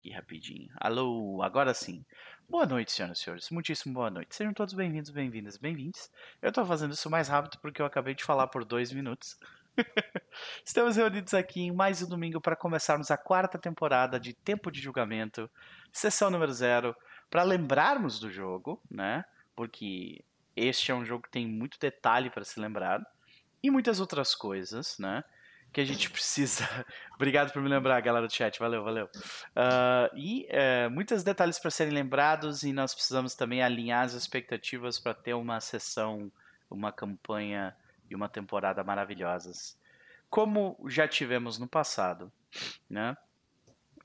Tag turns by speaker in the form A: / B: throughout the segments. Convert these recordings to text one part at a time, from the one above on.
A: aqui rapidinho. Alô, agora sim. Boa noite, senhoras e senhores. Muitíssimo boa noite. Sejam todos bem-vindos, bem-vindas, bem-vindos. Eu tô fazendo isso mais rápido porque eu acabei de falar por dois minutos. Estamos reunidos aqui em mais um domingo para começarmos a quarta temporada de Tempo de Julgamento, sessão número zero, para lembrarmos do jogo, né? Porque este é um jogo que tem muito detalhe para ser lembrado e muitas outras coisas, né? Que a gente precisa. Obrigado por me lembrar, galera do chat. Valeu, valeu. Uh, e uh, muitos detalhes para serem lembrados, e nós precisamos também alinhar as expectativas para ter uma sessão, uma campanha e uma temporada maravilhosas. Como já tivemos no passado, né?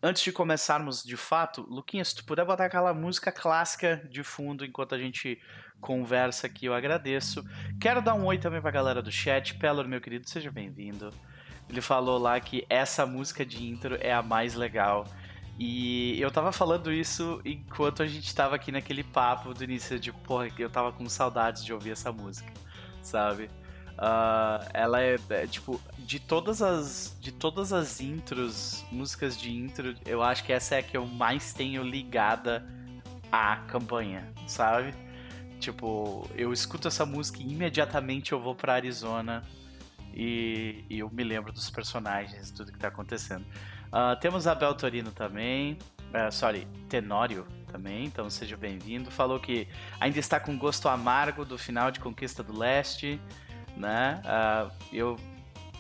A: Antes de começarmos de fato, Luquinha, se tu puder botar aquela música clássica de fundo enquanto a gente conversa aqui, eu agradeço. Quero dar um oi também pra galera do chat. Pelor, meu querido, seja bem-vindo. Ele falou lá que essa música de intro é a mais legal. E eu tava falando isso enquanto a gente tava aqui naquele papo do início de, porra, eu tava com saudades de ouvir essa música, sabe? Uh, ela é, é, tipo, de todas as de todas as intros, músicas de intro, eu acho que essa é a que eu mais tenho ligada à campanha, sabe? Tipo, eu escuto essa música e imediatamente eu vou para Arizona e, e, eu me lembro dos personagens, tudo que está acontecendo. Uh, temos a Bel Torino também, uh, sorry, Tenório também, então seja bem-vindo. Falou que ainda está com gosto amargo do final de Conquista do Leste, né? Uh, eu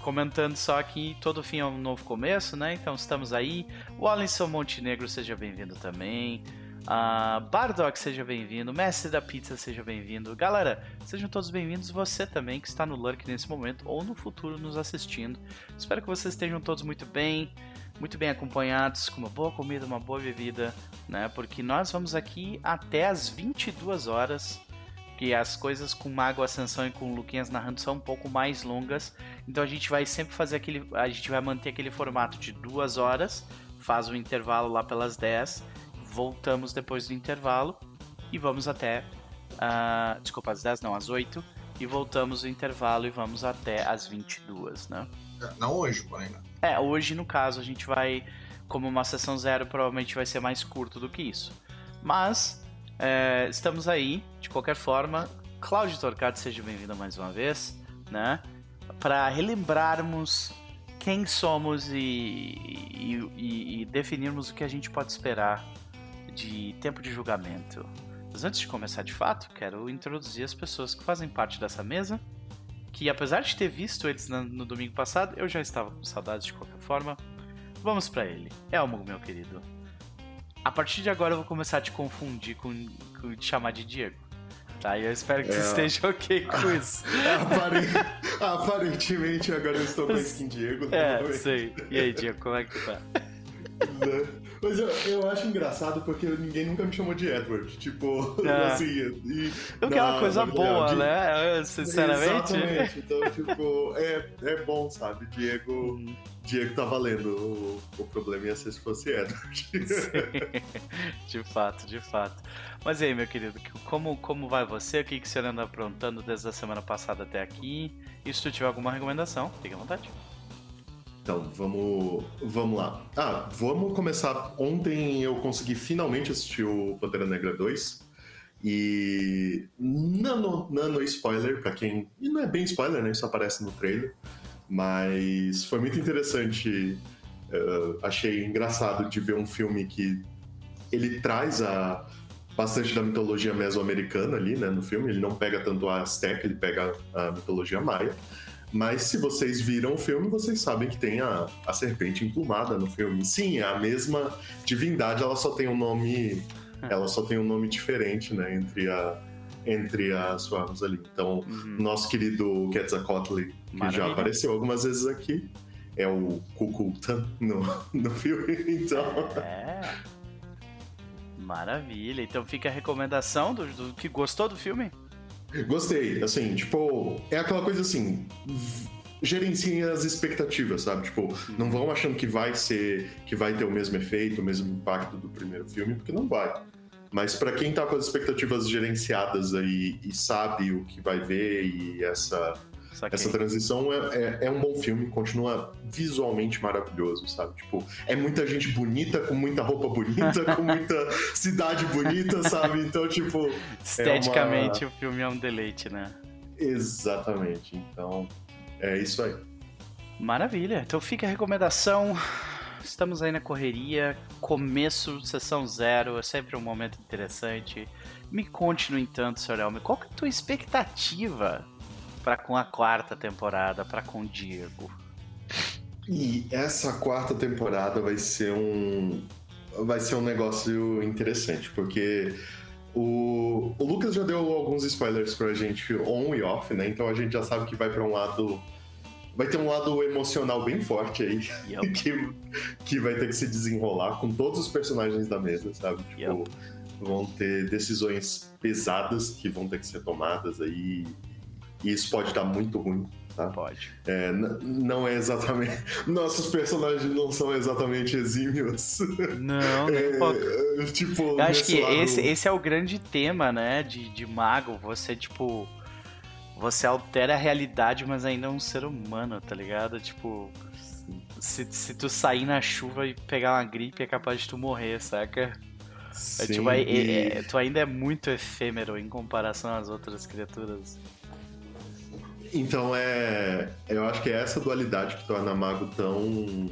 A: comentando só que todo fim é um novo começo, né? Então estamos aí. O Alisson Montenegro, seja bem-vindo também. Uh, Bardock, seja bem-vindo. Mestre da Pizza, seja bem-vindo. Galera, sejam todos bem-vindos. Você também que está no Lurk nesse momento ou no futuro nos assistindo. Espero que vocês estejam todos muito bem, muito bem acompanhados, com uma boa comida, uma boa bebida, né? Porque nós vamos aqui até as 22 horas. Que as coisas com Mago Ascensão e com o Luquinhas narrando são um pouco mais longas. Então a gente vai sempre fazer aquele. A gente vai manter aquele formato de duas horas. Faz um intervalo lá pelas 10 voltamos depois do intervalo e vamos até. Uh, desculpa, às 10 não, às 8. E voltamos o intervalo e vamos até às 22, né?
B: É, não hoje, porém. Né?
A: É, hoje no caso a gente vai. Como uma sessão zero, provavelmente vai ser mais curto do que isso. Mas é, estamos aí, de qualquer forma. Cláudio Torcado, seja bem-vindo mais uma vez, né? Para relembrarmos quem somos e, e, e, e definirmos o que a gente pode esperar de tempo de julgamento. Mas antes de começar de fato, quero introduzir as pessoas que fazem parte dessa mesa, que apesar de ter visto eles no domingo passado, eu já estava com saudades de qualquer forma. Vamos para ele. Elmo, meu querido. A partir de agora eu vou começar a te confundir com, com te chamar de Diego. Tá, e eu espero que é. você esteja ok com isso.
B: Aparentemente agora eu estou com skin Diego.
A: É, sei. E aí, Diego, como é que tá?
B: Mas eu, eu acho engraçado porque ninguém nunca me chamou de Edward. Tipo, é. assim. E,
A: o que é uma coisa boa, de... né? Sinceramente.
B: Exatamente. Então, tipo, é, é bom, sabe? Diego. Uhum. Diego tá valendo. O, o problema ia ser se fosse Edward.
A: de fato, de fato. Mas aí, meu querido, como, como vai você? O que, que você anda aprontando desde a semana passada até aqui? E se tu tiver alguma recomendação, fique à vontade.
B: Então, vamos, vamos lá. Ah, vamos começar. Ontem eu consegui finalmente assistir o Pantera Negra 2. E nano, nano spoiler para quem. E não é bem spoiler, né? Isso aparece no trailer. Mas foi muito interessante. Uh, achei engraçado de ver um filme que ele traz a bastante da mitologia mesoamericana ali, né, no filme. Ele não pega tanto a Azteca, ele pega a mitologia maia. Mas se vocês viram o filme, vocês sabem que tem a, a serpente emplumada no filme. Sim, é a mesma divindade, ela só tem um nome. É. Ela só tem um nome diferente, né? Entre a, entre as suas ali. Então, uhum. nosso querido Quetzalcoatl, que Maravilha. já apareceu algumas vezes aqui, é o Kukultan no, no filme, então... É...
A: Maravilha. Então fica a recomendação do, do que gostou do filme?
B: Gostei, assim, tipo, é aquela coisa assim, gerenciem as expectativas, sabe? Tipo, não vão achando que vai ser, que vai ter o mesmo efeito, o mesmo impacto do primeiro filme, porque não vai. Mas para quem tá com as expectativas gerenciadas aí e sabe o que vai ver e essa
A: Saquei.
B: Essa transição é, é, é, um bom filme, continua visualmente maravilhoso, sabe? Tipo, é muita gente bonita, com muita roupa bonita, com muita cidade bonita, sabe? Então, tipo.
A: Esteticamente, é uma... o filme é um deleite, né?
B: Exatamente. Então, é isso aí.
A: Maravilha. Então fica a recomendação. Estamos aí na correria, começo, sessão zero, é sempre um momento interessante. Me conte, no entanto, Sr. Elmer, qual que é a tua expectativa para com a quarta temporada, para com o Diego?
B: E essa quarta temporada vai ser um vai ser um negócio interessante, porque o, o Lucas já deu alguns spoilers pra gente on e off, né? Então a gente já sabe que vai para um lado vai ter um lado emocional bem forte aí yep. que, que vai ter que se desenrolar com todos os personagens da mesa, sabe? Tipo, yep. vão ter decisões pesadas que vão ter que ser tomadas aí. E isso pode dar muito ruim. Tá?
A: Pode.
B: É, não é exatamente. Nossos personagens não são exatamente exímios.
A: Não, é, pouco. Tipo, Eu acho que lado... esse, esse é o grande tema, né, de, de mago. Você, tipo você altera a realidade, mas ainda é um ser humano, tá ligado? Tipo, se, se tu sair na chuva e pegar uma gripe, é capaz de tu morrer, saca? Sim, é, tipo, é, é, tu ainda é muito efêmero em comparação às outras criaturas.
B: Então é. Eu acho que é essa dualidade que torna Mago tão.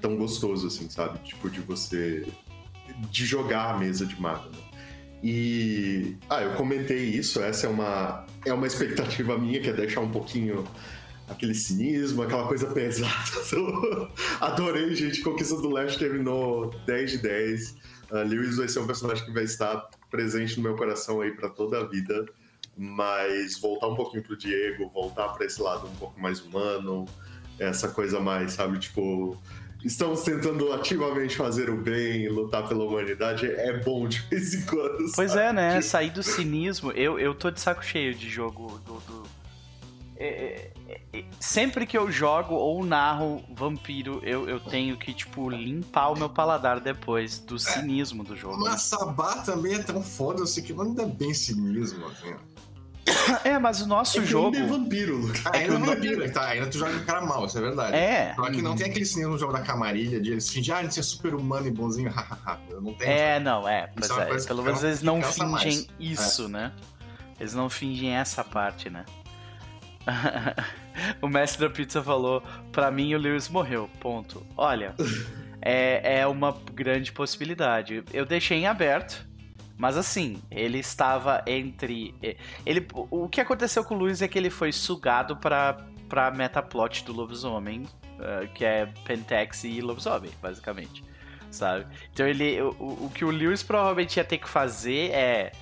B: tão gostoso, assim, sabe? Tipo, de você. de jogar a mesa de Mago, né? E. Ah, eu comentei isso, essa é uma, é uma expectativa minha, que é deixar um pouquinho aquele cinismo, aquela coisa pesada. Adorei, gente. Conquista do Leste terminou 10 de 10. Uh, Lewis vai ser um personagem que vai estar presente no meu coração aí para toda a vida. Mas voltar um pouquinho pro Diego, voltar para esse lado um pouco mais humano, essa coisa mais, sabe, tipo estamos tentando ativamente fazer o bem, lutar pela humanidade, é bom de vez em quando.
A: Pois é, né? Sair do cinismo. Eu, eu tô de saco cheio de jogo do. do... É, é, é, sempre que eu jogo ou narro vampiro, eu, eu tenho que, tipo, limpar o meu paladar depois do cinismo do jogo.
C: Mas Sabá também é tão foda-se que não é bem cinismo, assim.
A: É, mas o nosso é jogo.
B: Ainda é vampiro, Lucas.
C: Ah, ainda é vampiro, tá? Ainda tu joga com cara mal, isso é verdade.
A: É.
C: Só que não tem aquele cinema no jogo da camarilha de eles fingir, ah, ele é super humano e bonzinho, hahaha. não tem.
A: É, não, é. Pois é, é pelo menos eles não fingem mais. isso, é. né? Eles não fingem essa parte, né? o mestre da pizza falou: pra mim o Lewis morreu. Ponto. Olha, é, é uma grande possibilidade. Eu deixei em aberto mas assim, ele estava entre. Ele, o que aconteceu com o Luiz é que ele foi sugado para pra metaplot do lobisomem, uh, que é Pentex e lobisomem, basicamente. Sabe? Então ele. O, o que o Lewis provavelmente ia ter que fazer é.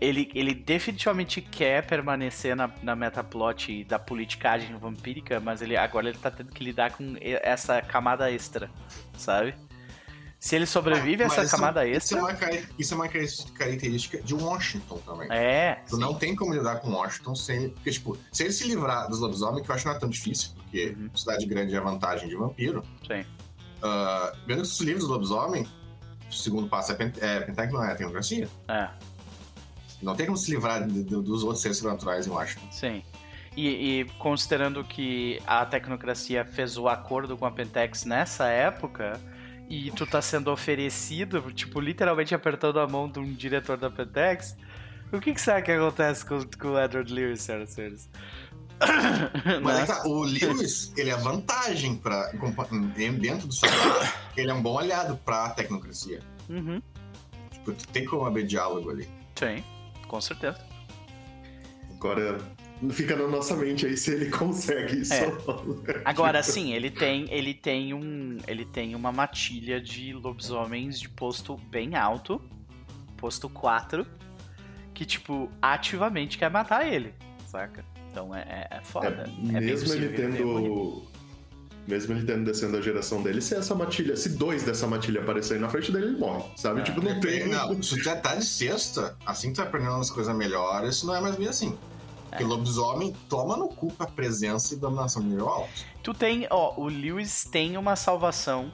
A: Ele, ele definitivamente quer permanecer na, na metaplot da politicagem vampírica, mas ele agora ele tá tendo que lidar com essa camada extra, sabe? Se ele sobrevive a essa isso, camada extra.
C: Isso é, uma, isso é uma característica de Washington também.
A: É.
C: Tu sim. não tem como lidar com Washington sem. Porque, tipo, se ele se livrar dos lobisomens, que eu acho que não é tão difícil, porque uhum. cidade grande é vantagem de vampiro.
A: Sim.
C: Uh, mesmo que se livre dos lobisomens, o segundo passo é, pent é Pentec, não é tecnocracia.
A: É.
C: Não tem como se livrar de, de, dos outros seres naturais em Washington.
A: Sim. E, e, considerando que a tecnocracia fez o acordo com a Pentex nessa época, e tu tá sendo oferecido, tipo, literalmente apertando a mão de um diretor da Pentex, o que, que será que acontece com, com o Edward Lewis, senhoras e senhores?
C: Mas né? tá, o Lewis, ele é vantagem para dentro do seu ele é um bom aliado pra tecnocracia.
A: Uhum.
C: Tipo, tu tem como haver diálogo ali.
A: Tem, com certeza.
B: Agora, fica na nossa mente aí se ele consegue isso. É.
A: Agora sim, ele tem, ele tem um, ele tem uma matilha de lobisomens de posto bem alto, posto 4, que tipo ativamente quer matar ele, saca? Então é, é, é foda. É,
B: é mesmo ele tendo mesmo ele tendo descendo a geração dele, se essa matilha, se dois dessa matilha aparecerem na frente dele, ele morre, sabe? É. Tipo, não tem.
C: Não, se já tá de sexta, assim que tu vai aprendendo as coisas melhores, isso não é mais bem assim. Porque é. lobisomem toma no cu a presença e dominação de nível alto.
A: Tu tem, ó, o Lewis tem uma salvação.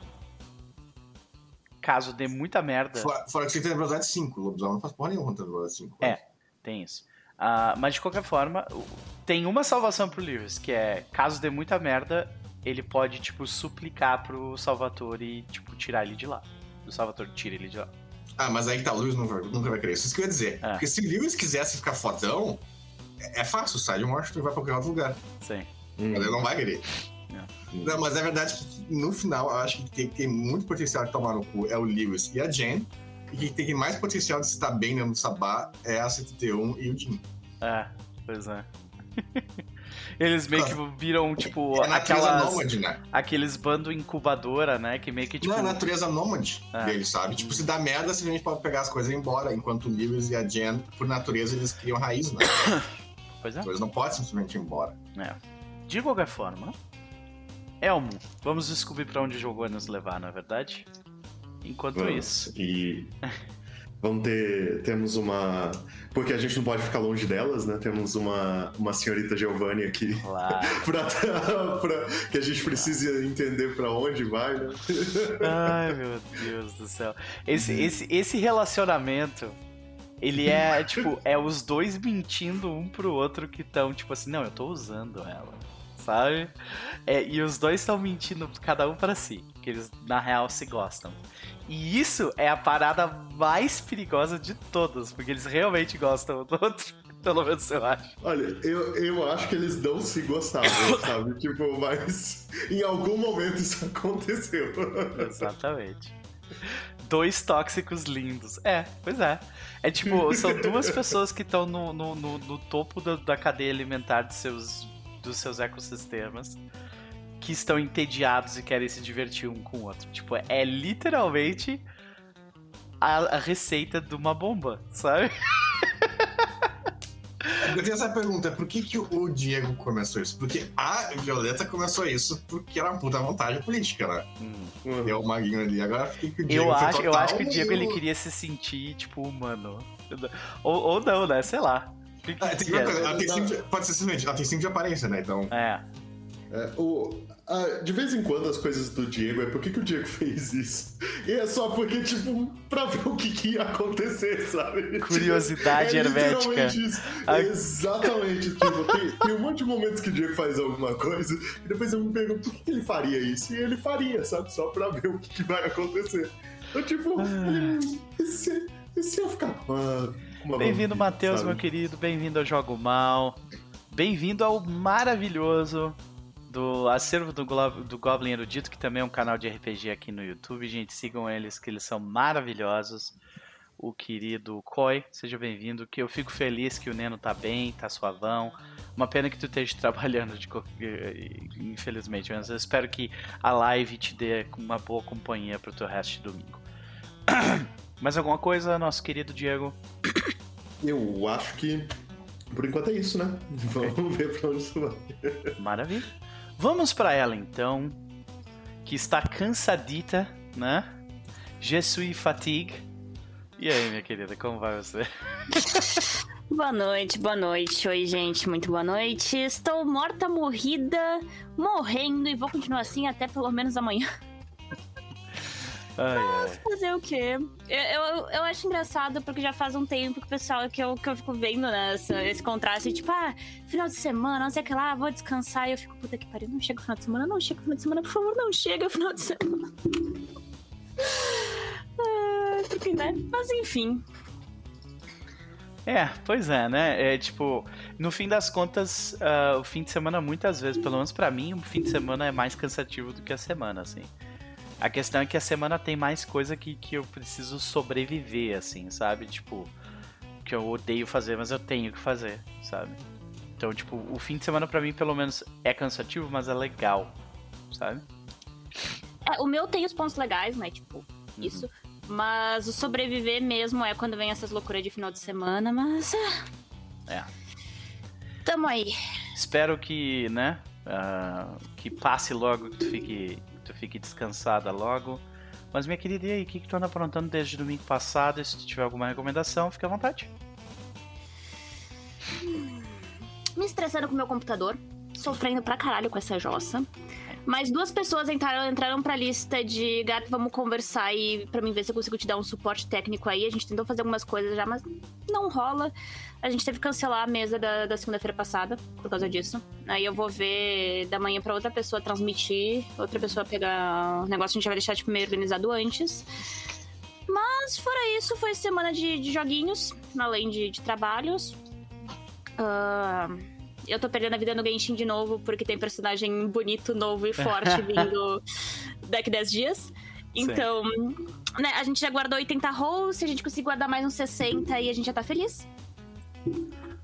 A: Caso dê muita merda.
C: Fora, fora que você tem a velocidade 5. O lobisomem não faz porra nenhuma contra a velocidade 5.
A: É, tem isso. Uh, mas de qualquer forma, tem uma salvação pro Lewis, que é, caso dê muita merda, ele pode, tipo, suplicar pro Salvatore, tipo, tirar ele de lá. O Salvatore tira ele de lá.
C: Ah, mas aí que tá, o Lewis nunca, nunca vai querer isso. Isso que eu ia dizer.
A: É.
C: Porque se o Lewis quisesse ficar fodão, é, é fácil, sai de Washington e vai pra qualquer outro lugar.
A: Sim.
B: Hum.
C: Mas ele não vai querer.
A: É.
C: Não, mas é verdade que no final eu acho que tem, tem muito potencial de tomar no cu é o Lewis e a Jen. E que tem mais potencial de se estar bem dentro do Sabá é a 71 e o Jim.
A: É, pois é. Eles meio que viram, tipo,
C: É a natureza
A: aquelas,
C: nômade, né?
A: aqueles bando incubadora, né? Que meio que, tipo...
C: Não, é a natureza nômade
A: É.
C: dele, sabe? Tipo, se dá merda, simplesmente pode pegar as coisas e ir embora. Enquanto o Lewis e a Jen, por natureza, eles criam raiz, né?
A: Pois é.
C: Então eles não podem simplesmente ir embora.
A: É. De qualquer forma, Elmo, vamos descobrir pra onde o jogo vai nos levar, não é verdade? Enquanto
B: Vamos.
A: isso.
B: E vamos ter. Temos uma. Porque a gente não pode ficar longe delas, né? Temos uma, uma senhorita Giovanni aqui.
A: Claro.
B: pra, pra- que a gente precisa entender pra onde vai, né?
A: Ai, meu Deus do céu. Esse, esse, esse relacionamento, ele é, tipo, é os dois mentindo um pro outro que estão, tipo assim, não, eu tô usando ela, sabe? É, e os dois estão mentindo, cada um pra si, que eles, na real, se gostam. E isso é a parada mais perigosa de todas, porque eles realmente gostam um do outro, pelo menos eu acho.
B: Olha, eu, eu acho que eles não se gostavam, sabe? Tipo, mas em algum momento isso aconteceu.
A: Exatamente. Dois tóxicos lindos. É, pois é. É tipo, são duas pessoas que estão no, no, no- no topo da, da cadeia alimentar dos seus, dos seus ecossistemas. Que estão entediados e querem se divertir um com o outro. Tipo, é literalmente a, a receita de uma bomba, sabe?
C: Eu tenho essa pergunta, por que, que o Diego começou isso? Porque a Violeta começou isso porque era uma puta vantagem política, né?
A: Hum.
C: Deu o maguinho ali. Agora por que, o Diego
A: Eu
C: foi
A: acho, eu acho que o Diego ele queria se sentir, tipo, humano. Ou, ou não, né? Sei lá. Que que
C: Ah, tem
A: que é?
C: coisa, ela tem pode ser simplesmente, ela tem cinco de aparência, né? Então.
A: É.
B: É, o, ah, de vez em quando as coisas do Diego é por que, que o Diego fez isso? E é só porque, tipo, pra ver o que, que ia acontecer, sabe?
A: Curiosidade
B: Tipo, é
A: hermética.
B: isso.
A: A-
B: Exatamente. Tipo, tem, tem um monte de momentos que o Diego faz alguma coisa e depois eu me pergunto por que, ele faria isso? E ele faria, sabe? Só pra ver o que, que vai acontecer. Então, tipo, hum, e se, e se eu ficar com uma. uma
A: Bem-vindo, Matheus, meu querido. Bem-vindo ao Jogo Mal. Bem-vindo ao maravilhoso do acervo do, do Goblin Erudito, que também é um canal de RPG aqui no YouTube. Gente, sigam eles, que eles são maravilhosos. O querido Koi, seja bem-vindo. Que eu fico feliz que o Neno tá bem, tá suavão. Uma pena que tu esteja trabalhando, de, co- infelizmente. Mas eu espero que a live te dê uma boa companhia pro teu resto de domingo. Mais alguma coisa, nosso querido Diego?
B: Eu acho que. Por enquanto é isso, né? Vamos ver pra onde isso vai.
A: Maravilha. Vamos pra ela então, que está cansadita, né? Je suis fatigue. E aí, minha querida, como vai você?
D: Boa noite, boa noite. Oi, gente, muito boa noite. Estou morta, morrida, morrendo e vou continuar assim até pelo menos amanhã.
A: Ai, ai.
D: Fazer o quê? Eu, eu, eu acho engraçado porque já faz um tempo que o pessoal que eu, que eu fico vendo nessa, esse contraste, tipo, ah, final de semana, não sei o que lá, vou descansar. E eu fico, puta que pariu, não chega o final de semana, não chega o final de semana, por favor, não chega o final de semana. ah, porque, né? Mas enfim,
A: É, pois é, né? É tipo, no fim das contas, ah, o fim de semana muitas vezes, pelo menos pra mim, o fim de semana é mais cansativo do que a semana, assim. A questão é que a semana tem mais coisa que, que eu preciso sobreviver, assim, sabe? Tipo, que eu odeio fazer, mas eu tenho que fazer, sabe? Então, tipo, o fim de semana pra mim, pelo menos, é cansativo, mas é legal, sabe?
D: É, o meu tem os pontos legais, né? Tipo,
A: Uhum.
D: isso. Mas o sobreviver mesmo é quando vem essas loucuras de final de semana, mas. ah,
A: É.
D: Tamo aí.
A: Espero que, né, ah, que passe logo, que tu fique, fique descansada logo. Mas, minha querida, e aí, o que, que tu anda aprontando desde domingo passado? Se tu tiver alguma recomendação, fica à vontade.
D: Me estressando com meu computador. Sofrendo pra caralho com essa jossa. Mas duas pessoas entraram, entraram pra lista de gato, vamos conversar e pra mim ver se eu consigo te dar um suporte técnico aí. A gente tentou fazer algumas coisas já, mas não rola. A gente teve que cancelar a mesa da, da segunda-feira passada por causa disso. Aí eu vou ver da manhã pra outra pessoa transmitir, outra pessoa pegar o negócio, a gente vai deixar tipo, meio organizado antes. Mas fora isso, foi semana de, de joguinhos, além de, de trabalhos. Ah, eu tô perdendo a vida no Genshin de novo, porque tem personagem bonito, novo e forte vindo daqui 10 dias. Então, né, a gente já guardou 80 rolls, se a gente conseguir guardar mais uns 60 e a gente já tá feliz.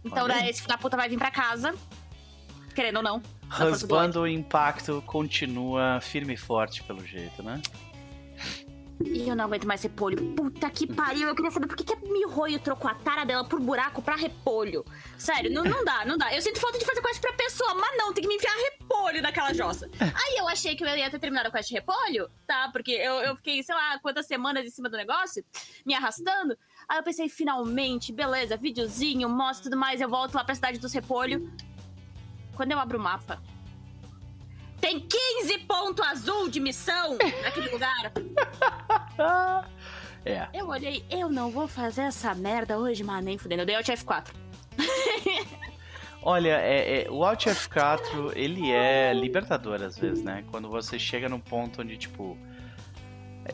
D: Então,
A: Olha
D: né, esse filho da puta vai vir pra casa. Querendo ou não.
A: Raspando o impacto continua firme e forte, pelo jeito, né?
D: E eu não aguento mais repolho. Puta que pariu. Eu queria saber por que, que a Mihoyo trocou a tara dela por buraco pra repolho. Sério, não, não dá, não dá. Eu sinto falta de fazer quest pra pessoa, mas não, tem que me enfiar repolho naquela jossa. Aí eu achei que eu ia ter terminado a quest de repolho, tá? Porque eu, eu fiquei, sei lá, quantas semanas em cima do negócio, me arrastando. Aí eu pensei, finalmente, beleza, videozinho, mostra tudo mais, eu volto lá pra cidade dos repolho. Quando eu abro o mapa, tem 15 pontos azul de missão naquele lugar.
A: É.
D: Eu olhei, eu não vou fazer essa merda hoje, mas nem fudendo. Eu dei Alt F4.
A: Olha, é, é, o Alt F4, ele é libertador às vezes, né? Quando você chega num ponto onde, tipo...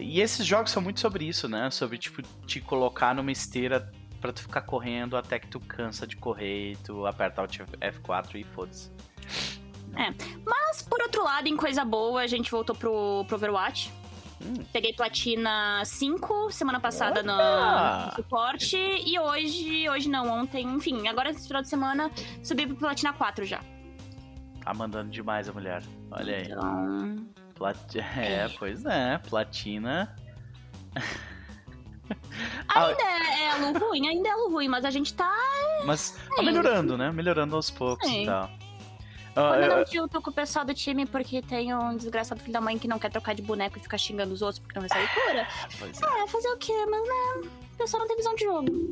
A: E esses jogos são muito sobre isso, né? Sobre, tipo, te colocar numa esteira pra tu ficar correndo até que tu cansa de correr e tu aperta Alt F4 e foda-se.
D: Mas, por outro lado, em coisa boa, a gente voltou pro, pro Overwatch.
A: Hum.
D: Peguei platina 5 semana passada no, no suporte. E hoje, hoje não, ontem, enfim, agora esse final de semana subi pro platina 4 já.
A: Tá mandando demais a mulher. Olha aí.
D: Então.
A: Plat... É, pois é, platina. Ah,
D: Ainda é, é ruim, ainda é ruim, mas a gente tá.
A: Mas tá melhorando, né? Melhorando aos poucos
D: Sim.
A: e tal.
D: Quando
A: Ah,
D: eu
A: eu-
D: não junto com o pessoal do time porque tem um desgraçado filho da mãe que não quer trocar de boneco e ficar xingando os outros porque não recebe cura.
A: É.
D: É, fazer o quê? Mas né, o pessoal não tem visão de jogo.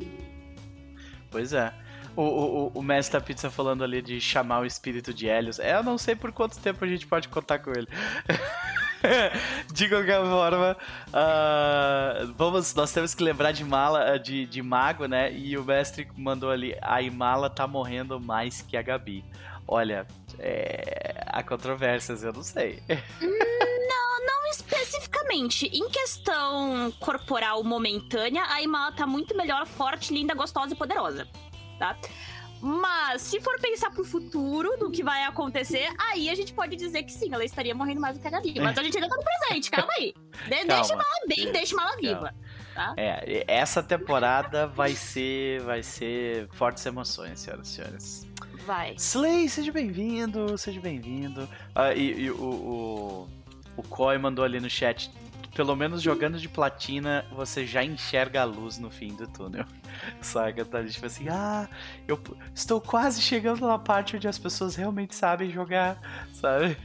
A: Pois é. O, o, o- mestre da pizza falando ali de chamar o espírito de Helios. É, eu não sei por quanto tempo a gente pode contar com ele. de qualquer forma, ah, vamos, nós temos que lembrar de mala, de, de mago, né? E o mestre mandou ali, a Imala tá morrendo mais que a Gabi. Olha, é, há controvérsias, eu não sei.
D: Não especificamente. Em questão corporal momentânea, a Imala tá muito melhor, forte, linda, gostosa e poderosa. Tá? Mas, se for pensar pro futuro, do que vai acontecer, aí a gente pode dizer que sim, ela estaria morrendo mais do que a Gabi. Mas a gente ainda tá no presente, calma aí. De-
A: Calma.
D: Deixa ela bem, deixa ela viva.
A: É, essa temporada vai ser, vai ser fortes emoções, senhoras e senhores.
D: Vai.
A: Slay, seja bem-vindo, seja bem-vindo. Ah, e e o, o, o Koi mandou ali no chat. Pelo menos jogando de platina, você já enxerga a luz no fim do túnel. Saca? Tá tipo assim, ah, eu estou quase chegando na parte onde as pessoas realmente sabem jogar, sabe?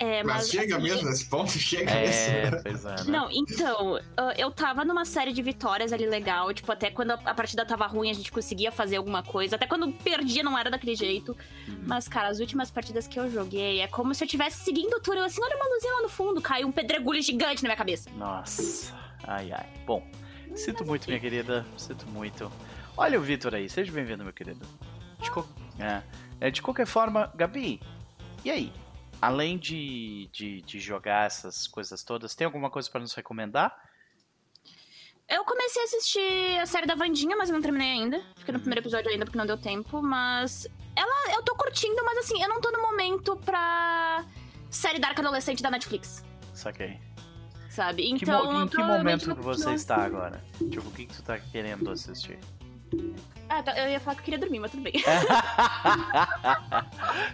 D: É,
C: Mas,
D: mas,
C: chega
D: assim,
C: mesmo nesse ponto? Chega
A: É,
C: mesmo.
A: é, né?
D: Não, então, ah, eu tava numa série de vitórias ali legal, tipo, até quando a partida tava ruim a gente conseguia fazer alguma coisa, até quando perdia não era daquele jeito.
A: Uhum.
D: Mas, cara, as últimas partidas que eu joguei é como se eu estivesse seguindo o túnel, assim, olha uma luzinha lá no fundo, caiu um pedregulho gigante na minha cabeça.
A: Nossa, ai ai. Bom, sinto muito, minha querida, sinto muito. Olha o Vitor aí, seja bem-vindo, meu querido. De, co- é, é, de qualquer forma, Gabi, e aí? Além de, de, de jogar essas coisas todas, tem alguma coisa pra nos recomendar?
D: Eu comecei a assistir a série da Vandinha, mas eu não terminei ainda. Fiquei
A: Uhum.
D: no primeiro episódio ainda porque não deu tempo, mas. Ela. Eu tô curtindo, mas assim, eu não tô no momento pra. Série Dark Adolescente da Netflix,
A: Saquei.
D: sabe?
A: Que
D: Então.
A: mo- em que momento que você está agora? Tipo, o que, que tu tá querendo assistir?
D: Ah, tá, eu ia falar que eu queria dormir, mas tudo bem.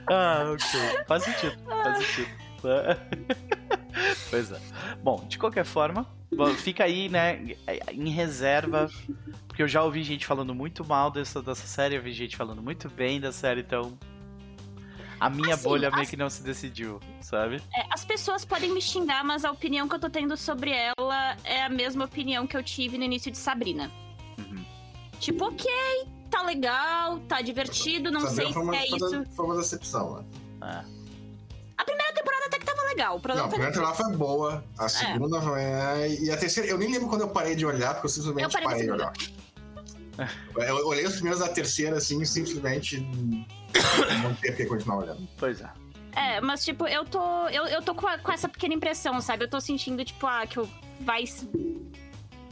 A: ah, ok. Faz sentido, faz sentido. pois é. Bom, de qualquer forma, fica aí, né, em reserva, porque eu já ouvi gente falando muito mal dessa, dessa série, eu vi gente falando muito bem da série, então. A minha
D: Assim,
A: bolha meio
D: as-
A: que não se decidiu, sabe?
D: É, as pessoas podem me xingar, mas a opinião que eu tô tendo sobre ela é a mesma opinião que eu tive no início de Sabrina. Tipo, ok, tá legal, tá divertido, não
C: Sabrina
D: sei
C: foi uma,
D: se é
C: foi
D: isso.
C: uma- foi uma decepção, né?
A: É.
D: A primeira temporada até que tava legal. O
C: Não,
D: produto
C: a primeira temporada foi boa, a segunda foi. E a terceira, eu nem lembro quando eu parei de olhar, porque eu simplesmente
D: Eu parei
C: parei de olhar. Eu olhei os primeiros da terceira, assim, e simplesmente não tem porque continuar olhando.
A: Pois é.
D: É, mas tipo, eu tô. Eu, eu tô com, a- com essa pequena impressão, sabe? Eu tô sentindo, tipo, ah, que eu vai.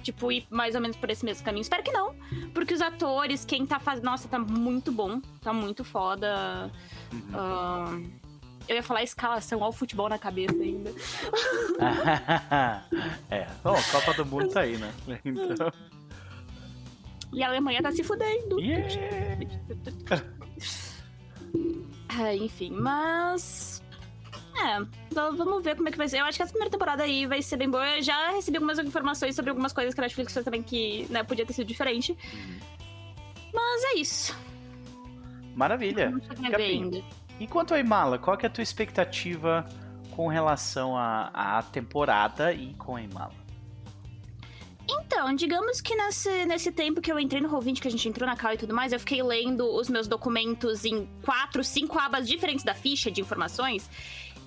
D: Tipo, ir mais ou menos por esse mesmo caminho. Espero que não. Porque os atores, quem tá fazendo. Nossa, tá muito bom. Tá muito foda.
A: Uhum.
D: Ah, eu ia falar escalação ao futebol na cabeça ainda.
A: é. Bom, Copa do Mundo tá aí, né? Então.
D: E a Alemanha tá se fudendo.
A: Yeah.
D: É, enfim, mas. É, v- vamos ver como é que vai ser. Eu acho que essa primeira temporada aí vai ser bem boa. Eu já recebi algumas informações sobre algumas coisas que a Netflix fez também que né, podia ter sido diferente. Mas é isso.
A: Maravilha.
D: Não.
A: E quanto a Imala, qual que é a tua expectativa com relação à, à temporada e com a Imala?
D: Então, digamos que nesse, nesse tempo que eu entrei no Roll20, que a gente entrou na cal e tudo mais, eu fiquei lendo os meus documentos em quatro, cinco abas diferentes da ficha de informações.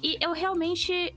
D: E eu realmente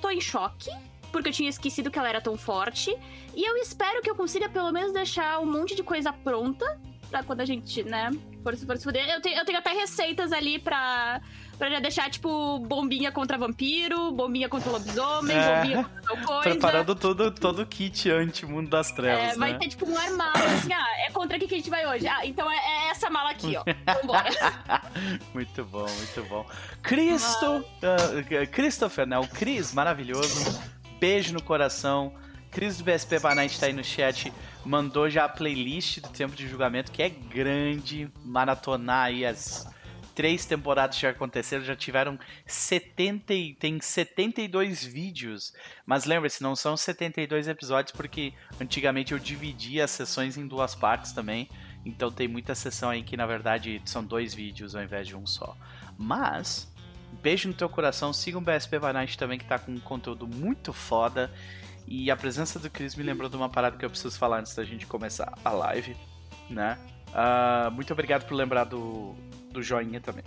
D: tô em choque, porque eu tinha esquecido que ela era tão forte. E eu espero que eu consiga pelo menos deixar um monte de coisa pronta pra quando a gente, né, for, for se fuder. Eu tenho, eu tenho até receitas ali pra, pra já deixar, tipo, bombinha contra vampiro, bombinha contra lobisomem,
A: É.
D: bombinha contra tal coisa.
A: Preparando todo, todo o kit anti-mundo das trevas,
D: É, vai
A: né?
D: ter tipo um armário, assim, ah, é contra que que a gente vai hoje? Ah, então é, é essa mala aqui, ó. Vambora.
A: muito bom, muito bom. Cristo, ah, Christopher, né? O Cris, maravilhoso. Beijo no coração. Cris do BSP Night tá aí no chat. Mandou já a playlist do Tempo de Julgamento, que é grande. Maratonar aí as três temporadas já aconteceram. Já tiveram 70 e, tem 72 vídeos. Mas lembre-se, não são 72 episódios, porque antigamente eu dividia as sessões em duas partes também. Então tem muita sessão aí que na verdade são dois vídeos ao invés de um só. Mas, beijo no teu coração, siga o BSP Night também que tá com um conteúdo muito foda. E a presença do Chris me lembrou de uma parada que eu preciso falar antes da gente começar a live, né? Ah, muito obrigado por lembrar do, do joinha também.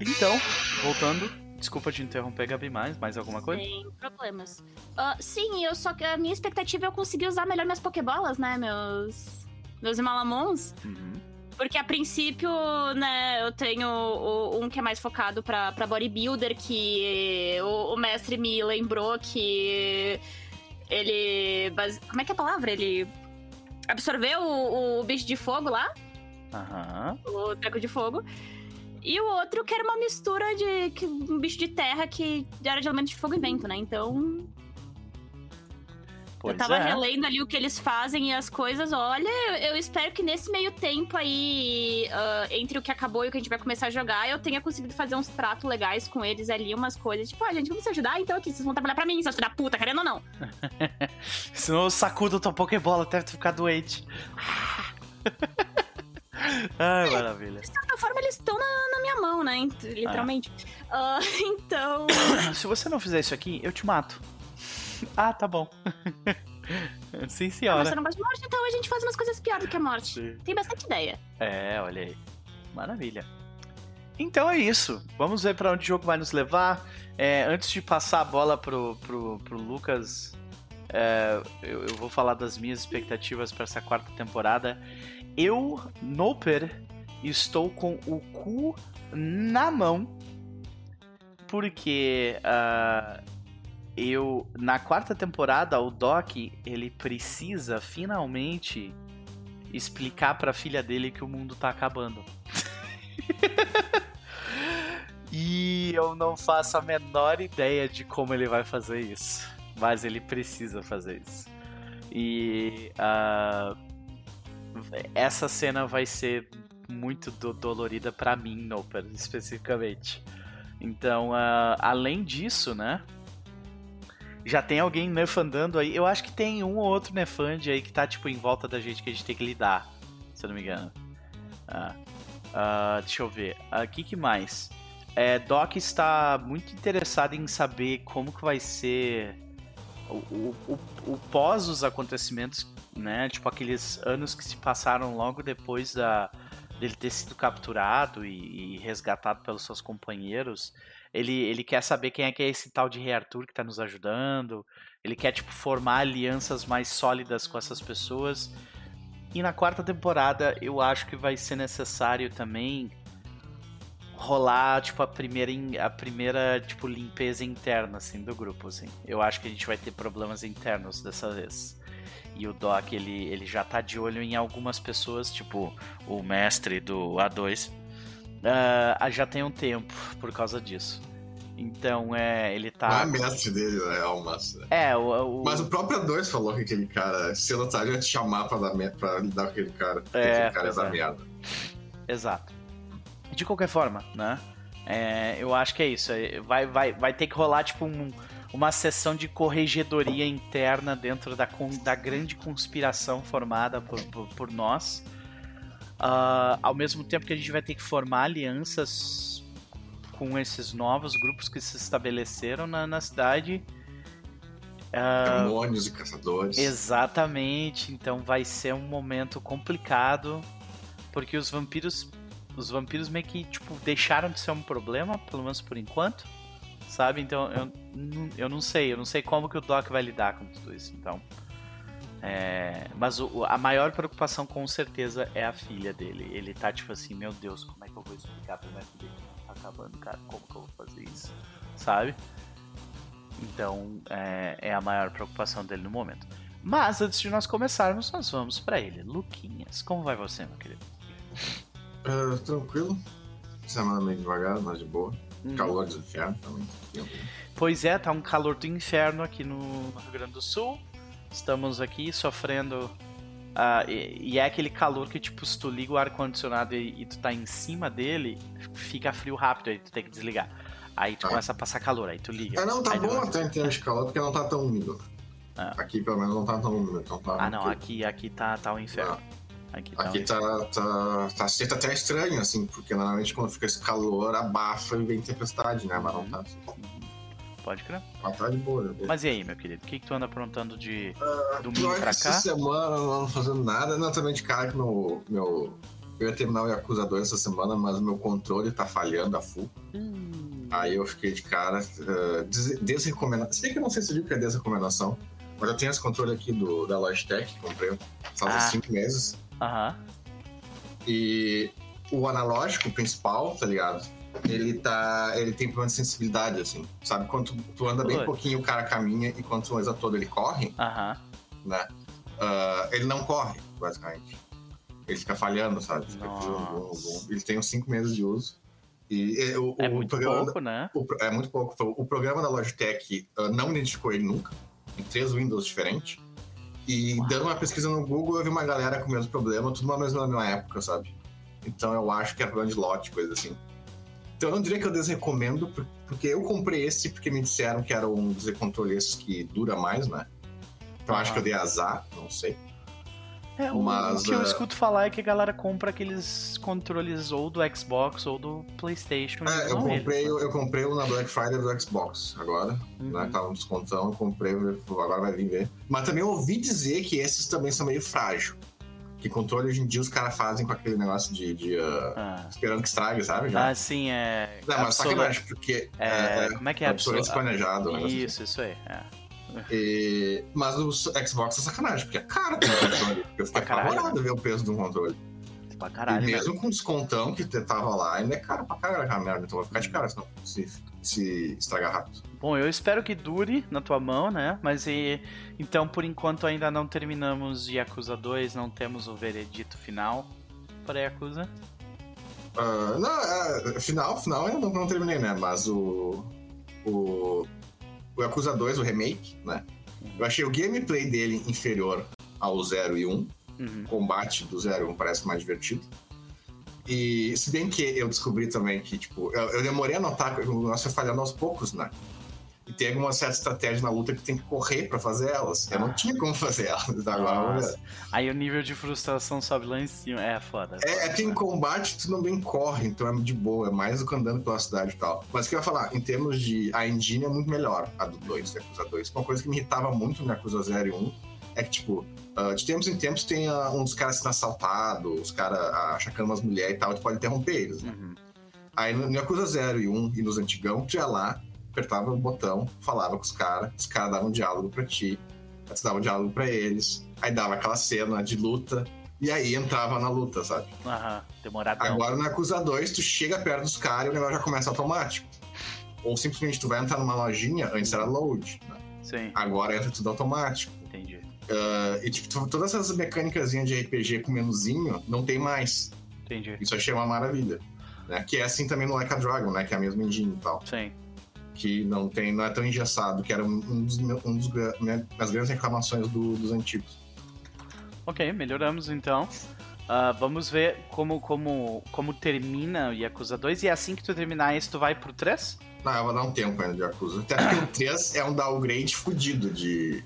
A: Então, voltando, desculpa te interromper, Gabi, mais, mais alguma coisa?
D: Sem problemas. Ah, sim, eu só que a minha expectativa é eu conseguir usar melhor minhas Pokébolas, né? Meus. Meus Malamons.
A: Uhum.
D: Porque a princípio, né, eu tenho um que é mais focado pra, pra bodybuilder, que o, o mestre me lembrou que ele. Como é que é a palavra? Ele absorveu o, o bicho de fogo lá,
A: Aham.
D: o treco de fogo. E o outro que era uma mistura de que- um bicho de terra que era de elementos de fogo e vento, né? Então.
A: Pois
D: eu tava
A: é.
D: relendo ali o que eles fazem e as coisas. Olha, eu, espero que nesse meio tempo aí, ah, entre o que acabou e o que a gente vai começar a jogar, eu tenha conseguido fazer uns tratos legais com eles ali, umas coisas. Tipo, ah, gente, vamos se ajudar? Então aqui, vocês vão trabalhar pra mim, seus da puta, querendo ou não.
A: Senão eu sacudo tua Pokébola até tu ficar doente. Ai, maravilha.
D: De certa forma, eles estão na, na minha mão, né? ent- Literalmente. Ah, então.
A: Se você não fizer isso aqui, eu te mato. Ah, tá bom. Sim,
D: Ah,
A: senhora.
D: você não gosta de morte, então a gente faz umas coisas piores do que a morte.
A: Sim.
D: Tem bastante ideia.
A: É, olha aí. Maravilha. Então é isso. Vamos ver pra onde o jogo vai nos levar. É, antes de passar a bola pro, pro, pro Lucas, é, eu, eu vou falar das minhas expectativas para essa quarta temporada. Eu, Noper, estou com o cu na mão. Porque ah, eu na quarta temporada o Doc ele precisa finalmente explicar pra filha dele que o mundo tá acabando. e eu não faço a menor ideia de como ele vai fazer isso. Mas ele precisa fazer isso. E ah, essa cena vai ser muito do- dolorida pra mim, Noper, especificamente. Então, ah, além disso, né? Já tem alguém nefandando aí. Eu acho que tem um ou outro nefande aí que tá, tipo, em volta da gente que a gente tem que lidar. Se eu não me engano. Ah, ah, deixa eu ver. O que, que mais? É, Doc está muito interessado em saber como que vai ser o, o, o- o pós os acontecimentos, né? Tipo, aqueles anos que se passaram logo depois da, dele ter sido capturado e, e resgatado pelos seus companheiros. Ele, ele quer saber quem é que é esse tal de Rei Arthur que tá nos ajudando. Ele quer, tipo, formar alianças mais sólidas com essas pessoas. E na quarta temporada, eu acho que vai ser necessário também rolar, tipo, a primeira, a primeira, tipo, limpeza interna, assim, do grupo, assim. Eu acho que a gente vai ter problemas internos dessa vez. E o Doc, ele, ele já tá de olho em algumas pessoas, tipo o mestre do A2, uh, já tem um tempo por causa disso. Então, é, ele tá.
C: Não é mestre dele, né? É o master.
A: É, o,
C: o... Mas o próprio A2 falou que aquele cara, se eu ia te chamar pra, dar, pra lidar com aquele cara. É, aquele cara é da é. merda.
A: Exato. De qualquer forma, né? É, eu acho que é isso. É, vai, vai, vai ter que rolar, tipo, um uma sessão de corregedoria interna dentro da, da grande conspiração formada por, por, por nós. Uh, ao mesmo tempo que a gente vai ter que formar alianças com esses novos grupos que se estabeleceram na, na cidade.
C: Uh, Demônios e caçadores.
A: Exatamente. Então vai ser um momento complicado. Porque os vampiros. Os vampiros meio que tipo, deixaram de ser um problema, pelo menos por enquanto sabe? Então eu, eu não sei, eu não sei como que o Doc vai lidar com tudo isso. Então, é, mas o, a maior preocupação com certeza é a filha dele. Ele tá tipo assim, meu Deus, como é que eu vou explicar pra minha filha que tá acabando, cara? Como que eu vou fazer isso? Sabe? Então é, é a maior preocupação dele no momento. Mas antes de nós começarmos, nós vamos para ele. Luquinhas, como vai você, meu querido?
C: Uh, tranquilo. Semana meio devagar, mas de boa. Uhum. Calor do inferno também.
A: Pois é, tá um calor do inferno aqui no Rio Grande do Sul. Estamos aqui sofrendo. Uh, e, e, é aquele calor que, tipo, se tu liga o ar-condicionado e, e, tu tá em cima dele, fica frio rápido, aí tu tem que desligar. Aí tu ah. começa a passar calor, aí tu liga.
C: É, não, tá bom até em termos de calor, porque não tá tão úmido. Ah. Aqui, pelo menos, não tá tão úmido. Então tá
A: ah, não, aqui, aqui tá, tá o inferno. Ah.
C: Aqui, tá, Aqui tá, tá, tá, tá, até estranho, assim, porque normalmente quando fica esse calor, abafa e vem tempestade, né? Mas não tá assim.
A: Pode crer.
C: Mas tá de boa.
A: Né? Mas e aí, meu querido? O que, que tu anda aprontando de uh, domingo pra cá?
C: Essa semana não ando fazendo nada. Não, também de cara que meu, meu... Eu ia terminar o Yakuza 2 essa semana, mas meu controle tá falhando a full. Hum. Aí eu fiquei de cara, uh, des desrecomendação. Sei que eu não sei se viu que é desrecomendação, mas eu tenho esse controle aqui do, da Logitech, comprei faz ah. cinco meses.
A: Aham.
C: E o analógico principal, tá ligado? Ele tá. Ele tem problema de sensibilidade, assim. Sabe? Quando tu, tu anda bem pouquinho, o cara caminha e quando tu usa todo ele corre.
A: Aham.
C: Né? Uh, ele não corre, basicamente. Ele fica falhando, sabe? Fica ele tem uns 5 meses de uso. E, e o,
A: é muito
C: programa,
A: pouco, né?
C: O, é muito pouco. O programa da Logitech uh, não identificou ele nunca, em três Windows diferentes. E Uau. dando uma pesquisa no Google, eu vi uma galera com o mesmo problema, tudo na mesma, na mesma época, sabe? Então eu acho que é problema de lote, coisa assim. Então eu não diria que eu desrecomendo, porque eu comprei esse porque me disseram que era um dos controles que dura mais, né? Então acho que eu dei azar, não sei.
A: É, o, Mas, o que eu uh... escuto falar é que a galera compra aqueles controles ou do Xbox ou do PlayStation.
C: É, eu comprei, eles, né? eu comprei o na Black Friday do Xbox agora, né? uhum. né? Tava um descontão, eu comprei, agora vai vir ver. Mas também ouvi dizer que esses também são meio frágeis. Que controle hoje em dia os caras fazem com aquele negócio de. de uh, ah. Esperando que estrague, sabe?
A: Já. Ah, sim, é.
C: Não, mas sacanagem, porque.
A: É, é, como é que é?
C: Absoluto planejado.
A: Né? Isso, isso aí. É.
C: E... Mas o Xbox é sacanagem, porque é caro ter um controle. Eu fiquei apavorado ver o peso de um controle.
A: Pra caralho,
C: e mesmo com descontão que tava lá, ainda é caro pra caralho aquela merda. Então vai ficar de cara senão se, se estragar rápido.
A: Bom, eu espero que dure na tua mão, né? Mas e, então, por enquanto, ainda não terminamos Yakuza 2, não temos o veredito final para Yakuza.
C: Uh, não, uh, final, final eu não, não terminei, né? Mas o. O o Yakuza 2, o remake, né? Eu achei o gameplay dele inferior ao 0 e 1. Uhum. O combate do 0 e 1 parece mais divertido. E se bem que eu descobri também que, tipo, eu, eu demorei a notar o negócio é falhando aos poucos, né? E tem alguma certa estratégia na luta que tem que correr para fazer elas. Eu não ah. tinha como fazer elas. Agora,
A: Aí o nível de frustração sobe lá em cima. É foda.
C: É, é que em combate tu também corre, então é de boa. É mais do que andando pela cidade e tal. Mas o que eu ia falar, em termos de. A engine é muito melhor, a do 2, Yakuza 2. Uma coisa que me irritava muito no Yakuza 0 e 1 é que, tipo, uh, de tempos em tempos tem uh, uns caras sendo assaltados, os caras uh, achacando umas mulheres e tal, tu pode interromper eles, né? Uhum. Aí no no Yakuza 0 e 1 e nos antigão, tu ia lá, apertava o botão, falava com os caras, os caras davam um diálogo pra ti, aí tu dava um diálogo pra eles, aí dava aquela cena de luta, e aí entrava na luta, sabe?
A: Aham, demoradão.
C: Agora no Yakuza 2, tu chega perto dos caras e o negócio já começa automático. Ou simplesmente tu vai entrar numa lojinha, antes era load, né?
A: Sim,
C: agora entra tudo automático.
A: entendi.
C: Ah, e tipo, tu- todas essas mecânicas de RPG com menuzinho não tem mais.
A: Entendi.
C: Isso achei uma maravilha. Né? Que é assim também no Like a Dragon, né? Que é a mesma engine e tal.
A: Sim.
C: Que não, tem, não é tão engessado, que era um, um dos, um dos minha- das grandes reclamações do- dos antigos.
A: Ok, melhoramos então. Ah, vamos ver como, como, como termina o Yakuza 2. E assim que tu terminar esse, tu vai pro 3?
C: Não, eu vou dar um tempo ainda de Yakuza. Até porque o 3 é um downgrade fudido de.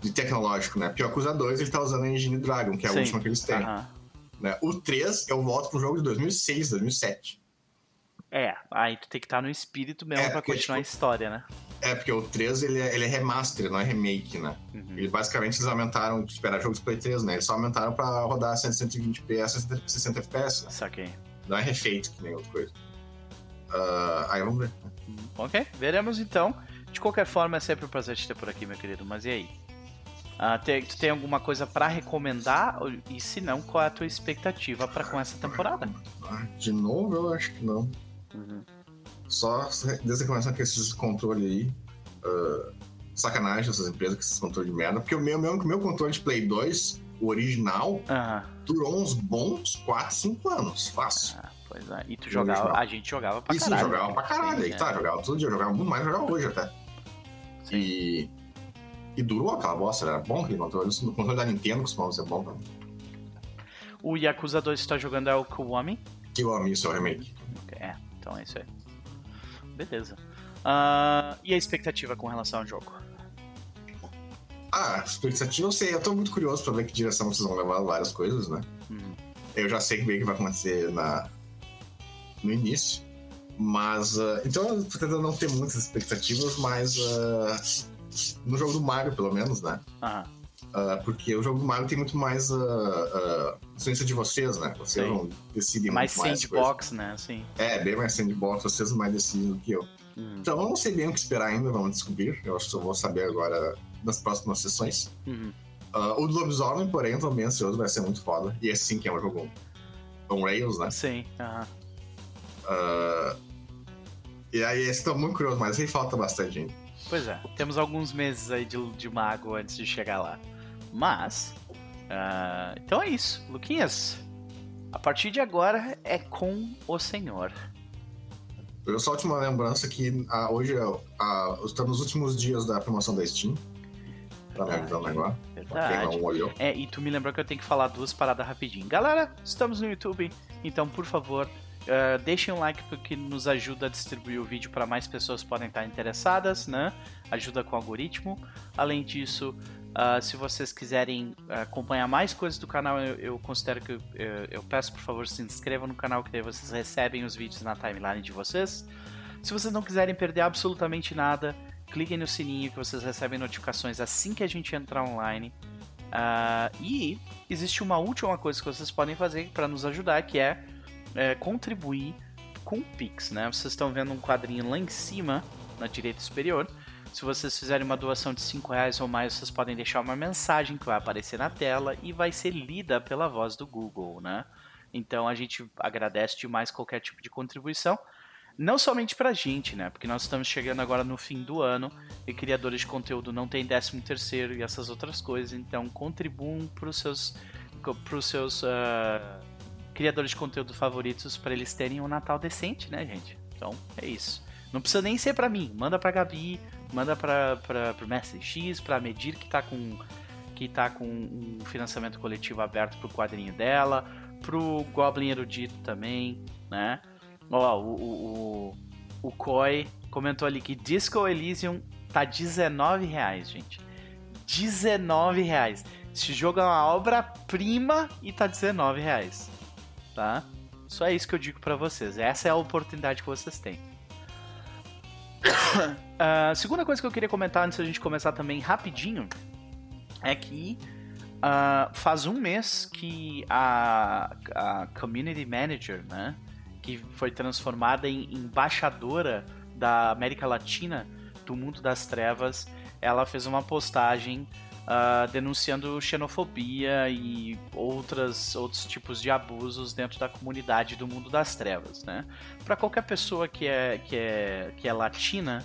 C: de tecnológico, né? Porque o Yakuza 2 ele tá usando a engine Dragon, que é a
A: Sim.
C: última que eles têm.
A: Aham.
C: Né? O 3 eu volto pro jogo de 2006, 2007.
A: É, aí tu tem que estar no espírito mesmo
C: É,
A: pra continuar
C: tipo,
A: a história, né?
C: É, porque o 3 ele é, ele é remaster, não é remake, né?
A: Uhum.
C: Ele basicamente eles aumentaram, tipo, era jogo de Play 3, né? Eles só aumentaram pra rodar 120p a 60, 60 FPS, né?
A: Saquei.
C: Não é refeito que nem outra coisa. Ah, aí vamos ver.
A: Ok, veremos então. De qualquer forma, é sempre um prazer te ter por aqui, meu querido. Mas e aí? Tem, tu tem alguma coisa pra recomendar? E se não, qual é a tua expectativa pra com essa temporada?
C: Ah, de novo, eu acho que não.
A: Uhum.
C: Só desde que começaram com esses controles aí. ah, sacanagem essas empresas com esses controles de merda. Porque o meu, meu, meu controle de Play 2, o original,
A: Aham.
C: durou uns bons 4, 5 anos. Fácil.
A: Ah, pois é. E tu jogava. A gente jogava pra
C: sim,
A: caralho.
C: jogava pra caralho.
A: Sim,
C: Aí
A: né?
C: tá, jogava todo dia, jogava muito mais, jogava hoje até.
A: Sim.
C: E. E durou aquela bosta, era bom aquele controle. O controle da Nintendo costumava ser bom também.
A: O Yakuza 2 que tu tá jogando é o Kiwami?
C: Amo isso, é o remake.
A: Então é isso aí. Beleza. Ah, e a expectativa com relação ao jogo?
C: Ah, expectativa eu sei, eu tô muito curioso pra ver que direção vocês vão levar várias coisas, né?
A: Hum,
C: Eu já sei bem o que vai acontecer na... no início. Mas. ah, então eu tô tentando não ter muitas expectativas, mas. ah, no jogo do Mario, pelo menos, né?
A: Aham.
C: Ah, porque o jogo do Mario tem muito mais ah, ah, influência de vocês, né? Vocês
A: Sim.
C: vão decidem
A: mais
C: muito mais
A: sandbox, né? Assim.
C: coisas. É, bem mais sandbox, vocês mais decidem do que eu.
A: Hum,
C: Então eu não sei bem o que esperar ainda, vamos descobrir. Eu acho que eu vou saber agora nas próximas sessões.
A: uhum.
C: Ah, o do Lobisomem, porém, tô bem ansioso, vai ser muito foda. E esse sim que é um jogo on rails, né?
A: Sim, aham.
C: Ah, e aí, esse tô muito curioso, mas aí falta bastante ainda.
A: Pois é, temos alguns meses aí de, de mago antes de chegar lá. Mas. ah, então é isso, Luquinhas. A partir de agora é com o senhor.
C: Eu só a última lembrança que ah, hoje é, ah, estamos nos últimos dias da promoção da Steam. Pra me avisar o negócio. Pra quem
A: Verdade.
C: não olhou.
A: É, e tu me lembrou que eu tenho que falar duas paradas rapidinho. Galera, estamos no YouTube, então por favor, eh, deixem um like porque nos ajuda a distribuir o vídeo para mais pessoas que podem estar interessadas, né? Ajuda com o algoritmo. Além disso, ah, se vocês quiserem ah, acompanhar mais coisas do canal, eu, eu considero que eu, eu- eu peço por favor se inscrevam no canal que daí vocês recebem os vídeos na timeline de vocês. Se vocês não quiserem perder absolutamente nada, cliquem no sininho que vocês recebem notificações assim que a gente entrar online. Ah, e existe uma última coisa que vocês podem fazer para nos ajudar, que é, é, contribuir com o Pix, né? Vocês estão vendo um quadrinho lá em cima, na direita superior. Se vocês fizerem uma doação de 5 reais ou mais, vocês podem deixar uma mensagem que vai aparecer na tela e vai ser lida pela voz do Google, né? Então a gente agradece demais qualquer tipo de contribuição. Não somente pra gente, né? Porque nós estamos chegando agora no fim do ano e criadores de conteúdo não tem 13 terceiro e essas outras coisas, então contribuam para os seus, pros seus ah, criadores de conteúdo favoritos para eles terem um Natal decente, né, gente? Então é isso. Não precisa nem ser para mim, manda para Gabi, manda para o Mestre X, para Medir que tá com que tá com um financiamento coletivo aberto pro quadrinho dela, pro Goblin Erudito também, né? Ó, o, o, o, o Koi comentou ali que Disco Elysium tá 19 reais, gente. 19 reais. Esse jogo é uma obra-prima e tá 19 reais. Tá? Só é isso que eu digo pra vocês. Essa é a oportunidade que vocês têm. A segunda coisa que eu queria comentar antes da gente começar também rapidinho é que ah, faz um mês que a, a Community Manager, né? que foi transformada em embaixadora da América Latina do mundo das trevas, ela fez uma postagem uh, denunciando xenofobia e outras, outros tipos de abusos dentro da comunidade do mundo das trevas, né? Para qualquer pessoa que é, que, é, que é latina,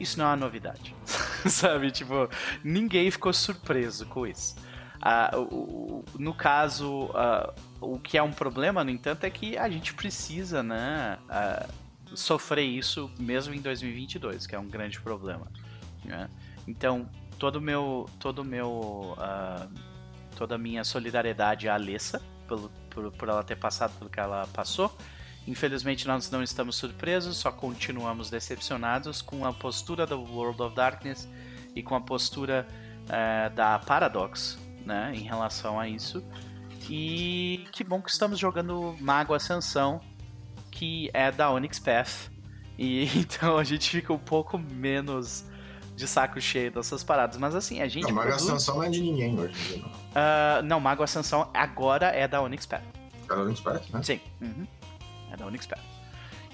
A: isso não é uma novidade, sabe? Tipo, ninguém ficou surpreso com isso. Uh, no caso, uh, o que é um problema, no entanto, é que a gente precisa, né, sofrer isso mesmo em 2022, que é um grande problema. Né? Então, todo meu, todo meu, uh, toda a minha solidariedade à Alessa por, por ela ter passado pelo que ela passou. Infelizmente nós não estamos surpresos, só continuamos decepcionados com a postura do World of Darkness e com a postura uh, da Paradox, né, em relação a isso. E que bom que estamos jogando Mago Ascensão, que é da Onyx Path. E então a gente fica um pouco menos de saco cheio dessas paradas. Mas assim, a gente.
C: Não, Mago produz... Ascensão não é de ninguém hoje.
A: Não, uh, não Mago Ascensão agora é da Onyx Path.
C: É da Onyx Path, né?
A: Sim. Uhum. É da Onyx Path.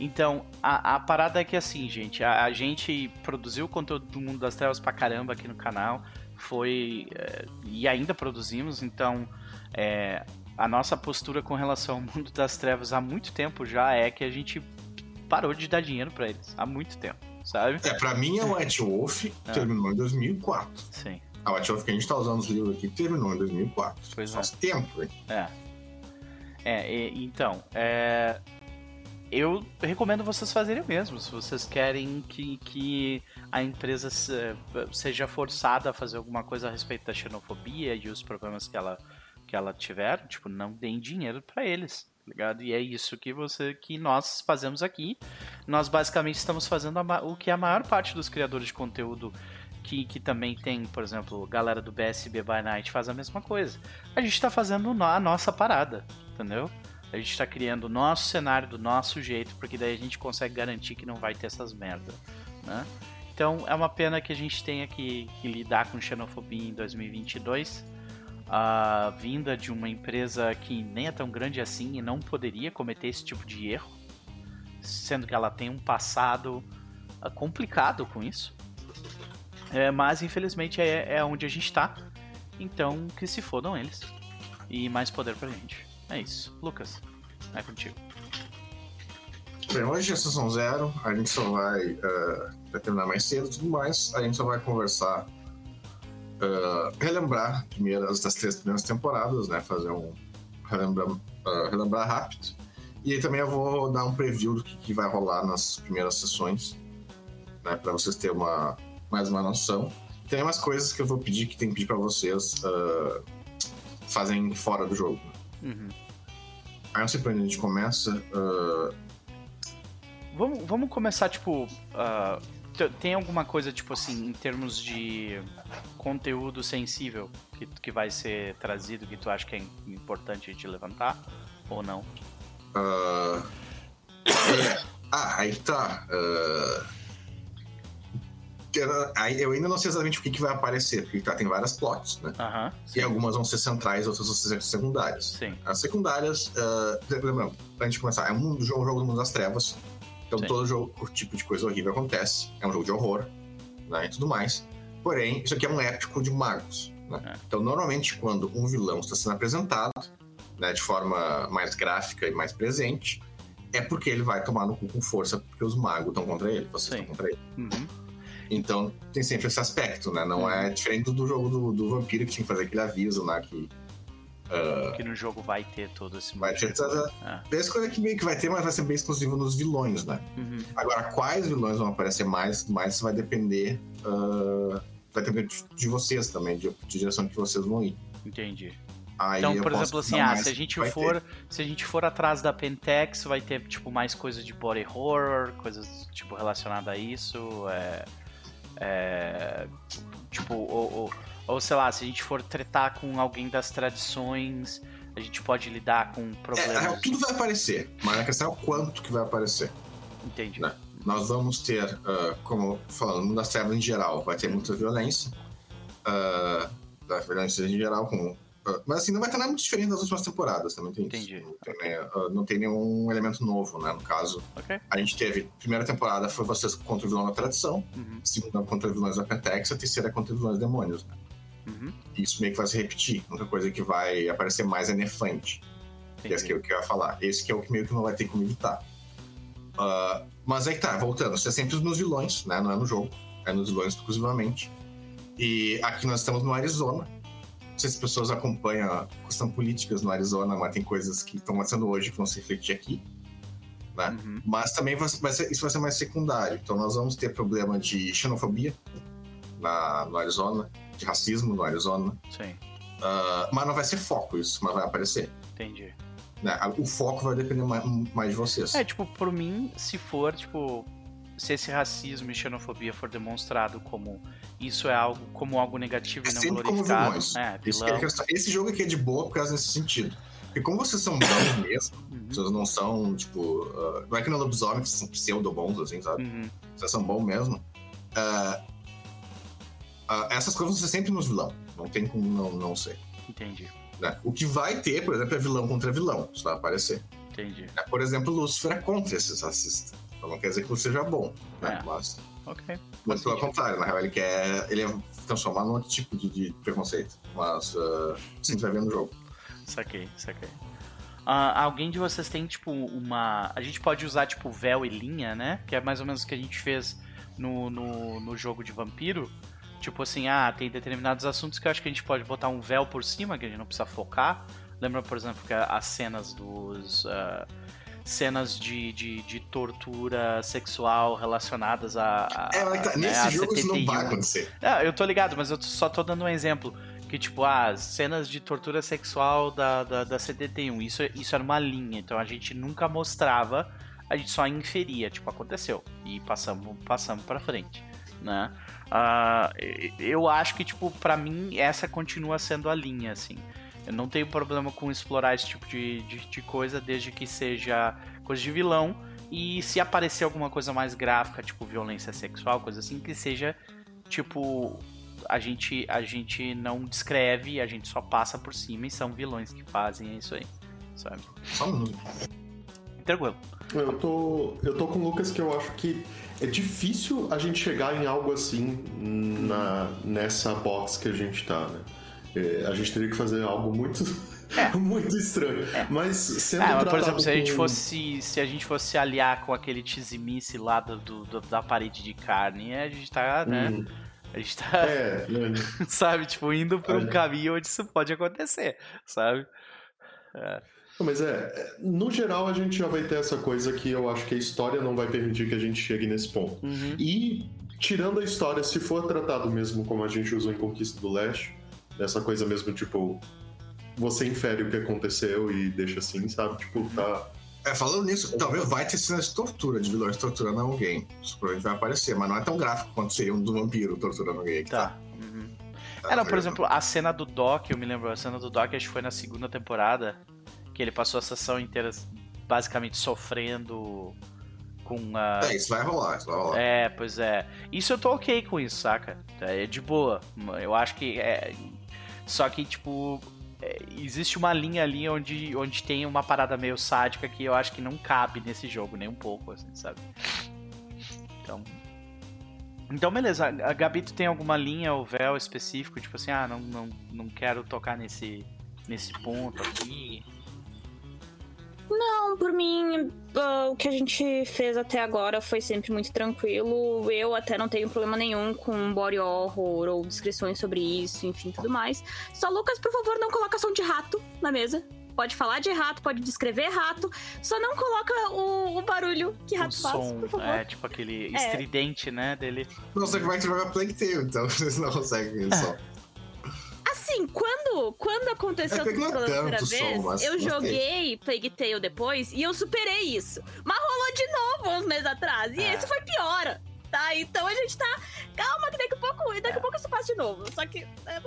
A: Então, a, a parada é que assim, gente, a, a, gente produziu conteúdo do Mundo das Trevas pra caramba aqui no canal. Foi. É, e ainda produzimos, então. É, a nossa postura com relação ao mundo das trevas há muito tempo já é que a gente parou de dar dinheiro para eles. Há muito tempo sabe?
C: É, pra mim a White Wolf é. terminou em 2004.
A: Sim.
C: A White Wolf que a gente tá usando os livros aqui terminou em 2004. Pois Faz é. tempo, hein?
A: É. É, e, então, é, eu recomendo vocês fazerem mesmo, se vocês querem que, que a empresa seja forçada a fazer alguma coisa a respeito da xenofobia e os problemas que ela, que ela tiver, tipo, não deem dinheiro para eles ligado? E é isso que você que nós fazemos aqui. Nós basicamente estamos fazendo a, o que a maior parte dos criadores de conteúdo que, que também tem, por exemplo, galera do BSB by Night faz a mesma coisa. A gente está fazendo a nossa parada, entendeu? A gente está criando o nosso cenário do nosso jeito, porque daí a gente consegue garantir que não vai ter essas merdas, né? Então é uma pena que a gente tenha que, que lidar com xenofobia em 2022 a vinda de uma empresa que nem é tão grande assim e não poderia cometer esse tipo de erro, sendo que ela tem um passado uh, complicado com isso. É, mas infelizmente é, é onde a gente está. Então que se fodam eles. E mais poder pra gente. É isso. Lucas, é contigo.
C: Bem, hoje é sessão zero, a gente só vai, uh, terminar mais cedo e tudo mais, a gente só vai conversar uh, relembrar primeiras das três primeiras temporadas, né? Fazer um relembrar, uh, relembrar rápido. E aí também eu vou dar um preview do que, que vai rolar nas primeiras sessões, né? Para vocês terem uma, mais uma noção. Tem umas coisas que eu vou pedir que tem que pedir para vocês uh, fazem fora do jogo. Uhum. Aí não sei pra onde a gente começa. Uh...
A: Vamos, vamos começar, tipo. Uh, tem alguma coisa, tipo assim, em termos de conteúdo sensível que, que vai ser trazido que tu acha que é importante de levantar? Ou não?
C: Uh... ah, aí tá. Uh... Eu ainda não sei exatamente o que, que vai aparecer, porque tá, tem várias plots, né?
A: Uhum,
C: e algumas vão ser centrais, outras vão ser secundárias.
A: Sim.
C: As secundárias, uh, lembrando, pra gente começar, é um jogo, um jogo do mundo das trevas. Então Sim. todo jogo, o tipo de coisa horrível acontece. É um jogo de horror, né, e tudo mais. Porém, isso aqui é um épico de magos. Né? É. Então, normalmente, quando um vilão está sendo apresentado né, de forma mais gráfica e mais presente, é porque ele vai tomar no cu com força, porque os magos estão contra ele, vocês estão contra ele.
A: Uhum.
C: Então, tem sempre esse aspecto, né? Não uhum. é diferente do jogo do, do vampiro que tinha que fazer aquele aviso lá que
A: Uh, que no jogo vai ter todo esse
C: Vai ter toda. Ah. Essa coisa que meio que vai ter, mas vai ser bem exclusivo nos vilões, né?
A: Uhum.
C: Agora, quais vilões vão aparecer mais, mais vai depender. Uh, vai depender de vocês também, de, de direção que vocês vão ir.
A: Entendi. Aí então, por exemplo, assim, ah, se a gente for, ter. se a gente for atrás da Pentex, vai ter tipo mais coisas de body horror, coisas tipo relacionadas a isso, é, é tipo ou, ou ou sei lá, se a gente for tretar com alguém das tradições, a gente pode lidar com problemas.
C: É, tudo vai aparecer, mas a questão é o quanto que vai aparecer.
A: Entendi.
C: Né? Nós vamos ter, uh, como falando, mundo das trevas em geral, vai ter muita violência. Uh, da violência em geral, com Uh, mas assim, não vai ter nada muito diferente das últimas temporadas, também tem
A: Entendi.
C: isso. Não tem, né, uh, não tem nenhum elemento novo, né? No caso,
A: Ok.
C: a gente teve. Primeira temporada foi vocês contra o vilão da tradição,
A: Uhum.
C: segunda contra vilões da Pentex, a terceira contra vilões demônios, né?
A: Uhum.
C: Isso meio que vai se repetir. Outra coisa que vai aparecer mais é Nefante. Que é o que eu ia falar. Esse que é o que meio que não vai ter como evitar. Ah, mas aí que tá, voltando. Você é sempre nos vilões, né? Não é no jogo. É nos vilões exclusivamente. E aqui nós estamos no Arizona. Não sei se as pessoas acompanham a questão políticas no Arizona, mas tem coisas que estão acontecendo hoje que vão se refletir aqui. Né?
A: Uhum.
C: Mas também vai, vai ser- isso vai ser mais secundário. Então nós vamos ter problema de xenofobia na, no Arizona, de racismo no Arizona.
A: Sim,
C: Ah, mas não vai ser foco isso, mas vai aparecer.
A: entendi.
C: Né? O foco vai depender mais, de vocês.
A: É, tipo, por mim, se for, tipo, se esse racismo e xenofobia for demonstrado como isso é algo como algo negativo e
C: É
A: não
C: sempre como
A: glorificado,
C: vilões.
A: é, vilão.
C: questão. Esse jogo aqui é de boa por causa desse sentido. Porque como vocês são bons mesmo,
A: Uhum.
C: vocês não são, tipo. ah, não é que no lobisomem que vocês são pseudo-bons, assim, sabe?
A: Uhum.
C: Vocês são bons mesmo. Ah, ah, essas coisas vão ser sempre nos vilão. Não tem como não, não ser.
A: Entendi,
C: né? O que vai ter, por exemplo, é vilão contra vilão. Isso vai aparecer.
A: entendi.
C: né? Por exemplo, Lúcifer é contra esses racistas. Então não quer dizer que você seja bom, né?
A: É.
C: Mas,
A: Ok.
C: mas pelo contrário, na real, ele quer. Ele é transformar num outro tipo de, de preconceito. Mas ah, você vai ver no jogo.
A: Saquei, saquei. Ah, alguém de vocês tem, tipo, uma. A gente pode usar, tipo, véu e linha, né? Que é mais ou menos o que a gente fez no, no, no jogo de vampiro. Tipo assim, ah, tem determinados assuntos que eu acho que a gente pode botar um véu por cima, que a gente não precisa focar. Lembra, por exemplo, que as cenas dos. ah, cenas de, de, de tortura sexual relacionadas a. a
C: É, mas tá,
A: né,
C: nesse
A: a
C: jogo isso não
A: 71.
C: vai acontecer.
A: Ah, eu tô ligado, mas eu só tô dando um exemplo. Que, tipo, ah, cenas de tortura sexual da, da, da 71. Isso, isso era uma linha, então a gente nunca mostrava, a gente só inferia, tipo, aconteceu. E passamos, passamos pra frente, né? E- eu acho que, tipo, pra mim, essa continua sendo a linha, assim. Eu não tenho problema com explorar esse tipo de, de, de coisa, desde que seja coisa de vilão. E se aparecer alguma coisa mais gráfica, tipo violência sexual, coisa assim, que seja, tipo, a gente, a gente não descreve, a gente só passa por cima e são vilões que fazem isso aí, sabe? Tranquilo.
B: Eu tô, eu tô com o Lucas que eu acho que é difícil a gente chegar em algo assim na, nessa box que a gente tá, né? É, a gente teria que fazer algo muito, muito estranho. Mas sendo
A: Ah, mas, por exemplo, se a gente
B: com-
A: fosse. Se a gente fosse se aliar com aquele tizimice lá do, do- da parede de carne, a gente tá, né?
B: Hum,
A: A gente tá,
B: é,
A: sabe, tipo, indo por um
B: Olha.
A: caminho onde isso pode acontecer, sabe?
B: Não, Mas é, é, no geral a gente já vai ter essa coisa que eu acho que a história não vai permitir que a gente chegue nesse ponto.
A: Uhum.
B: E, tirando a história, se for tratado mesmo como a gente usou em Conquista do Leste, dessa coisa mesmo, tipo, você infere o que aconteceu e deixa assim, sabe? Tipo, tá.
C: É, falando nisso, talvez vai ter cenas de tortura, de vilões torturando alguém. Isso provavelmente vai aparecer, mas não é tão gráfico quanto seria um do vampiro torturando alguém. que
A: Tá. Uhum.
C: tá-
A: É, não, por exemplo, a cena do Doc, eu me lembro, a cena do Doc acho que foi na segunda temporada, que ele passou a sessão inteira basicamente sofrendo com a.
C: É, isso vai rolar, isso vai rolar.
A: É, pois é. Isso eu tô ok com isso, saca? É de boa. Eu acho que é. Só que, tipo. é, existe uma linha ali onde, onde tem uma parada meio sádica que eu acho que não cabe nesse jogo, nem um pouco, assim, sabe? Então. Então, beleza. A Gabi, tu tem alguma linha ou véu específico? Tipo assim, ah, não, não, não quero tocar nesse, nesse ponto aqui.
D: Não, por mim, ah, o que a gente fez até agora foi sempre muito tranquilo. Eu até não tenho problema nenhum com body horror ou descrições sobre isso, enfim, tudo mais. Só, Lucas, por favor, não coloca som de rato na mesa. Pode falar de rato, pode descrever rato, só não coloca o, o barulho que
A: O
D: rato faz,
A: som,
D: por favor.
A: é, tipo aquele
D: É.
A: estridente, né, dele.
C: Não sei como é que joga Plague Tale, então vocês não conseguem ver só.
D: Assim, quando, quando aconteceu
C: É é
D: pela primeira
C: som,
D: vez,
C: mas
D: eu joguei Plague Tale depois e eu superei isso. Mas rolou de novo uns meses atrás. E
A: É.
D: esse foi pior. Tá? Então a gente tá. Calma, que daqui a pouco, daqui a pouco isso passa de novo. Só que. É,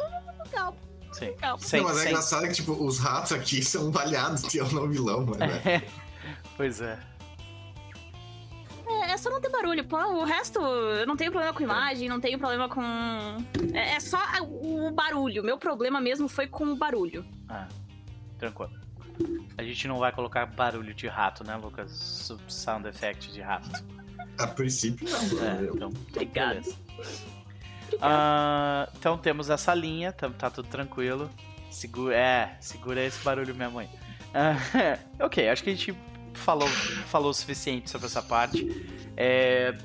D: calma,
A: Sim.
D: calma.
A: Sem,
C: não, mas é
A: sem-
C: engraçado que, tipo, os ratos aqui são baleados, que eu não vilão, mas, né?
A: Pois é.
D: É, é só não ter barulho. Pô, o resto, eu não tenho problema com imagem, não tenho problema com. É, é só o barulho. Meu problema mesmo foi com o barulho.
A: Ah, tranquilo. A gente não vai colocar barulho de rato, né, Lucas? Sound effect de rato.
C: A princípio, não.
A: É, então,
D: Obrigada.
A: beleza. Ah, então temos essa linha, tá, tá tudo tranquilo. Segura, é, segura esse barulho, minha mãe. Ah, ok, acho que a gente falou, falou o suficiente sobre essa parte. É,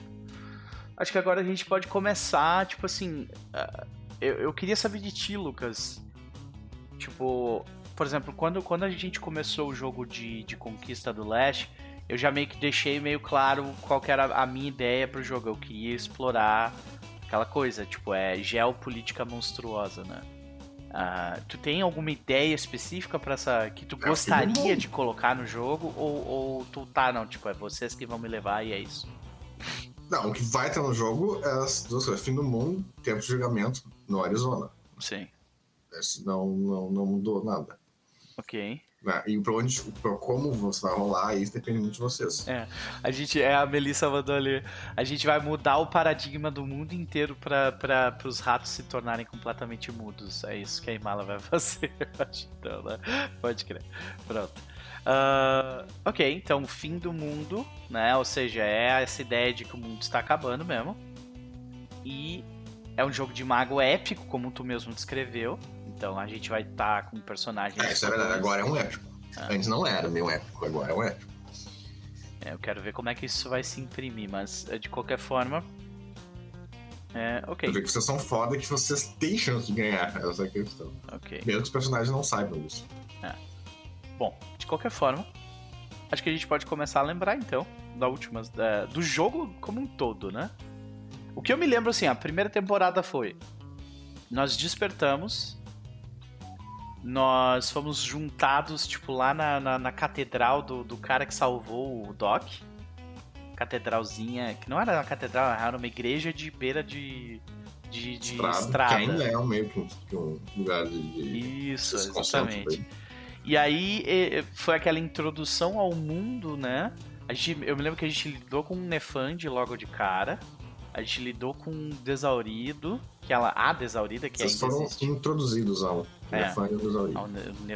A: acho que agora a gente pode começar, tipo assim. ah, eu, eu queria saber de ti, Lucas. Tipo, por exemplo, quando, quando a gente começou o jogo de, de conquista do Leste, eu já meio que deixei meio claro qual era a minha ideia pro jogo. Eu queria explorar aquela coisa, tipo, é geopolítica monstruosa, né? Ah, tu tem alguma ideia específica para essa que tu
C: do
A: gostaria de colocar no jogo ou, ou tu tá não, tipo, é vocês que vão me levar e é isso.
C: Não, o que vai ter no jogo é as duas coisas. Fim do mundo, tempo de julgamento no Arizona.
A: Sim.
C: Esse não, não, não mudou nada.
A: OK.
C: Né? E pra, onde, pra como você vai rolar, isso depende muito de vocês.
A: É, a gente é a Melissa mandou ali. A gente vai mudar o paradigma do mundo inteiro para os ratos se tornarem completamente mudos. É isso que a Imala vai fazer. Então, né? Pode crer. Pronto. Ah, ok, então fim do mundo, né? Ou seja, é essa ideia de que o mundo está acabando mesmo. E é um jogo de mago épico, como tu mesmo descreveu. Então a gente vai estar com personagens.
C: É, isso é verdade. Agora é um épico.
A: Ah.
C: Antes não era meio épico, agora é um épico.
A: É, eu quero ver como é que isso vai se imprimir, mas eh, de qualquer forma. É, ok,
C: Eu ver que vocês são foda que vocês têm chance de ganhar. Essa é a questão.
A: ok.
C: Mesmo que os personagens não saibam disso.
A: Bom, de qualquer forma, acho que a gente pode começar a lembrar então da última, da- do jogo como um todo, né? O que eu me lembro assim, a primeira temporada foi nós despertamos, nós fomos juntados tipo lá na, na, na catedral do, do cara que salvou o Doc, catedralzinha que não era uma catedral, era uma igreja de beira de de, de estrada.
C: Que ainda é um meio que um, que um lugar de.
A: Isso, exatamente. E aí foi aquela introdução ao mundo, né? A gente, eu me lembro que a gente lidou com um Nefand logo de cara. A gente lidou com um Desaurido, que ela. A Desaurida, que
C: Vocês
A: ainda
C: foram
A: existe.
C: introduzidos ao
A: É.
C: E Desaurido.
A: Ne-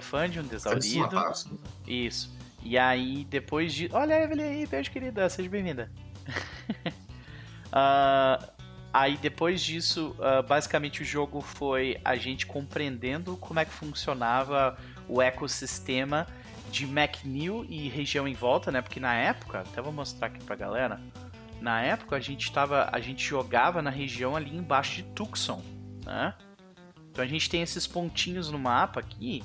A: um Desaurido.
C: mataram, assim.
A: Isso. E aí, depois de. Olha a Evelyn aí, beijo querida, seja bem-vinda. Ah, aí, depois disso, ah, basicamente o jogo foi a gente compreendendo como é que funcionava o ecossistema de McNeil e região em volta, né? Porque na época, até vou mostrar aqui pra galera. Na época a gente tava, a gente jogava na região ali embaixo de Tucson, né? Então a gente tem esses pontinhos no mapa aqui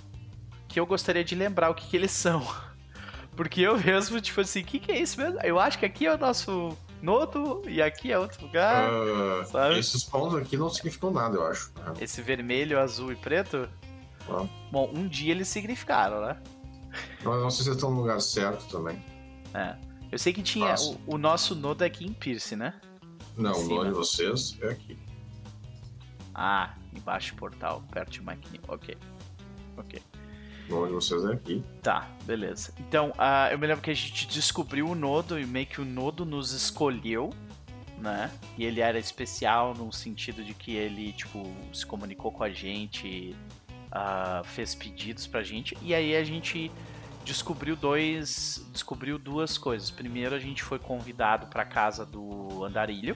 A: que eu gostaria de lembrar o que, que eles são. Porque eu mesmo, tipo assim, o que, que é isso mesmo? Eu acho que aqui é o nosso nodo e aqui é outro lugar.
C: Ah,
A: sabe?
C: esses pontos aqui não significam nada, eu acho.
A: Esse vermelho, azul e preto.
C: Ah.
A: Bom, um dia eles significaram, né?
C: Mas não sei se estão no lugar certo também.
A: É. Eu sei que tinha. O, o nosso nodo é aqui em Pierce, né?
C: Não,
A: Em
C: o nome de vocês é aqui.
A: Ah, embaixo do portal, perto de McNeil. Ok. Ok.
C: O nome de vocês é aqui.
A: Tá, beleza. Então, ah, eu me lembro que a gente descobriu o nodo e meio que o nodo nos escolheu, né? E ele era especial no sentido de que ele, tipo, se comunicou com a gente, ah, fez pedidos pra gente. E aí a gente descobriu dois. Descobriu duas coisas. Primeiro a gente foi convidado pra casa do Andarilho.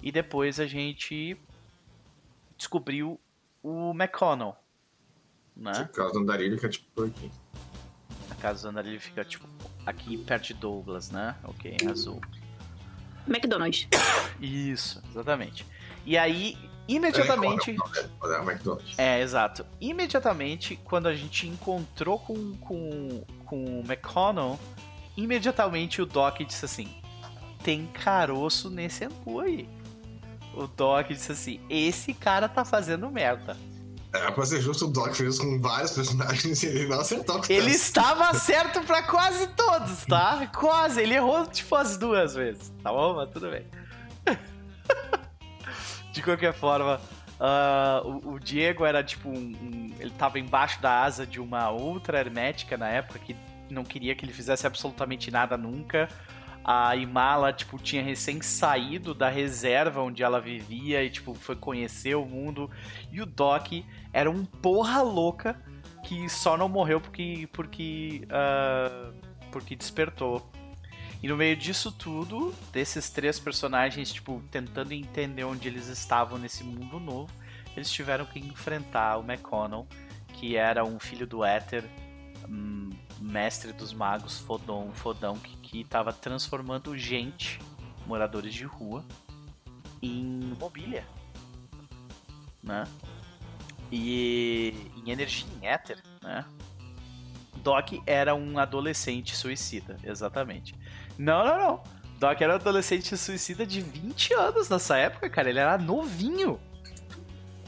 A: E depois a gente descobriu o McConnell. Né?
C: Por causa do andarilho que é tipo por aqui.
A: A casa do Andarilho fica, tipo, aqui perto de Douglas, né? Ok, azul.
D: McDonald's.
A: Isso, exatamente. E aí, imediatamente.
C: É, é,
A: exato. Imediatamente, quando a gente encontrou com, com, com o McConnell, imediatamente o Doc disse assim: tem caroço nesse angu aí. O Doc disse assim: esse cara tá fazendo merda.
C: É, pra ser justo, o Doc fez com vários personagens e ele não acertou com
A: Ele
C: tantos.
A: estava certo pra quase todos, tá? Quase. Ele errou, tipo, as duas vezes. Tá bom? Mas tudo bem. De qualquer forma, ah, o, o Diego era tipo um, um- Ele tava embaixo da asa de uma outra hermética na época que não queria que ele fizesse absolutamente nada nunca. A Imala, tipo, tinha recém saído da reserva onde ela vivia e, tipo, foi conhecer o mundo. E o Doc era um porra louca que só não morreu porque. porque. Uh, porque despertou. E no meio disso tudo, desses três personagens, tipo, tentando entender onde eles estavam nesse mundo novo, eles tiveram que enfrentar o McConnell, que era um filho do Éter, um mestre dos magos, fodão, fodão, que estava transformando gente, moradores de rua, em mobília. Né? E em energia em éter, né? Doc era um adolescente suicida, exatamente. Não, não, não. Doc era um adolescente suicida de 20 anos nessa época, cara. Ele era novinho.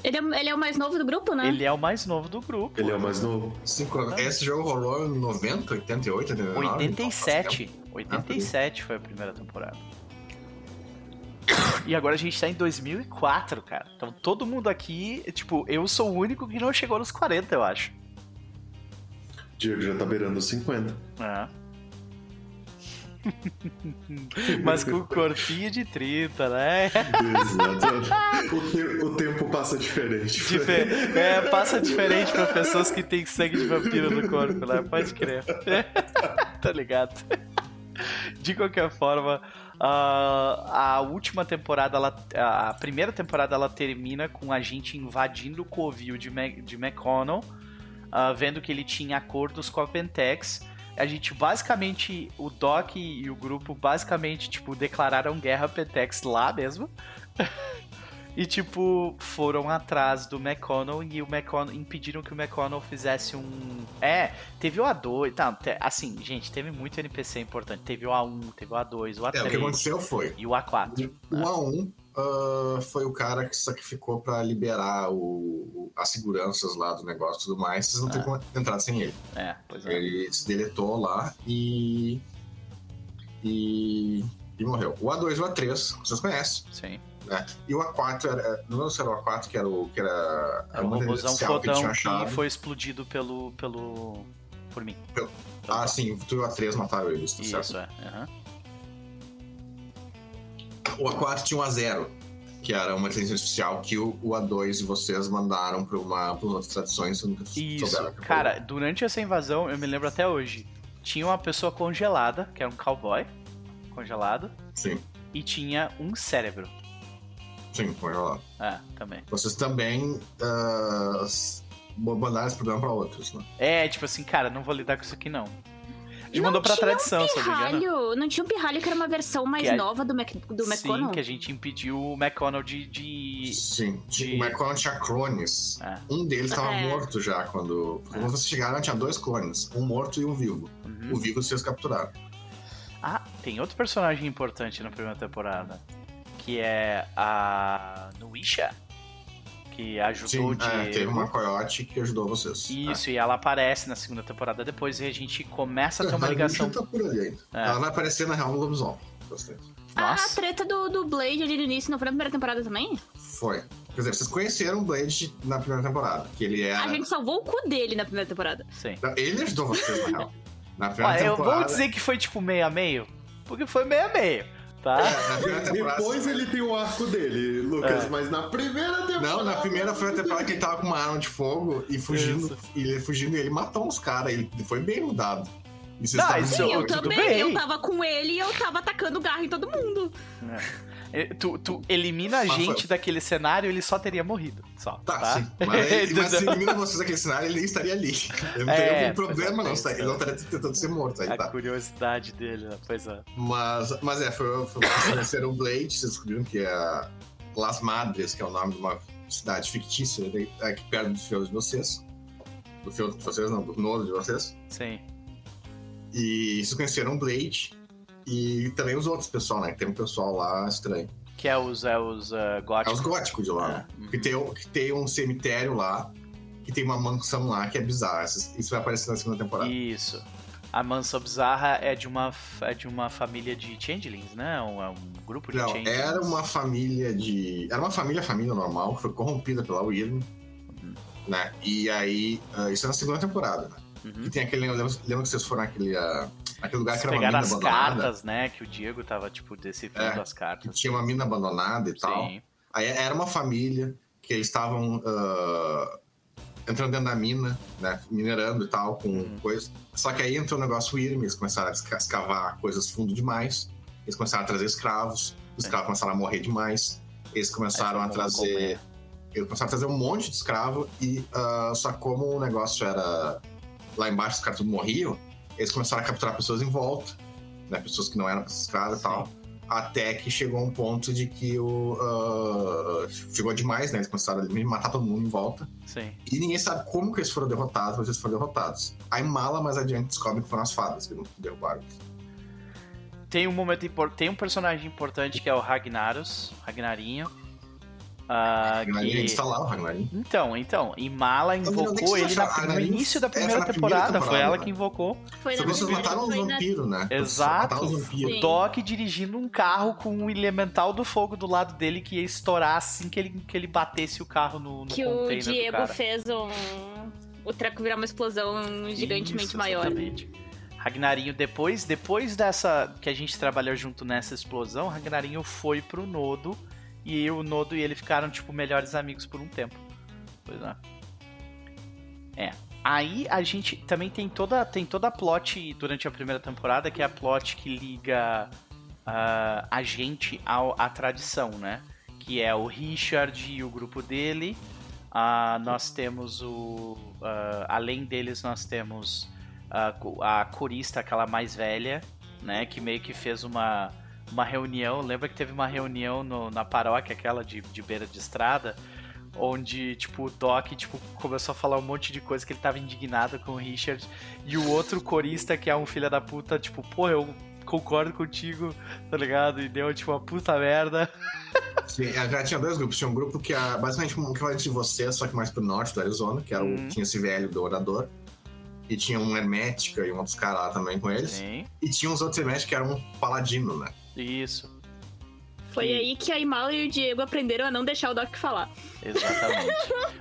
D: Ele é, ele é o mais novo do grupo, né?
A: Ele é o mais novo do grupo.
B: Ele é o mais novo.
C: Cinco, esse jogo rolou em 90, 88, 89?
A: 87. 87 foi a primeira temporada. E agora a gente tá em 2004, cara. Então todo mundo aqui, tipo, eu sou o único que não chegou nos 40, eu acho.
B: Diego já tá beirando os 50.
A: É. Mas com corpinho de 30, né?
B: Exato. O, te o tempo passa diferente.
A: Difer é, passa diferente pra pessoas que têm sangue de vampiro no corpo, né? Pode crer. tá ligado? De qualquer forma, a última temporada, ela, a primeira temporada, ela termina com a gente invadindo o covil de, Mac, de McConnell, uh, vendo que ele tinha acordos com a Pentex. A gente basicamente, o Doc e o grupo basicamente, tipo, declararam guerra à Pentex lá mesmo. E, tipo, foram atrás do McConnell e o McConnell impediram que o McConnell fizesse um. É, teve o A2. Tá, assim, gente, teve muito NPC importante. Teve o A1, teve o A2, o A3.
C: É, o que aconteceu foi.
A: E o A4.
C: O né? A1 uh, foi o cara que sacrificou para liberar o, as seguranças lá do negócio e tudo mais. Vocês não é. teriam entrado sem ele.
A: É, pois é.
C: Ele se deletou lá e. E. E morreu. O A2 e o A3, vocês conhecem.
A: Sim.
C: Né? E o A4 era. Não sei se era o A4 que era o. Que era,
A: era um robôzão fodão que, que, foi explodido pelo. pelo. por mim.
C: Pelo, ah, sim, tu e o A3 mataram eles, tá
A: Isso,
C: certo?
A: é. Uhum.
C: O A4 tinha um A0, que era uma inteligência artificial que o, o A2 e vocês mandaram para uma para outras tradições. Nunca
A: Isso, souberam, cara, durante essa invasão, eu me lembro até hoje, tinha uma pessoa congelada, que era um cowboy congelado.
C: Sim.
A: E tinha um cérebro.
C: Sim, congelado.
A: É, também.
C: Vocês também uh, mandaram esse problema pra outros, né?
A: É, tipo assim, cara, não vou lidar com isso aqui não. Gente não mandou pra tradição, um
D: pirralho, Não tinha um pirralho que era uma versão mais
A: a...
D: nova do, Mac, do McConnell?
A: Sim, que a gente impediu o McConnell de... de...
C: Sim, de... o McConnell tinha clones. É. Um deles estava é. morto já quando... Quando é. vocês chegaram, tinha dois clones. Um morto e um vivo. Uhum. O vivo vocês capturaram.
A: Ah, tem outro personagem importante na primeira temporada que é a Nuisha, que ajudou
C: Sim,
A: de.
C: É, teve uma coiote que ajudou vocês.
A: Isso, é. e ela aparece na segunda temporada depois e a gente começa a ter uma ligação.
C: Tá por ali ainda. É. Ela vai aparecer na real no Lobisomem.
D: Ah, a treta do, do Blade ali no início não foi na primeira temporada também?
C: Foi. Quer dizer, vocês conheceram o Blade na primeira temporada, que ele era...
D: A gente salvou o cu dele na primeira temporada.
A: Sim.
C: Ele ajudou vocês, na real. Na primeira Olha,
A: temporada... Eu vou dizer que foi tipo meio a meio, porque foi meio a meio. Tá?
B: É, Depois ele tem o arco dele, Lucas, é. mas na primeira temporada.
C: Não, na primeira foi a temporada que ele tava com uma arma de fogo e fugindo. E ele fugindo e ele matou uns caras. Ele foi bem mudado.
D: Isso não, isso, eu também. Bem. Eu tava com ele e eu tava atacando garra em todo mundo.
A: É. Tu, tu, elimina a gente daquele cenário, ele só teria morrido. Só,
C: tá, tá? sim. Mas, ele, mas se elimina vocês daquele cenário, ele nem estaria ali. Não teria é, algum problema, não. Ele não estaria tentando ser morto. Aí,
A: a
C: tá.
A: curiosidade dele, né? pois é.
C: Mas, mas é, foi, foi conheceram o Blade, vocês descobriram que é Las Madres, que é o nome de uma cidade fictícia né, aqui perto do feudo de vocês. Do feudo de vocês, não, do nodo de vocês.
A: Sim.
C: E vocês conheceram o Blade e também os outros pessoal, né? Tem um pessoal lá estranho.
A: Que é os, é os uh, góticos.
C: É os góticos de lá. É. Né? Que, tem, que tem um cemitério lá, que tem uma mansão lá que é bizarra. Isso vai aparecer na segunda temporada.
A: Isso. A mansão bizarra é de uma, é de uma família de changelings, né? Um, é um grupo de
C: Não,
A: changelings.
C: era uma família de... Era uma família, família normal, que foi corrompida pela Wyrm, uhum. né? E aí... Uh, isso é na segunda temporada, né? Uhum. E tem aquele... Lembra, lembra que vocês foram naquele... Uh, Aquele lugar que
A: Eles
C: era uma mina
A: pegaram as
C: abandonada.
A: cartas, né? Que o Diego tava, tipo, decifrando
C: É,
A: as
C: Que
A: cartas.
C: tinha uma mina abandonada e tal.
A: Sim.
C: Aí era uma família que eles estavam ah, entrando dentro da mina, né? Minerando e tal, com
A: Uhum.
C: coisa. Só que aí entrou um negócio Wyrm, eles começaram a esca- escavar coisas fundo demais. Eles começaram a trazer escravos. Os
A: É.
C: escravos começaram a morrer demais. Eles começaram a trazer. Eles começaram a trazer um monte de escravo. E ah, só como o negócio era. Lá embaixo os caras tudo morriam, eles começaram a capturar pessoas em volta. Né? Pessoas que não eram escravos e tal. Até que chegou um ponto de que o. ah, chegou demais, né? Eles começaram a matar todo mundo em volta.
A: Sim.
C: E ninguém sabe como que eles foram derrotados, mas eles foram derrotados. Aí Mala mais adiante descobre que foram as fadas que derrubaram.
A: Tem um momento tem um personagem importante que é o Ragnaros, Ragnarinho. Ah,
C: Ragnarin,
A: que...
C: Ele está lá, o Ragnarin.
A: Então, então, e Mala invocou ele na- no início da primeira
C: foi na primeira
A: temporada, foi
C: temporada,
A: ela
C: né?
A: que invocou.
D: Foi
C: Só
D: na
C: que vocês mataram um
D: foi na-
C: né?
A: Exato.
C: Vampiro.
D: Sim.
A: Doc dirigindo um carro com um elemental do fogo do lado dele que ia estourar assim que ele, que ele batesse o carro no, no
D: Que o Diego
A: cara.
D: fez um. O treco virar uma explosão gigantemente
A: Isso,
D: maior.
A: exatamente. Ragnarinho, depois, depois dessa que a gente trabalhou junto nessa explosão, Ragnarinho foi pro Nodo e o Nodo e ele ficaram tipo melhores amigos por um tempo. Pois é. É. Aí a gente também tem toda tem toda a plot durante a primeira temporada que é a plot que liga ah, a gente ao, à tradição, né? Que é o Richard e o grupo dele. Ah, nós temos o. ah, além deles, nós temos a corista, aquela mais velha, né? Que meio que fez uma, uma reunião. Lembra que teve uma reunião no- na paróquia, aquela de, de beira de estrada? Onde, tipo, o Doc tipo, começou a falar um monte de coisa que ele tava indignado com o Richard. E o outro corista, que é um filho da puta, tipo, pô, eu concordo contigo, tá ligado? E deu, tipo, uma puta merda.
C: Sim, é, já tinha dois grupos. Tinha um grupo que era basicamente um equivalente de você, só que mais pro norte do Arizona, que era
A: Uhum.
C: o tinha esse velho do orador. E tinha um Hermética e um outros caras lá também com eles.
A: Sim,
C: E tinha uns outros Herméticos que eram um paladino, né?
A: Isso.
D: Foi
A: Sim.
D: aí que a Imala e o Diego aprenderam a não deixar o Doc falar.
A: Exatamente.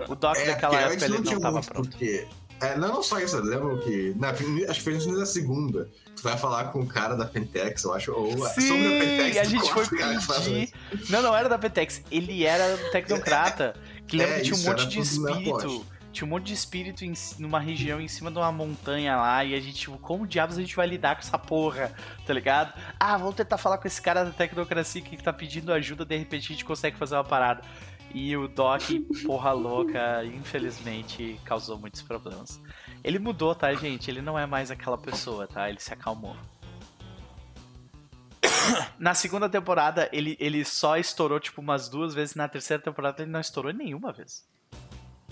A: O Doc
C: É, porque
A: época ele
C: não
A: tava pronto.
C: porque... É, não, não só isso, eu lembro que... Na, acho que foi da segunda. Tu vai falar com o cara da Pentex, eu acho, ou sobre a Pentex.
A: a gente foi pedir. Não, não era da Petex. Ele era tecnocrata. Que lembra
C: É,
A: que tinha um monte de
C: na
A: espírito. Tinha um monte de espírito em, numa região em cima de uma montanha lá. E a gente, tipo, como diabos a gente vai lidar com essa porra? Tá ligado? Ah, vamos tentar falar com esse cara da tecnocracia que tá pedindo ajuda. De repente a gente consegue fazer uma parada. E o Doc, porra louca, infelizmente causou muitos problemas. Ele mudou, tá, gente? Ele não é mais aquela pessoa, tá? Ele se acalmou. Na segunda temporada, ele, ele só estourou, tipo, umas duas vezes. Na terceira temporada, ele não estourou nenhuma vez.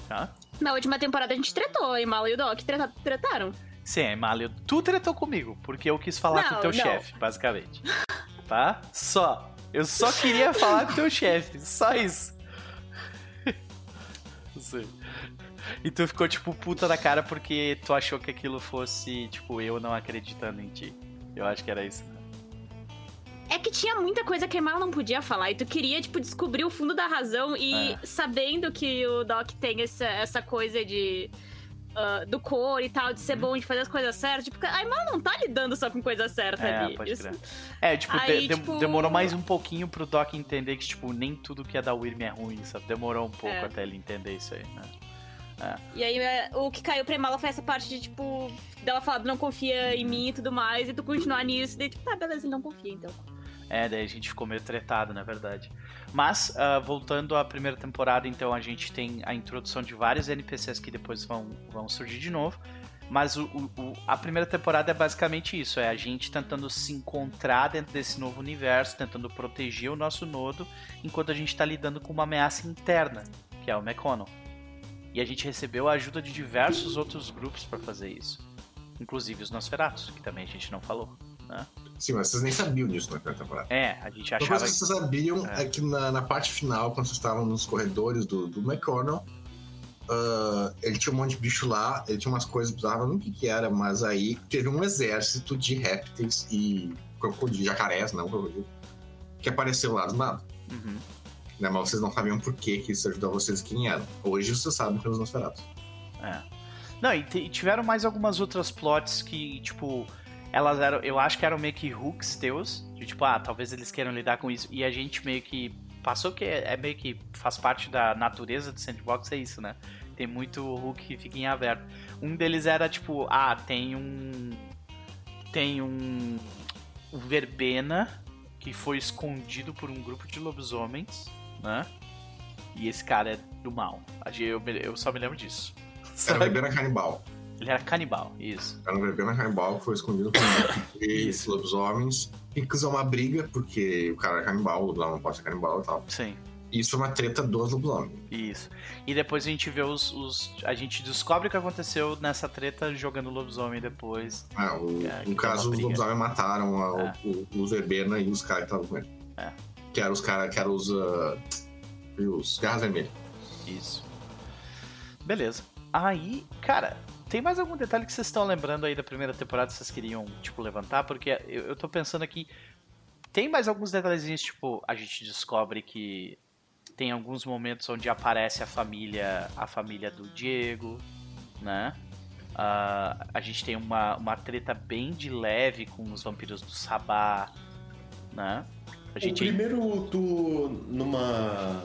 A: Tá?
D: Na última temporada a gente tretou, a Imala e o Doc treta- tretaram.
A: Sim, Malio, tu tretou comigo, porque eu quis falar com o
D: Não,
A: teu
D: não.
A: chefe, basicamente. Tá? Só. Eu só queria falar com o teu chefe, só isso. Sim. E tu ficou, tipo, puta da cara porque tu achou que aquilo fosse, tipo, eu não acreditando em ti. Eu acho que era isso. né?
D: É que tinha muita coisa que a Imala não podia falar. E tu queria, tipo, descobrir o fundo da razão. E
A: É.
D: sabendo que o Doc tem essa, essa coisa de. ah, do cor e tal, de ser bom, de fazer as coisas certas. Tipo, a Imala não tá lidando só com coisa certa
A: É,
D: ali.
A: pode crer. É, tipo,
D: Aí,
A: de-
D: tipo-
A: demorou mais um pouquinho pro Doc entender que, tipo, nem tudo que é da Wyrm é ruim, sabe? Demorou um pouco
D: É.
A: até ele entender isso aí, né?
D: E aí, é, o que caiu pra Imala foi essa parte de, tipo, dela falar, não confia em mim e tudo mais, e tu continuar nisso. Daí, tipo, tá, beleza, ele não confia, então.
A: É, daí a gente ficou meio tretado, na verdade. Mas, ah, voltando à primeira temporada, então a gente tem a introdução de vários NPCs que depois vão, vão surgir de novo. Mas o- o- a primeira temporada é basicamente isso: é a gente tentando se encontrar dentro desse novo universo, tentando proteger o nosso nodo, enquanto a gente está lidando com uma ameaça interna, que é o McConnell. E a gente recebeu a ajuda de diversos outros grupos para fazer isso, inclusive os Nosferatus, que também a gente não falou. Né?
C: Sim, mas vocês nem sabiam disso na primeira temporada.
A: É, a gente
C: Uma
A: achava
C: coisa que vocês sabiam
A: É.
C: é, que na, na parte final, quando vocês estavam nos corredores do, do McConnell, ah, ele tinha um monte de bicho lá, ele tinha umas coisas bizarras, não sei o que, que era, mas aí teve um exército de répteis e crocodilos, jacarés, não crocodilo, que apareceu lá do nada.
A: Uhum.
C: Né? Mas vocês não sabiam por que, que isso ajudou vocês quem eram. Hoje vocês sabem pelos Nosferatus.
A: É. Não, e, te- e tiveram mais algumas outras plots que, tipo, elas eram, eu acho que eram meio que hooks teus, de tipo, ah, talvez eles queiram lidar com isso, e a gente meio que passou que é, meio que faz parte da natureza do sandbox, é isso, né? Tem muito hook que fica em aberto. Um deles era tipo, ah, tem um. Tem um. Um verbena que foi escondido por um grupo de lobisomens, né? E esse cara é do mal. Eu, eu só me lembro disso.
C: Era verbena canibal.
A: Ele era canibal, isso.
C: Era um verbena canibal que foi escondido por de lobisomens. Que usar uma briga, porque o cara era canibal, o não pode ser canibal e tal.
A: Sim.
C: Isso é uma treta dos lobisomens.
A: Isso. E depois a gente vê os, os, A gente descobre o que aconteceu nessa treta jogando lobisomem depois.
C: É, o, é, no caso, os lobisomens mataram a, é. o, o, Verbena e os caras que estavam com ele. É. Que eram os caras, que eram os. Uh, os Garras Vermelhas.
A: Isso. Beleza. Aí, cara, tem mais algum detalhe que vocês estão lembrando aí da primeira temporada que vocês queriam, tipo, levantar? Porque eu, eu tô pensando aqui. Tem mais alguns detalhezinhos, tipo, a gente descobre que tem alguns momentos onde aparece a família, a família do Diego, né? Uh, a gente tem uma, uma treta bem de leve com os vampiros do Sabá, né?
B: A gente... O primeiro tu numa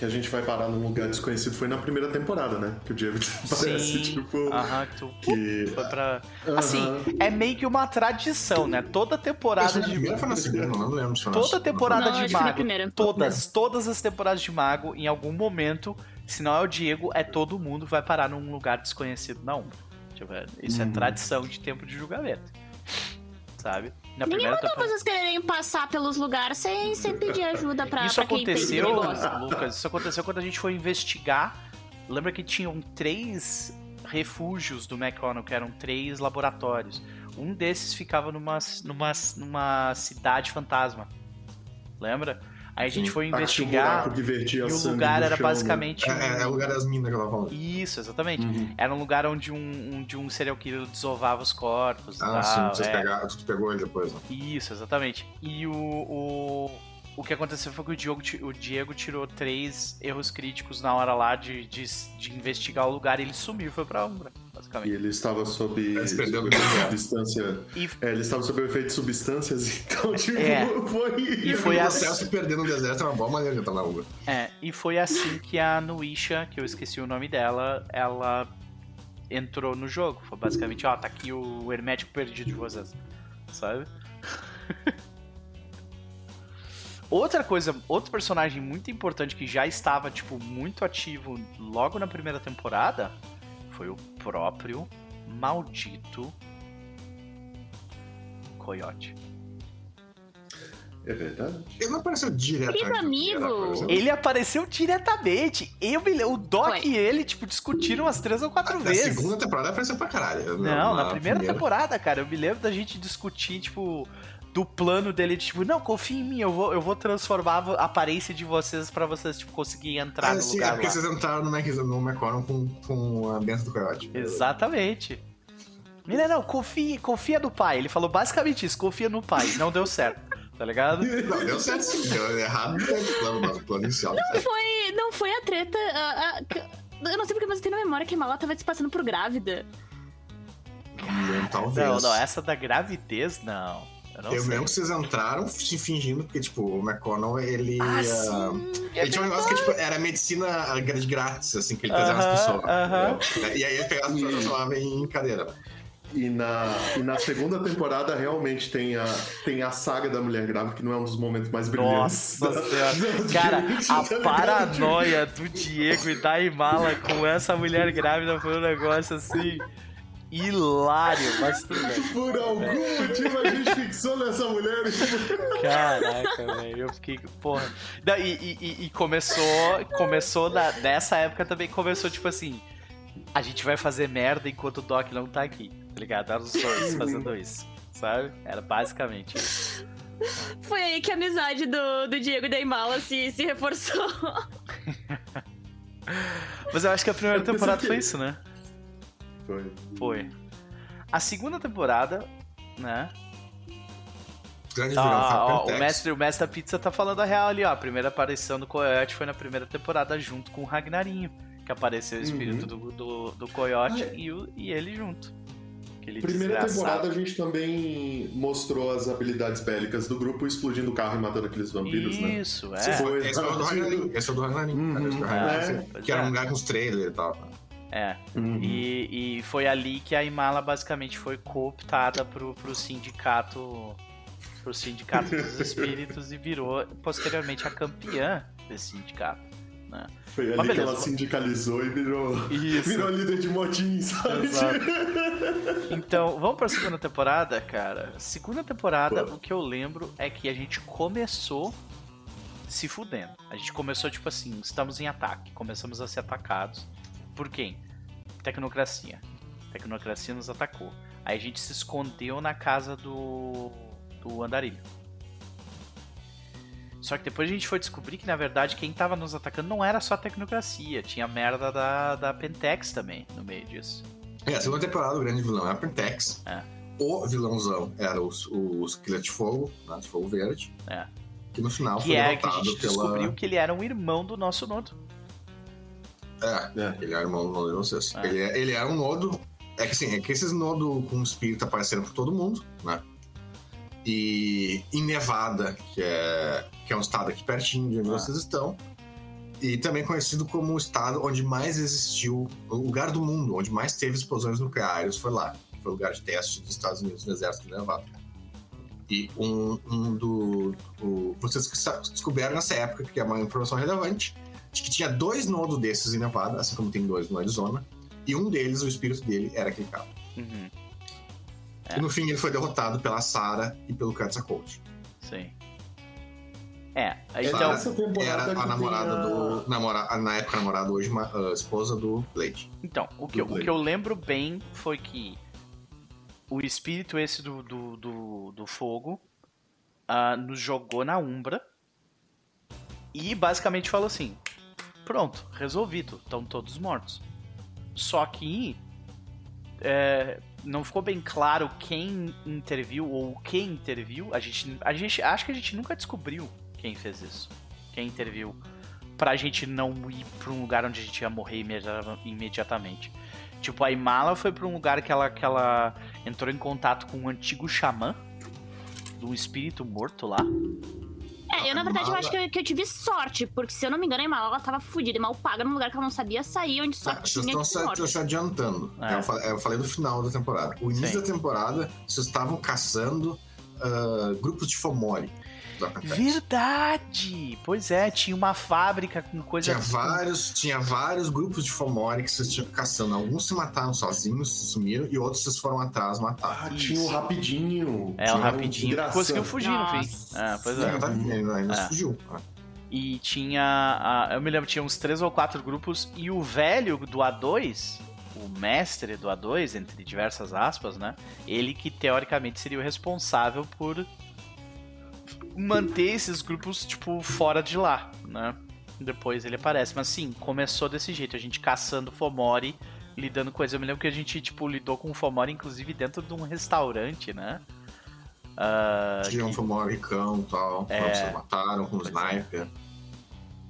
B: que a gente vai parar num lugar desconhecido foi na primeira temporada, né? Que o Diego parece,
A: Sim.
B: tipo.
A: Aham, que tu que... foi pra. Assim, é meio que uma tradição, né? Toda temporada de.
C: Primeira foi na segunda, não lembro se foi
A: Toda temporada
D: não,
A: de Mago. Todas, todas as temporadas de Mago, em algum momento, se não é o Diego, é todo mundo vai parar num lugar desconhecido na Umbra. Isso é uhum. tradição de tempo de julgamento. Sabe?
D: Na Ninguém mandou temporada... vocês quererem passar pelos lugares sem, sem pedir ajuda pra,
A: isso
D: pra
A: aconteceu, Lucas, isso aconteceu quando a gente foi investigar. Lembra que tinham três refúgios do McConnell, que eram três laboratórios. Um desses ficava numa, numa, numa cidade fantasma. Lembra? Aí a gente Sim. foi investigar
B: um e
A: o lugar era
B: chão,
A: basicamente.
C: Né? É, é, o lugar das minas que ela falou.
A: Isso, exatamente. Uhum. Era um lugar onde um, um, de um serial killer desovava os corpos.
C: Ah, tal, sim, você é. pegar, tu pegou ele depois. Né?
A: Isso, exatamente. E o, o, o que aconteceu foi que o Diego, o Diego tirou três erros críticos na hora lá de, de, de investigar o lugar e ele sumiu e foi pra Umbra basicamente.
B: E ele estava sob, substância. E... É, ele estava sob o efeito de substâncias, então, tipo,
A: é.
B: foi.
A: E foi
C: o
A: assim.
C: se perder no deserto é uma boa maneira de estar na Uber.
A: É, e foi assim que a Nuisha, que eu esqueci o nome dela, ela entrou no jogo. Foi basicamente, ó, tá aqui o hermético perdido de vocês. Sabe? Outra coisa, outro personagem muito importante que já estava, tipo, muito ativo logo na primeira temporada foi o próprio maldito Coyote.
B: É verdade.
C: Ele não apareceu diretamente.
D: Querido amigo!
A: Ele apareceu diretamente. Eu me, o Doc foi. e ele, tipo, discutiram umas três ou quatro vezes.
C: Na segunda temporada apareceu pra caralho.
A: Não, na, na primeira, primeira, temporada, cara, eu me lembro da gente discutir, tipo, do plano dele, tipo, não, confia em mim, eu vou, eu vou transformar a aparência de vocês pra vocês, tipo, conseguirem entrar
C: é,
A: no
C: sim,
A: lugar
C: É porque
A: lá.
C: vocês entraram no, Mac, no com, com a benção do coiote.
A: Exatamente. Não, não, confia, confia no pai. Ele falou basicamente isso, confia no pai. Não deu certo, tá ligado?
C: Não, deu certo sim, deu errado no plano, plano inicial.
D: Não foi, não foi a treta... A, a, eu não sei porque, mas eu tenho na memória que a Mala tava se passando por grávida.
C: Não, talvez.
A: Não, não, essa da gravidez, não. Eu,
C: eu lembro que vocês entraram se fingindo, porque, tipo, o McConnell, ele.
A: Ah, uh,
C: ele tinha um negócio que, tipo, era medicina de grátis, assim, que ele trazia uh -huh, as pessoas. Uh -huh. E aí ele pegava as pessoas e transformava em cadeira.
B: E na, e na segunda temporada realmente tem a, tem a saga da mulher grávida, que não é um dos momentos mais brilhantes.
A: Nossa da, Cara, a paranoia do Diego e da Imala com essa mulher grávida foi um negócio assim hilário, mas tudo bem.
B: Por algum motivo a gente fixou nessa mulher.
A: Caraca, velho, eu fiquei, porra. E, e, e começou, começou da, nessa época também começou tipo assim, a gente vai fazer merda enquanto o Doc não tá aqui, tá ligado? Eram os dois fazendo isso, sabe? Era basicamente isso.
D: Foi aí que a amizade do, do Diego e da Imala se, se reforçou.
A: Mas eu acho que a primeira temporada foi isso, né?
B: Foi.
A: Foi. A segunda temporada, né?
C: Grande
A: tá, ó, o, mestre, o mestre da pizza tá falando a real ali, ó. A primeira aparição do Coyote foi na primeira temporada junto com o Ragnarinho. Que apareceu o espírito uhum. do, do, do Coyote e, o, e ele junto. Aquele
B: Primeira
A: desgraçado.
B: temporada a gente também mostrou as habilidades bélicas do grupo explodindo o carro e matando aqueles vampiros, né?
A: Isso, é.
B: Foi
C: esse é o do Ragnarin. Esse é o do Ragnarin.
B: Uhum, é.
C: Que era um lugar com os trailers e tal.
A: É.
B: Uhum.
A: E, e foi ali que a Imala basicamente foi cooptada pro, pro sindicato. Pro sindicato dos espíritos e virou posteriormente a campeã desse sindicato. Né?
B: Foi ali
A: Mas
B: que
A: beleza.
B: ela sindicalizou e virou,
A: Isso.
B: virou líder de motim, sabe?
A: Exato. Então, vamos pra segunda temporada, cara. Segunda temporada,
B: Pô.
A: o que eu lembro é que a gente começou se fudendo. A gente começou, tipo assim, estamos em ataque. Começamos a ser atacados. Por quem? Tecnocracia. Tecnocracia nos atacou. Aí a gente se escondeu na casa do, do Andarilho. Só que depois a gente foi descobrir que, na verdade, quem tava nos atacando não era só a tecnocracia. Tinha a merda da, da Pentex também no meio disso.
C: É, a segunda temporada, o grande vilão é a Pentex.
A: É.
C: O vilãozão era os, os Esqueleto de Fogo, né, de Fogo Verde.
A: É.
C: Que no final
A: Que
C: foi
A: é que a
C: derrotado
A: gente
C: pela...
A: descobriu que ele era um irmão do nosso Nodo.
C: É,
B: É.
C: ele era irmão do Nodo de vocês.
A: É.
C: Ele, é- ele era um Nodo... É que assim, é que esses Nodo com espírito apareceram por todo mundo, né? E em Nevada, que é, que é um estado aqui pertinho de onde
A: Ah.
C: vocês estão, e também conhecido como o estado onde mais existiu, o lugar do mundo onde mais teve explosões nucleares foi lá, que foi o lugar de teste dos Estados Unidos no exército de Nevada. E um, um do. o- vocês descobriram nessa época, que é uma informação relevante, de que tinha dois nodos desses em Nevada, assim como tem dois no Arizona, e um deles, o espírito dele, era aquele cara.
A: Uhum, É.
C: E no fim ele foi derrotado pela Sarah e pelo Quetzalcoatl.
A: sim. É,
C: Então,
A: então.
B: Essa temporada
C: Era
B: que
C: a namorada
B: a-
C: do. Namora, na época namorada, hoje ma- a esposa do Blade.
A: Então, o que, eu- o que eu lembro bem foi que o espírito esse do, do, do, do fogo ah, nos jogou na Umbra e basicamente falou assim: pronto, resolvido, estão todos mortos. Só que é, não ficou bem claro quem interviu ou quem interviu. A gente, a gente acho que a gente nunca descobriu quem fez isso. Quem interviu pra gente não ir pra um lugar onde a gente ia morrer imediata- imediatamente. Tipo, a Imala foi pra um lugar que ela, que ela entrou em contato com um antigo xamã, de um espírito morto lá.
D: É, eu na verdade eu acho que eu, que eu tive sorte, porque se eu não me engano, a Imala ela tava fudida e mal paga num lugar que ela não sabia sair, onde só
C: vocês
D: tinha
C: estão
D: tipo,
C: se, se adiantando.
A: É.
C: Eu, fa- eu falei do final da temporada. O início
A: Sim.
C: da temporada, vocês estavam caçando ah, grupos de Fomori.
A: Verdade! Pois é, tinha uma fábrica com coisa.
C: Tinha vários, tinha vários grupos de Fomori que vocês tinham caçando. Alguns se mataram sozinhos, se sumiram, e outros vocês foram atrás matar.
B: Ah, tinha o rapidinho.
A: É, o
B: um
A: rapidinho
B: desgraçado.
A: conseguiu fugir no fim.
D: Nossa.
A: É, pois
C: Sim,
A: é.
C: ainda, ainda, ainda
A: É.
C: fugiu.
A: E tinha. eu me lembro, tinha uns três ou quatro grupos. E o velho do A2, o mestre do A2, entre diversas aspas, né? Ele que teoricamente seria o responsável por manter esses grupos, tipo, fora de lá, né? Depois ele aparece. Mas sim, começou desse jeito, a gente caçando Fomori, lidando com coisas. Eu me lembro que a gente, tipo, lidou com o Fomori, inclusive, dentro de um restaurante, né? Ah,
C: Tinha um
A: que-
C: Fomori cão e tal.
A: É.
C: Vocês mataram com um
A: Pois é.
C: sniper.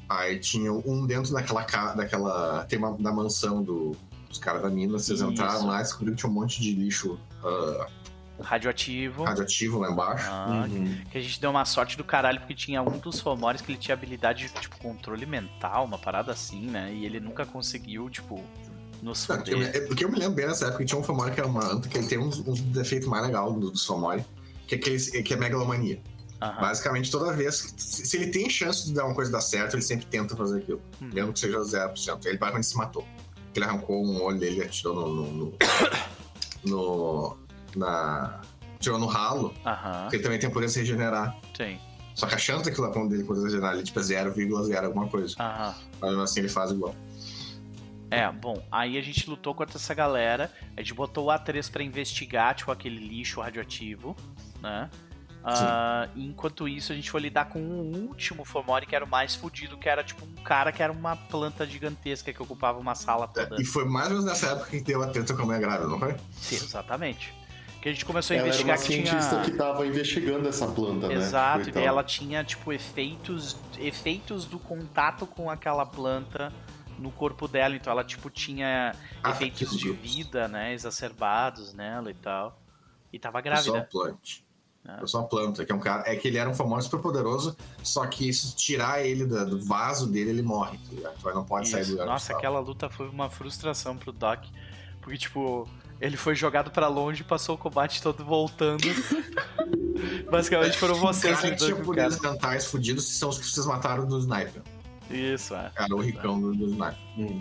C: Aí tinha um dentro daquela, ca- daquela tema da mansão do- dos caras da mina. Vocês
A: Isso.
C: entraram lá e descobriram que tinha um monte de lixo ah,
A: radioativo.
C: radioativo lá embaixo.
A: Ah,
B: Uhum.
A: Que a gente deu uma sorte do caralho, porque tinha um dos Fomores que ele tinha habilidade de, tipo, controle mental, uma parada assim, né? E ele nunca conseguiu, tipo, nos
C: Não, porque eu, é porque eu me lembro bem nessa época que tinha um Fomori que era uma anta, que ele tem uns, uns defeitos mais legais do, do Fomori, que é, aquele, que é megalomania.
A: Aham.
C: Basicamente, toda vez. que- Se se ele tem chance de dar uma coisa dar certo, ele sempre tenta fazer aquilo.
A: Hum.
C: Mesmo que seja 0%. Ele basicamente se matou. Ele arrancou um olho dele e atirou no. no, no, no- na. Tirou no ralo,
A: Aham,
C: porque ele também tem poder de se regenerar.
A: sim.
C: Só que a chance daquilo lá dele poder regenerar ele, tipo, é 0,0 alguma coisa.
A: Aham.
C: Mas mesmo assim ele faz igual.
A: É, bom, aí a gente lutou contra essa galera, a gente botou o A3 pra investigar, tipo, aquele lixo radioativo, né? E enquanto isso, a gente foi lidar com o último Fomori, que era o mais fudido, que era tipo um cara que era uma planta gigantesca que ocupava uma sala toda.
C: E foi mais ou menos nessa época que deu a treta com a mulher grávida, não foi?
A: Sim, exatamente. Que a gente começou a
B: Ela era
A: investigar
B: uma
A: que
B: cientista
A: tinha.
B: que tava investigando essa planta, né?
A: Exato,
B: Tipo,
A: e
B: tal.
A: ela tinha, tipo, efeitos, efeitos do contato com aquela planta no corpo dela, então ela, tipo, tinha
C: Ah,
A: efeitos de vida, né, exacerbados nela e tal. E tava
C: É só
A: grávida.
C: uma planta. É só uma planta, que é um cara. É que ele era um famoso super poderoso, só que se tirar ele do vaso dele, ele morre, tá ligado? Então ele não pode sair do
A: Isso.
C: lugar.
A: Nossa, aquela luta foi uma frustração pro Doc. Porque, tipo, ele foi jogado pra longe, passou o combate todo voltando. Basicamente foram vocês
C: Cara,
A: lidando com o cara.
C: mentais fudidos são os que vocês mataram do sniper.
A: Isso, é.
C: Cara, o ricão do, do sniper.
B: Hum.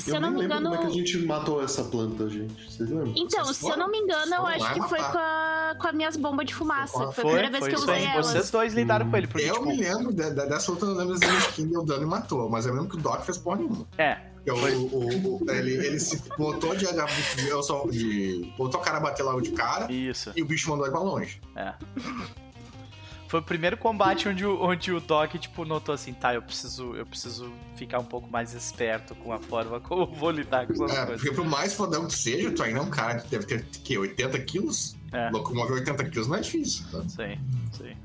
D: Se eu, não
B: nem
D: me engano.
B: como é que a gente matou essa planta, gente. Vocês lembram?
D: Então,
C: Vocês
D: se eu não me engano, eu
C: foram
D: acho que foi com, a, com as minhas bombas de fumaça.
C: Foi-
D: Foi, a
A: Foi,
D: primeira vez
A: foi
D: que eu usei elas.
A: Vocês dois lidaram com ele, porque,
C: eu
A: tipo,
C: me lembro de- de- dessa luta, eu não lembro a skin deu dano e matou, mas eu lembro que o Doc fez porra nenhuma.
A: é,
C: Porque o- o- o- ele, ele se botou de, de, eu só- de- botou o cara a bater logo de cara
A: isso.
C: e o bicho mandou ele pra longe.
A: É. Foi o primeiro combate onde o, onde o Doc, tipo, notou assim, tá, eu preciso, eu preciso ficar um pouco mais esperto com a forma como eu vou lidar com essas
C: É,
A: coisas.
C: porque por mais fodão que seja, tu ainda é um cara que deve ter que, 80 quilos.
A: É.
C: Locomover 80 quilos não é difícil. Tá?
A: Sim, sim.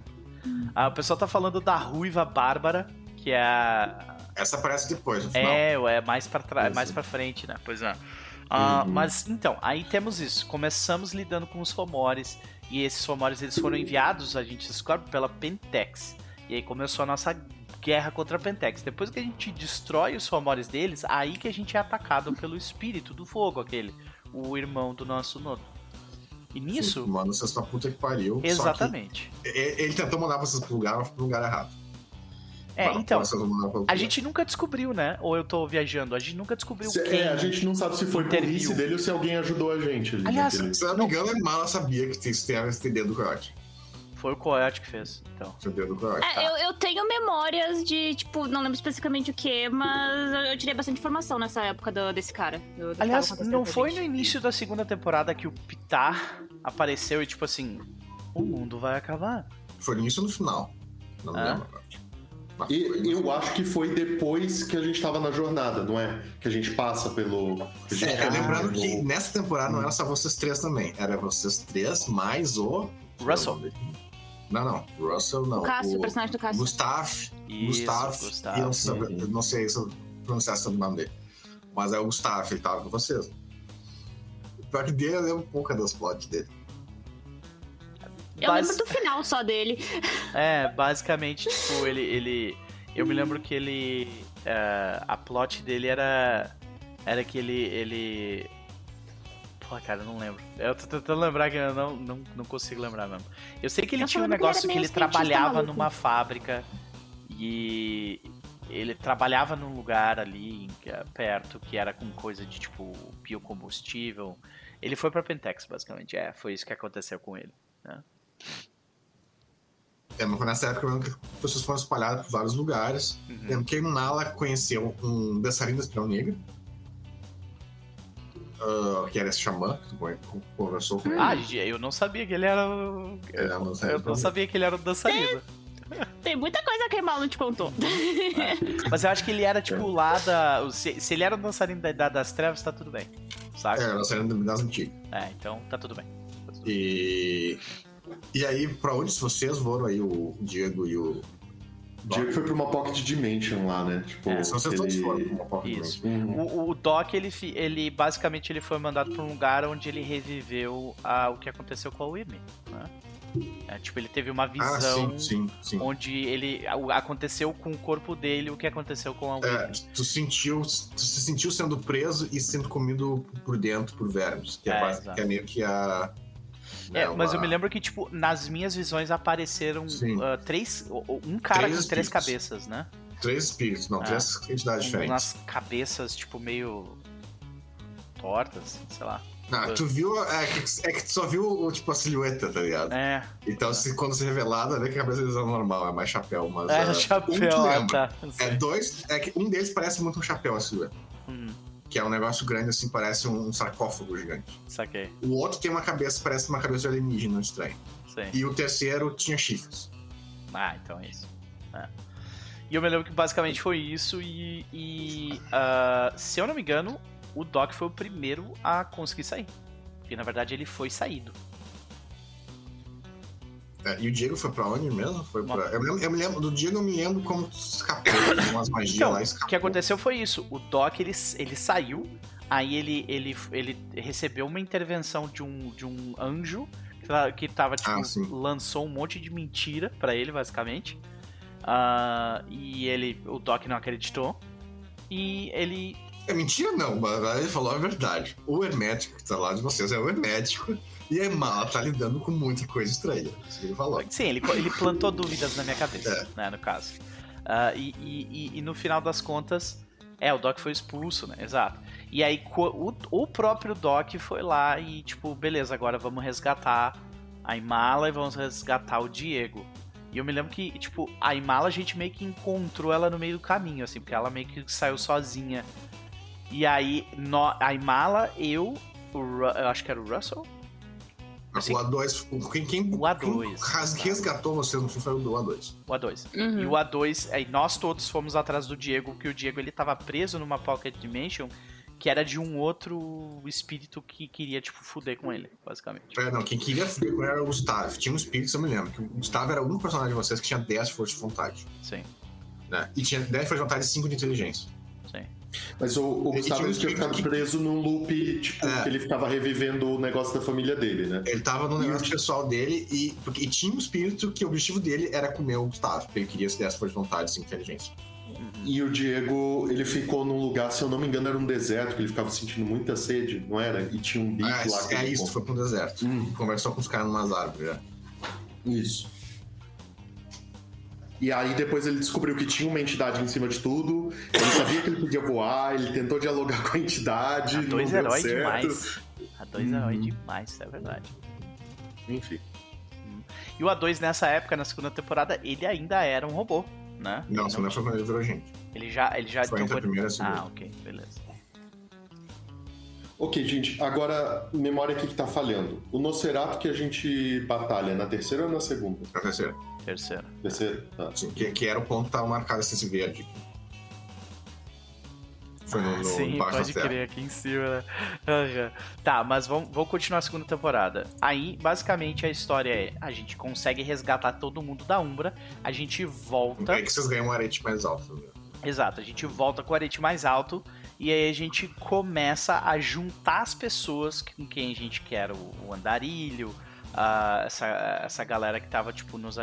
A: Ah, o pessoal tá falando da Ruiva Bárbara, que é a,
C: Essa aparece depois, no final.
A: É, é mais pra trás,
B: Isso.
A: mais para frente, né? Pois é. Ah,
B: Uhum.
A: Mas então, aí temos isso. Começamos lidando com os Fomores e esses Fomores eles foram enviados, a gente descobre pela Pentex. E aí começou a nossa guerra contra a Pentex. Depois que a gente destrói os Fomores deles, aí que a gente é atacado pelo espírito do fogo, aquele, o irmão do nosso Nodo. E nisso,
C: Mano, vocês pra puta que pariu.
A: exatamente.
C: Que ele ele tentou mandar vocês pro lugar, mas pro lugar errado.
A: É, então, a gente nunca descobriu, né? Ou eu tô viajando, a gente nunca descobriu
B: Se-
A: quem.
B: é, a gente não sabe se foi
A: interviu.
B: burrice dele ou se alguém ajudou a gente. ali
A: Aliás,
C: Se eu não me engano, a Mala sabia que isso tem esse dedo do coiote.
A: Foi o Coyote que fez. Então.
C: Dedo do coiote.
D: É, eu, eu tenho memórias de, tipo, não lembro especificamente o que, mas eu, eu tirei bastante informação nessa época do- desse cara. do- do
A: Aliás, não foi no início da segunda temporada que o Pitar apareceu e tipo assim, o mundo vai acabar.
C: Foi nisso no final. Não
A: Ah.
C: lembro agora.
B: E eu acho que foi depois que a gente tava na jornada, não é? Que a gente passa pelo. gente
C: É, lembrando que nessa temporada não era só vocês três também. Era vocês três mais o.
A: Russell.
C: Não, não. Russell não.
D: O Cássio, o personagem do Cássio.
C: Gustav.
A: Isso,
C: Gustav.
A: Gustav.
C: Eu não, sei,
B: Uhum.
C: eu não sei se eu pronunciar o nome dele. Mas é o Gustav, ele tava com vocês. Pior que dele, eu lembro um pouco das plots dele.
D: Eu
A: Bas-
D: lembro do final só dele.
A: É, basicamente, tipo, ele. ele eu me lembro que ele. é, a plot dele era. Era que ele. ele Pô, cara, eu não lembro. Eu tô tentando lembrar que eu não, não, não consigo lembrar mesmo. Eu sei que ele
D: Eu
A: tinha um
D: falando que ele
A: negócio que ele trabalhava numa fábrica e ele trabalhava num lugar ali que- perto que era com coisa de tipo biocombustível. Ele foi pra Pentex, basicamente. É, foi isso que aconteceu com ele.
C: É, mas foi nessa época eu lembro que as pessoas foram espalhadas por vários lugares.
A: Uhum.
C: Lembro que Nala conheceu um dançarino da Espiral Negra. ah, que era esse xamã, que tu conversou com ele.
A: Ah, eu não sabia que ele era. o-
C: Ele era um
A: Eu
C: dançarino.
A: não sabia que ele era o dançarino.
D: Tem muita coisa que a Malu te contou.
A: Mas eu acho que ele era tipo lá da. Se, se ele era o dançarino da Idade das Trevas, tá tudo bem.
C: É,
A: Saca?
C: era dançarino das antigas.
A: É, então tá tudo bem. Tá tudo bem.
C: E. E aí, pra onde vocês foram aí, o Diego e o.
B: O Diego foi pra uma Pocket Dimension lá, né? Tipo,
A: É.
C: Vocês todos
B: ele-
C: foram pra uma porta
A: Isso.
B: Uhum.
A: O, o Doc, ele, ele basicamente ele foi mandado pra um lugar onde ele reviveu a, o que aconteceu com a Wyrm, né? É, tipo, ele teve uma
C: Ah,
A: visão
C: sim, sim, sim.
A: onde ele aconteceu com o corpo dele o que aconteceu com a
C: É, tu sentiu, tu se sentiu sendo preso e sendo comido por dentro por vermes, que é,
A: É,
C: base- que é meio que a.
A: É,
C: né,
A: mas eu
C: uma-
A: me lembro que, tipo, nas minhas visões apareceram ah, três. Um cara
C: Três
A: com três
C: espíritos.
A: cabeças, né?
C: Três espíritos, não,
A: Ah.
C: três entidades diferentes.
A: Umas cabeças, tipo, meio. tortas, sei lá.
C: Não, tu viu. É que, é que tu só viu tipo, a silhueta, tá ligado?
A: É,
C: Então, se, quando se revelada, vê que a cabeça deles é normal, é mais chapéu, mas.
A: é,
C: ah, um
A: chapéu, ah,
C: lembra.
A: tá.
C: É dois. É que um deles parece muito um chapéu, a silhueta.
A: Hum,
C: Que é um negócio grande, assim, parece um sarcófago gigante.
A: saquei.
C: O outro tem uma cabeça, parece uma cabeça de alienígena estranho.
A: Sei.
C: E o terceiro tinha chifres.
A: Ah, então é isso. É. E eu me lembro que basicamente foi isso e. e, ah, se eu não me engano, o Doc foi o primeiro a conseguir sair. Porque na verdade ele foi saído.
C: É, e o Diego foi pra onde mesmo? Foi pra... eu, me lembro, eu me lembro- do Diego eu me lembro como escapou com umas magias
A: Então,
C: lá.
A: o
C: Escapou.
A: que aconteceu foi isso. O Doc, ele, ele saiu, aí ele, ele, ele recebeu uma intervenção de um, de um anjo que ta- que tava, tipo,
C: Ah,
A: lançou um monte de mentira pra ele, basicamente. Ah, e ele, o Doc não acreditou. E ele
C: É mentira não, mas ele falou a verdade. O hermético que tá lá de vocês é o hermético. E a Emala tá lidando com muita coisa estranha. Ele falou.
A: Sim, ele, ele plantou dúvidas na minha cabeça,
C: É.
A: né, no caso. Ah, e, e- e- no final das contas, é, o Doc foi expulso, né? Exato. E aí o, o próprio Doc foi lá e, tipo, beleza, agora vamos resgatar a Imala e vamos resgatar o Diego. E eu me lembro que, tipo, a Imala a gente meio que encontrou ela no meio do caminho, assim, porque ela meio que saiu sozinha. E aí, nó- a Imala, eu, o eu acho que era o Russell? Assim,
C: o A2, o- quem, quem,
A: O A2,
C: quem ras- resgatou vocês no fim foi o do A2.
A: O A2.
D: Uhum.
A: E o A2, aí nós todos fomos atrás do Diego, porque o Diego ele tava preso numa Pocket Dimension que era de um outro espírito que queria, tipo, fuder com ele, basicamente.
C: É, não, quem queria fuder com ele era o Gustavo. Tinha um espírito, eu me lembro. Que o Gustavo era o único personagem de vocês que tinha 10 de força de vontade.
A: Sim,
C: Né? E tinha 10 de força de vontade e 5 de inteligência.
B: Mas o, o Gustavo
C: tinha um
B: ele tinha ficado
C: que-
B: preso num loop, tipo,
C: É.
B: que ele ficava revivendo o negócio da família dele, né?
C: Ele tava no
B: E
C: negócio
B: o-
C: pessoal dele e, porque, e tinha um espírito que o objetivo dele era comer o Gustavo. Porque ele queria se 10 força de vontade e 5 de inteligência.
B: E o Diego, ele ficou num lugar, se eu não me engano, era um deserto, que ele ficava sentindo muita sede, não era? E tinha um bicho
C: Ah,
B: lá que
C: é
B: ele
C: isso, foi pro deserto.
B: Hum.
C: Conversou com os caras numas árvores já.
B: Isso. E aí depois ele descobriu que tinha uma entidade em cima de tudo, ele sabia que ele podia voar, ele tentou dialogar com a entidade,
A: A
B: não
A: dois
B: deu
A: heróis demais. A dois
B: Uhum.
A: heróis demais, é verdade.
B: Enfim.
A: E o A2 nessa época, na segunda temporada, ele ainda era um robô, né?
C: Não,
A: Ele
C: você não foi quando ele virou gente.
A: Ele já, ele já
C: Foi entre a primeira e a segunda.
A: Ah, ok, beleza.
B: Ok, gente, agora memória aqui que tá falhando. O Nosferatu que a gente batalha na terceira ou na segunda?
C: Na terceira.
A: Terceira.
B: Terceira? Tá.
C: Sim, que, que era o ponto que tava marcado esse verde. Foi no, no
A: Sim, pode crer, aqui em cima, né? Tá, mas vamos, vamos continuar a segunda temporada. Aí, basicamente, a história é: a gente consegue resgatar todo mundo da Umbra, a gente volta.
C: É que vocês ganham um arete mais alto. né?
A: Exato, a gente volta com o arete mais alto e aí a gente começa a juntar as pessoas com quem a gente quer, o, o andarilho, a- essa, essa galera que tava, tipo, nos.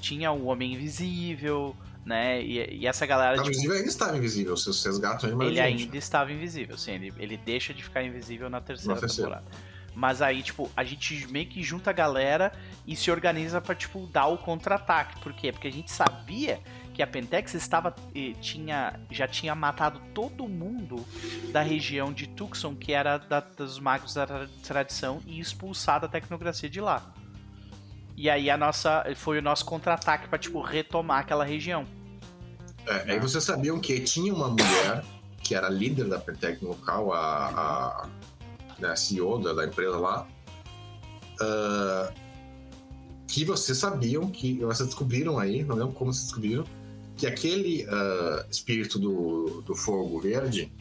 A: Tinha o Homem Invisível, né? E, e essa galera,
C: Tava
A: tipo,
C: invisível ainda estava invisível, se vocês resgatam ele,
A: ele ainda estava invisível, sim, ele, ele deixa de ficar invisível na terceira,
C: Na terceira.
A: temporada. Mas aí, tipo, a gente meio que junta a galera e se organiza pra, tipo, dar o contra-ataque. Por quê? Porque a gente sabia que a Pentex estava. eh, tinha, já tinha matado todo mundo da região de Tucson, que era da- dos magos da tra- tradição, e expulsado a tecnocracia de lá. E aí a nossa. Foi o nosso contra-ataque pra, tipo, retomar aquela região.
C: É, aí vocês sabiam que tinha uma mulher que era líder da Pertec no local, a, a, né, a CEO da, da empresa lá, ah, que vocês sabiam que, vocês descobriram aí, não lembro como vocês descobriram, que aquele ah, espírito do, do fogo verde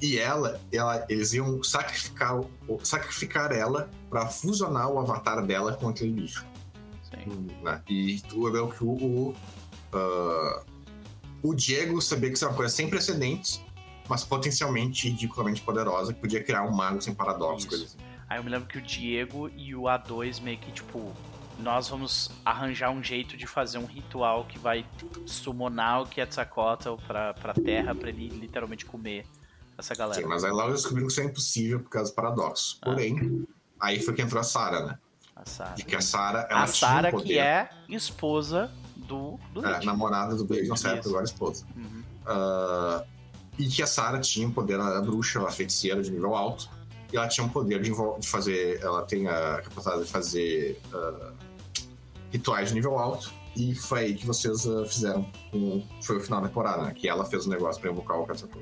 C: e ela, ela eles iam sacrificar, sacrificar ela para fusionar o avatar dela com aquele bicho
A: Sim.
C: né? E tu lembra que o, o, ah, o Diego sabia que isso era uma coisa sem precedentes, mas potencialmente ridiculamente poderosa, que podia criar um mago sem paradoxo. Assim.
A: Aí eu me lembro que o Diego e o A2 meio que, tipo, nós vamos arranjar um jeito de fazer um ritual que vai summonar o Quetzalcoatl pra, pra terra pra ele literalmente comer essa galera.
C: Sim, mas aí logo descobriram que isso é impossível por causa do paradoxo.
A: Ah.
C: Porém, aí foi que entrou a Sarah, né?
A: A Sarah.
C: De que a Sarah, ela
A: A
C: um poder.
A: que é esposa do, do
C: É, namorada do Blade,
A: Isso.
C: época, agora esposa.
A: Uhum.
C: Ah, e que a Sarah tinha um poder, ela era bruxa, ela feiticeira de nível alto, e ela tinha um poder de, de fazer, ela tem a capacidade de fazer ah, rituais de nível alto, E foi aí que vocês uh, fizeram. Um, foi o final da temporada, né? Que ela fez o negócio pra invocar o Katsuko.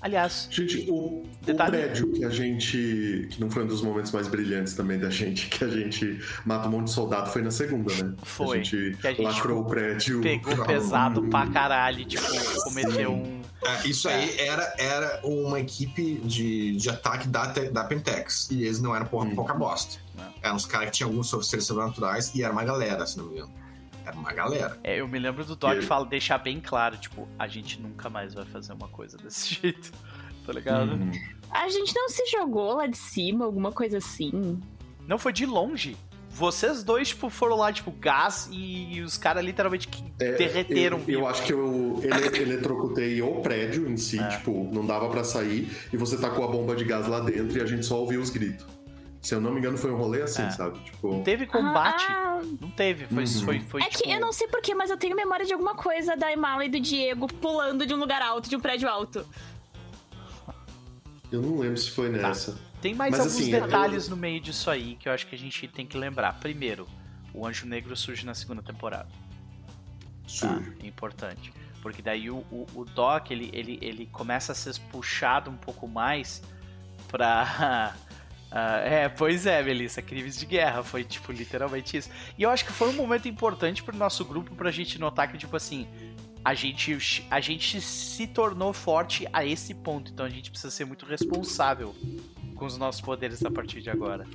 A: Aliás,
B: Gente, o,
A: Detalhe-
B: o prédio que a gente. que não foi um dos momentos mais brilhantes também da gente, que a gente mata um monte de soldado, foi na segunda, né?
A: Foi,
B: A gente,
A: que a gente
B: lacrou o prédio.
A: pegou
C: Não.
A: pesado pra caralho, tipo, cometeu um.
C: É, isso aí era, era uma equipe de, de ataque da, da Pentex. E eles não eram porra,
B: Hum.
C: pouca bosta.
A: Não.
C: Eram uns caras que tinham alguns seres sobrenaturais e era uma galera, se não me engano. Era uma galera.
A: É, eu me lembro do Doc
B: E-
A: fala, deixar bem claro, tipo, a gente nunca mais vai fazer uma coisa desse jeito. Tá ligado?
B: Uhum.
D: A gente não se jogou lá de cima, alguma coisa assim.
A: Não foi de longe. Vocês dois, tipo, foram lá, tipo, gás e, os caras literalmente
B: É,
A: derreteram.
B: Eu, eu acho que eu ele, eletrocutei o prédio em si,
A: É.
B: tipo, não dava pra sair, e você tacou a bomba de gás lá dentro e a gente só ouvia os gritos. Se eu não me engano, foi um rolê assim,
A: É.
B: sabe? Tipo.
A: Não teve combate.
D: Ah,
A: Não teve. Foi,
B: Uhum.
A: foi, foi
D: é
A: tipo,
D: que eu não sei porquê, mas eu tenho memória de alguma coisa da Imala e do Diego pulando de um lugar alto, de um prédio alto.
B: Eu não lembro se foi
A: Tá.
B: nessa.
A: Tem mais
B: Mas,
A: alguns
B: assim,
A: detalhes no meio disso aí que eu acho que a gente tem que lembrar. Primeiro, o Anjo Negro surge na segunda temporada. Tá?
B: Surge.
A: É importante. Porque daí o, o, o Doc, ele, ele, ele começa a ser puxado um pouco mais pra... Ah, é, pois é, Melissa, crimes de guerra, foi tipo literalmente isso. E eu acho que foi um momento importante pro nosso grupo pra gente notar que, tipo assim, a gente, a gente se tornou forte a esse ponto, então a gente precisa ser muito responsável com os nossos poderes a partir de agora.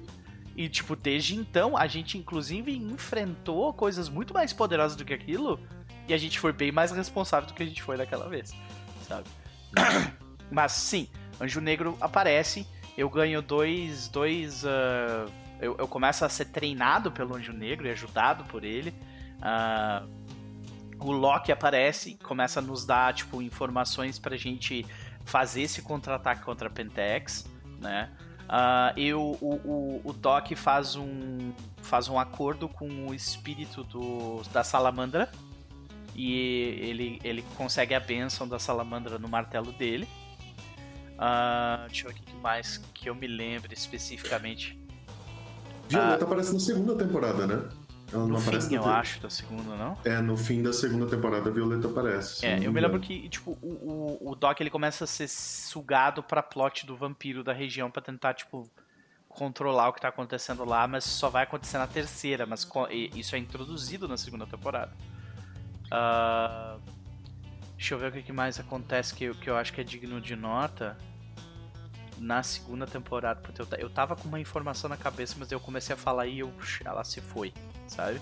A: E, tipo, desde então, a gente inclusive enfrentou coisas muito mais poderosas do que aquilo, e a gente foi bem mais responsável do que a gente foi daquela vez, sabe? Mas sim, Anjo Negro aparece, eu ganho dois. dois ah, eu, eu começo a ser treinado pelo Anjo Negro e ajudado por ele. Ah, o Loki aparece começa a nos dar, tipo, informações pra gente fazer esse contra-ataque contra a Pentex, né? Ah, eu, o, o, o Doc faz um, faz um acordo com o espírito do, da salamandra e ele, ele consegue a bênção da salamandra no martelo dele. Ah, deixa eu ver o que mais que eu me lembre especificamente.
B: Violeta aparece na segunda temporada, né? Ela não
A: No
B: aparece
A: fim,
B: na
A: eu acho, da segunda, não?
B: É, no fim da segunda temporada a Violeta aparece.
A: É,
B: não
A: eu me lembro que, tipo, o, o, o Doc ele começa a ser sugado pra plot do vampiro da região pra tentar, tipo, controlar o que tá acontecendo lá, mas só vai acontecer na terceira, mas isso é introduzido na segunda temporada. Ah, deixa eu ver o que mais acontece que, eu- que eu acho que é digno de nota. Na segunda temporada, porque eu, eu tava com uma informação na cabeça, mas eu comecei a falar e eu, ela se foi, sabe?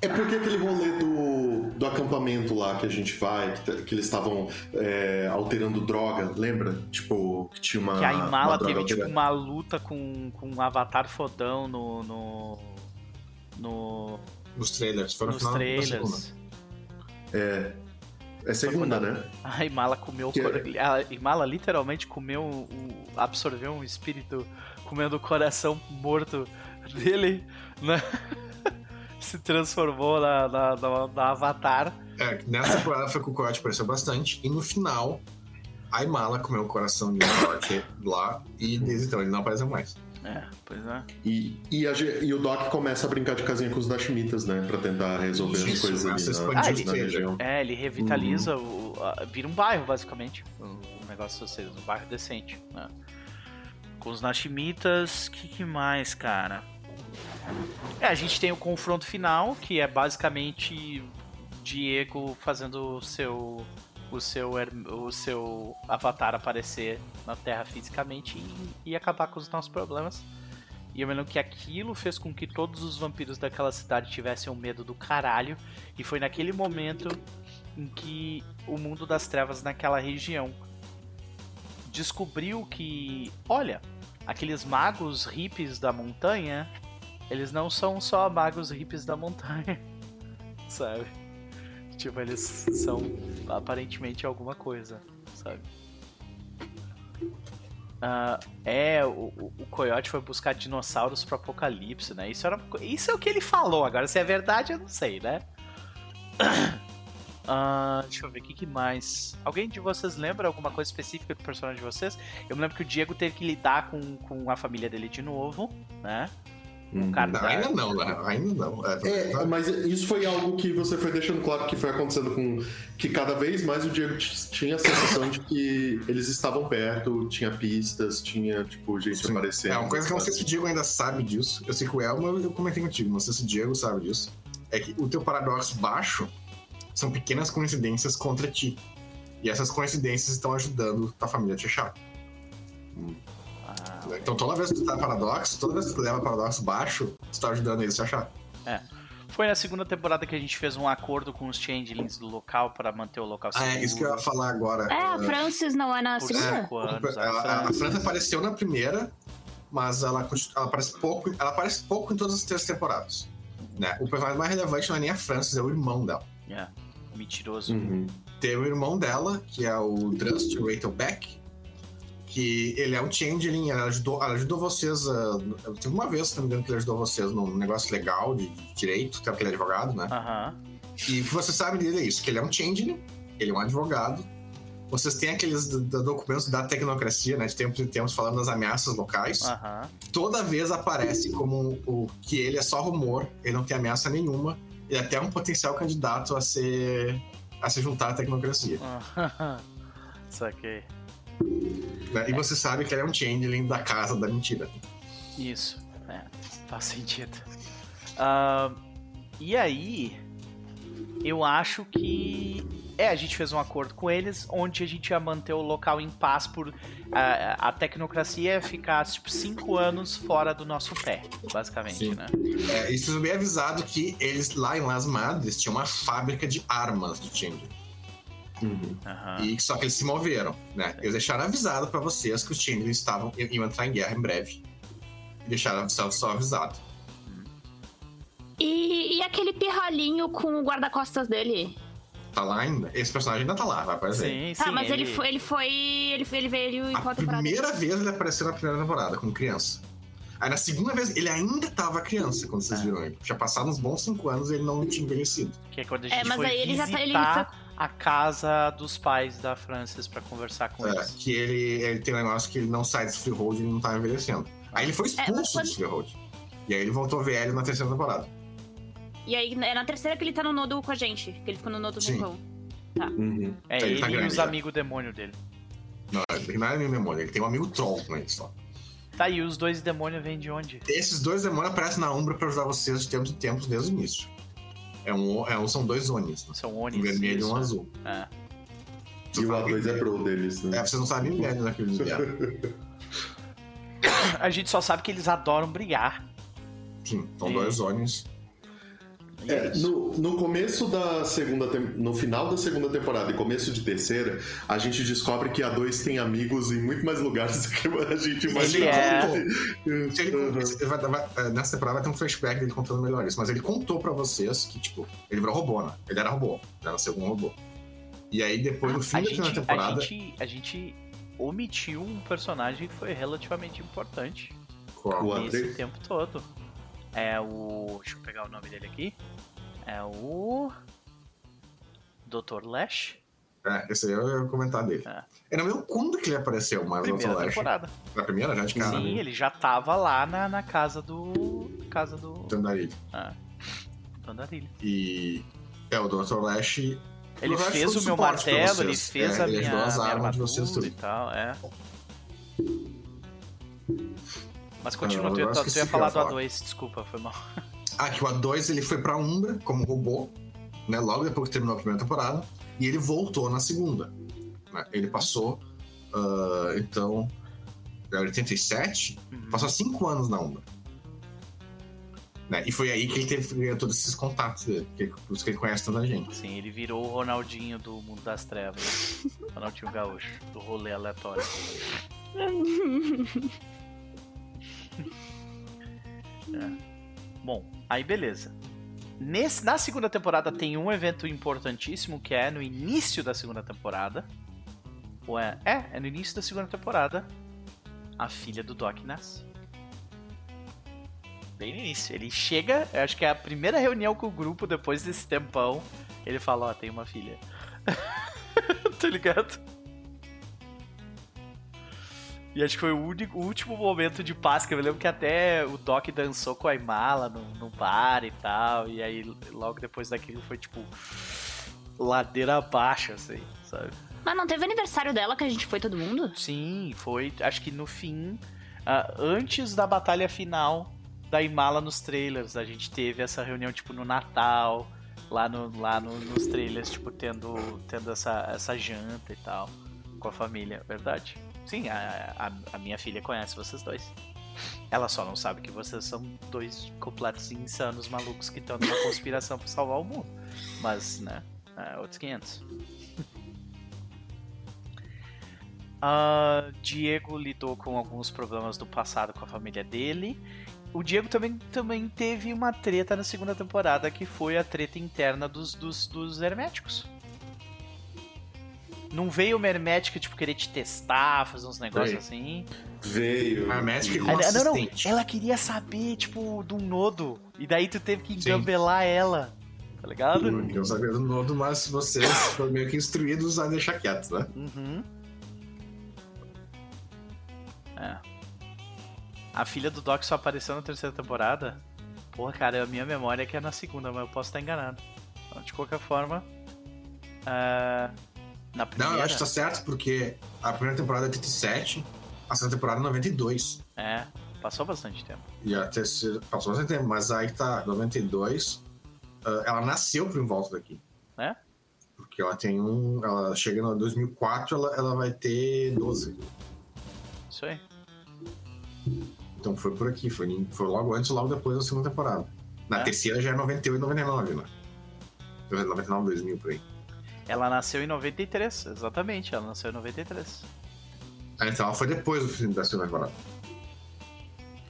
B: É porque aquele rolê do, do acampamento lá que a gente vai, que, que eles estavam é, alterando droga, lembra? Tipo, que tinha uma.
A: Que a Imala teve tipo uma luta com, com um avatar fodão no. no. no
C: Nos trailers. Foi no
A: nos
C: final da segunda.
A: trailers.
B: É. É segunda, né?
A: A Imala comeu o
B: Que-
A: cora- A Imala literalmente comeu. absorveu um espírito comendo o coração morto dele, né? Se transformou na, na, na- na avatar.
C: É, nessa temporada foi que o Coyote apareceu bastante. E no final, a Imala comeu o coração de um Coyote lá. E desde então ele não apareceu mais.
A: É, pois é.
B: E, e, a e o Doc começa a brincar de casinha com os Dashmitas, né? Pra tentar resolver as
C: Isso,
B: coisas
C: começa a
B: ali na,
A: os
B: na
C: trailers.
B: região.
A: É, ele revitaliza o. a- vira um bairro, basicamente. O, o negócio de vocês, um bairro decente. Né? Com os Nashimitas, o que, que mais, cara? É, a gente tem o confronto final, que é basicamente Diego fazendo o seu. O seu, o seu avatar aparecer na Terra fisicamente e, e acabar com os nossos problemas. E eu me lembro que aquilo fez com que todos os vampiros daquela cidade tivessem um medo do caralho. E foi naquele momento em que o mundo das trevas naquela região descobriu que, olha, aqueles magos hippies da montanha, eles não são só magos hippies da montanha, sabe? Tipo, eles são aparentemente alguma coisa, sabe? Ah, é, o, o- Coyote foi buscar dinossauros pro apocalipse, né? Isso, era, isso é o que ele falou. Agora, se é verdade, eu não sei, né? Ah, deixa eu ver, o que, que mais? Alguém de vocês lembra alguma coisa específica do personagem de vocês? Eu me lembro que o Diego teve que lidar com, com a família dele de novo, né?
B: Uhum.
A: cara
C: Não,
A: da-
C: ainda não, né? Ainda não. É,
B: É, mas isso foi algo que você foi deixando claro que foi acontecendo com. Que cada vez mais o Diego tinha a sensação de que eles estavam perto, tinha pistas, tinha, tipo, gente
C: Sim.
B: aparecendo.
C: É uma coisa que eu não sei se o Diego ainda sabe disso. Eu sei que o Elmo eu comentei contigo, não sei se o Diego sabe disso. É que o teu paradoxo baixo são pequenas coincidências contra ti. E essas coincidências estão ajudando tua família a te achar.
A: Ah,
C: Então toda vez que tu tá paradoxo, toda vez que tu leva paradoxo baixo, tu tá ajudando eles a te achar.
A: Foi na segunda temporada que a gente fez um acordo com os changelings do local pra manter o local
C: Ah,
A: seguro.
C: é isso que eu ia falar agora.
D: É, a
C: Ah,
D: Francis não é na
A: Por
D: segunda?
A: cinco anos. A
C: a.
A: França
C: apareceu na primeira, mas ela, ela aparece pouco. Ela aparece pouco em todas as três temporadas. Né? O personagem mais relevante não é nem a Frances, é o irmão dela.
A: É, mentiroso.
B: Uhum.
C: Tem o irmão dela, que é o Drust Beck, que ele é um changeling, ela ajudou, ela ajudou vocês. A, teve uma vez, se não me engano, que ele ajudou vocês num negócio legal de, de direito, até porque ele é advogado, né?
A: Aham.
C: E o que você sabe dele é isso, que ele é um changeling, ele é um advogado. Vocês têm aqueles documentos da tecnocracia, né? De tempos em tempos falando das ameaças locais.
A: Aham.
C: Toda vez aparece como o que ele é só rumor, ele não tem ameaça nenhuma. Ele é até um potencial candidato a ser a se juntar à tecnocracia.
A: aham. Saquei.
C: Né? E você sabe que ele é um changeling da casa da mentira.
A: Isso. É, faz sentido. Ah, e aí, eu acho que. É, a gente fez um acordo com eles, onde a gente ia manter o local em paz por. ah, a tecnocracia ia ficar, tipo, cinco anos fora do nosso pé, basicamente,
C: Sim.
A: né?
C: É, e vocês bem avisado que eles lá em Las Madres tinham uma fábrica de armas de changeling.
B: Uhum.
A: Aham.
C: E só que eles se moveram, né? Eles deixaram avisado pra vocês que os changelings estavam iam entrar em guerra em breve. E deixaram só, só avisado.
D: E, e aquele pirralhinho com o guarda-costas dele?
C: Tá lá ainda? Esse personagem ainda tá lá, vai aparecer.
A: Sim, sim.
D: Tá, mas ele, foi. Ele foi. Ele, foi- ele veio em
C: A
D: qual temporada?
C: primeira vez ele apareceu na primeira temporada, como criança. Aí na segunda vez, ele ainda tava criança quando vocês
A: É.
C: viram ele. Já passaram uns bons cinco anos e ele não tinha envelhecido.
A: Que é quando a gente
D: É, mas
A: foi
D: aí ele já tá. Ele foi,
A: a casa dos pais da Frances pra conversar com
C: É,
A: eles.
C: que ele, ele tem um negócio que ele não sai dos Freehold e não tá envelhecendo. Aí ele foi
D: É,
C: expulso
D: quando-
C: dos Freehold. E aí ele voltou velho na terceira temporada.
D: e aí é na terceira que ele tá no nodo com a gente. Que ele ficou no nodo do
C: Sim.
D: vulcão.
B: Uhum.
A: É
C: Ele
A: ele,
C: tá
A: e
C: grande
A: os
C: já.
A: amigos demônio dele.
C: Não, ele não é meu memória, ele tem um amigo troll com ele só.
A: Tá, e os dois demônios vêm de onde?
C: Esses dois demônios aparecem na Umbra pra ajudar vocês de tempos em tempos desde o início. É um, é um, são dois Onis, né?
A: São
C: um
A: Onis.
C: vermelho e um azul.
A: É.
B: E o A2 é pro deles, né?
C: É, vocês não sabem merda daquele lugar.
A: A gente só sabe que eles adoram brigar.
C: Sim, são
A: Sim.
C: dois Onis.
B: É,
A: isso.
B: no, no começo da segunda no final da segunda temporada e começo de terceira, a gente descobre que a 2 tem amigos em muito mais lugares do que a gente
A: Ele
B: imaginava.
A: é.
C: Ele-
B: Uhum.
C: ele vai- vai- é, nessa temporada vai ter um flashback dele contando melhor isso, mas ele contou pra vocês que, tipo, ele virou robô, né? Ele era robô, ele era segundo robô. E aí, depois, no fim
A: a
C: da
A: gente,
C: primeira
A: a,
C: temporada,
A: gente, a gente omitiu um personagem que foi relativamente importante
C: qual?
B: André?
A: tempo todo. É o. Deixa eu pegar o nome dele aqui. É o. Dr. Lash.
C: É, esse aí eu ia comentar dele.
A: É.
C: Eu não lembro quando que ele apareceu, mas o
A: Primeira
C: Flash.
A: temporada.
C: Na primeira, já de cara.
A: Sim, ele já tava lá na, na casa do. Casa do.
C: Tandarilho.
A: Ah, do Andarilho.
C: E. É, o Dr. Lash.
A: Ele
C: O Lash
A: fez o meu martelo, ele fez
C: É,
A: a
C: ele
A: minha,
C: ajudou as armas de vocês
A: armadura e
C: tudo.
A: tal, é. Mas continua,
C: Ah,
A: tu,
C: agora
A: tu, ia
C: eu
A: falar do
C: falar.
A: A2, desculpa, foi mal.
C: Ah, que o A2 ele foi pra Umbra como robô, né? Logo depois que terminou a primeira temporada. E ele voltou na segunda. né? Ele passou. ah, então. Em 87,
A: Uhum.
C: passou cinco anos na Umbra. Né? E foi aí que ele teve ganhou todos esses contatos dele, que, por isso que ele conhece tanta gente.
A: Sim, ele virou o Ronaldinho do mundo das trevas. Ronaldinho Gaúcho, do rolê aleatório. É. Bom, aí beleza. Nesse, na segunda temporada tem um evento importantíssimo que é no início da segunda temporada. Ou é? É, é no início da segunda temporada. A filha do Doc nasce. Bem no início. Ele chega, eu acho que é a primeira reunião com o grupo depois desse tempão. Ele fala, ó, tem uma filha. tá ligado? E acho que foi o, único, o último momento de paz que eu me lembro que até o Doc dançou com a Imala no, no bar e tal. E aí logo depois daquilo foi tipo ladeira abaixo, assim, sabe?
D: Mas não teve aniversário dela que a gente foi todo mundo?
A: Sim, foi. Acho que no fim, uh, antes da batalha final da Imala nos trailers, a gente teve essa reunião tipo no Natal, lá, no, lá no, nos trailers, tipo tendo, tendo essa, essa janta e tal com a família, verdade? Sim, a, a, a minha filha conhece vocês dois. Ela só não sabe que vocês são dois completos insanos malucos que estão numa conspiração para salvar o mundo. Mas, né? É, outros 500. Uh, Diego lidou com alguns problemas do passado com a família dele. O Diego também, também teve uma treta na segunda temporada, que foi a treta interna dos, dos, dos herméticos. Não veio uma hermética, tipo, querer te testar, fazer uns negócios
B: Veio.
A: assim.
B: Veio.
C: A hermética com
A: Ah, não, não,
C: assistente.
A: ela queria saber, tipo, de um nodo. E daí tu teve que engambelar ela. Tá ligado?
C: Porque eu sabia do nodo, mas vocês foram meio que instruídos a deixar quieto, né?
A: Uhum. É. A filha do Doc só apareceu na terceira temporada? Porra, cara, a minha memória é que é na segunda, mas eu posso estar enganado. Então, de qualquer forma. é, Na primeira.
C: Não, eu acho que tá certo, porque a primeira temporada é 87, a segunda temporada é 92.
A: É, passou bastante tempo.
C: E a terceira. Passou bastante tempo, mas aí tá, 92. ah, ela nasceu por em volta daqui.
A: É?
C: Porque ela tem um. Ela chega no 2004, ela, ela vai ter 12.
A: Isso aí.
C: Então foi por aqui, foi, foi logo antes logo depois da segunda temporada. Na
A: É?
C: terceira já é 98 e 99, né? 99, 2000 por aí.
A: Ela nasceu em 93, exatamente, ela nasceu em 93.
C: Ah, então ela foi depois do fim da segunda temporada.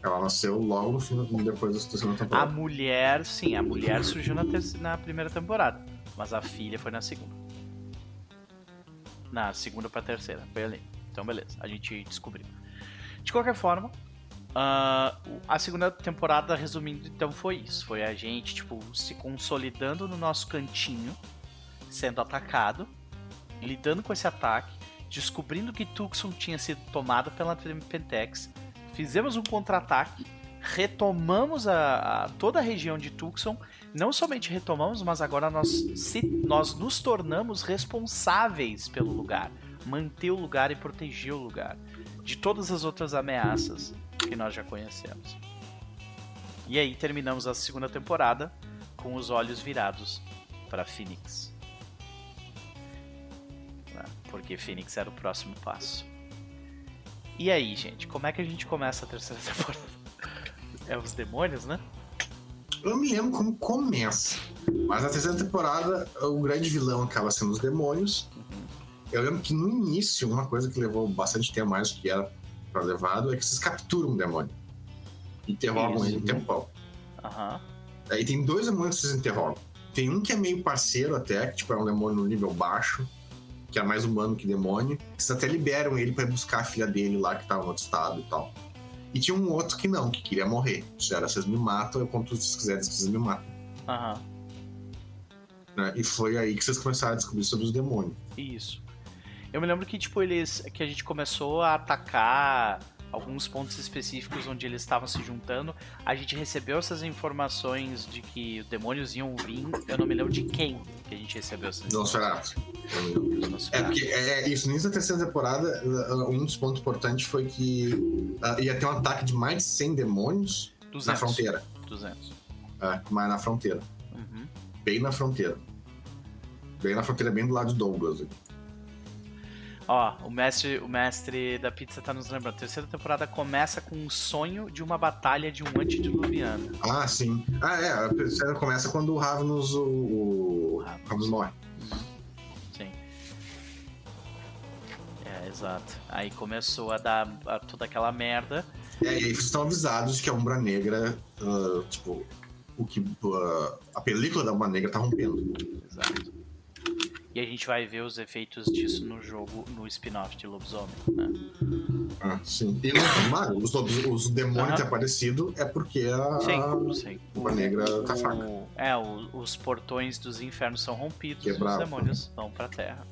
C: Ela nasceu logo no fim, depois da segunda
A: A
C: temporada.
A: mulher, sim, a mulher surgiu na, terce- na primeira temporada, mas a filha foi na segunda. Na segunda pra terceira, foi ali. Então, beleza, a gente descobriu. De qualquer forma, o- a segunda temporada, resumindo, então foi isso. Foi a gente, tipo, se consolidando no nosso cantinho, sendo atacado, lidando com esse ataque, descobrindo que Tucson tinha sido tomada pela Pentex, fizemos um contra-ataque, retomamos a, a- toda a região de Tucson. Não somente retomamos, mas agora nós, se- nós nos tornamos responsáveis pelo lugar. Manter o lugar e proteger o lugar de todas as outras ameaças que nós já conhecemos. E aí terminamos a segunda temporada com os olhos virados para Phoenix. Porque Phoenix era o próximo passo. E aí, gente, como é que a gente começa a terceira temporada? É os demônios, né?
C: Eu não me lembro como começa. Mas na terceira temporada, o grande vilão acaba sendo os demônios. Eu lembro que no início, uma coisa que levou bastante tempo mais do que era pra levado é que vocês capturam um demônio. Interrogam ele um tempão.
A: Aham.
C: Aí tem dois demônios que vocês interrogam. Tem um que é meio parceiro até, que tipo, é um demônio no nível baixo, que é mais humano que demônio. Vocês até liberam ele pra ir buscar a filha dele lá, que tava no outro estado e tal. E tinha um outro que não, que queria morrer. Isso era, vocês me matam, eu conto se vocês quiserem vocês me matam.
A: Aham.
C: né? E foi aí que vocês começaram a descobrir sobre os demônios.
A: Isso. Eu me lembro que, tipo, eles. que a gente começou a atacar alguns pontos específicos onde eles estavam se juntando. A gente recebeu essas informações de que os demônios iam vir. Eu não me lembro de quem que a gente recebeu essas informações.
C: Nosferatu. É porque é, é isso, no início da terceira temporada, uh, um dos pontos importantes foi que uh, ia ter um ataque de mais de 100 demônios
A: 200.
C: na fronteira.
A: 200.
C: É, mas na fronteira.
A: Uhum.
C: Bem na fronteira. Bem na fronteira, bem do lado de Douglas.
A: Ó, o mestre, o mestre da pizza tá nos lembrando. A terceira temporada começa com um sonho de uma batalha de um antediluviano.
C: Ah, sim. Ah, é. A terceira começa quando o Ravnus, o, o
A: Ravnus.
C: Ravnus morre.
A: Sim. É, exato. Aí começou a dar a- toda aquela merda.
C: É, e aí estão avisados que a Umbra Negra, uh, tipo, o que uh, a película da Umbra Negra tá rompendo.
A: Exato. E a gente vai ver os efeitos disso no jogo, no spin-off de Lobisomem. Né?
C: Ah, sim. E não, mano, os, os demônios
A: Aham.
C: ter aparecido é porque a
A: Sim, sim.
C: Negra tá fraca.
A: O- é, o- os portões dos infernos são rompidos e os
C: Quebrado.
A: demônios vão pra terra.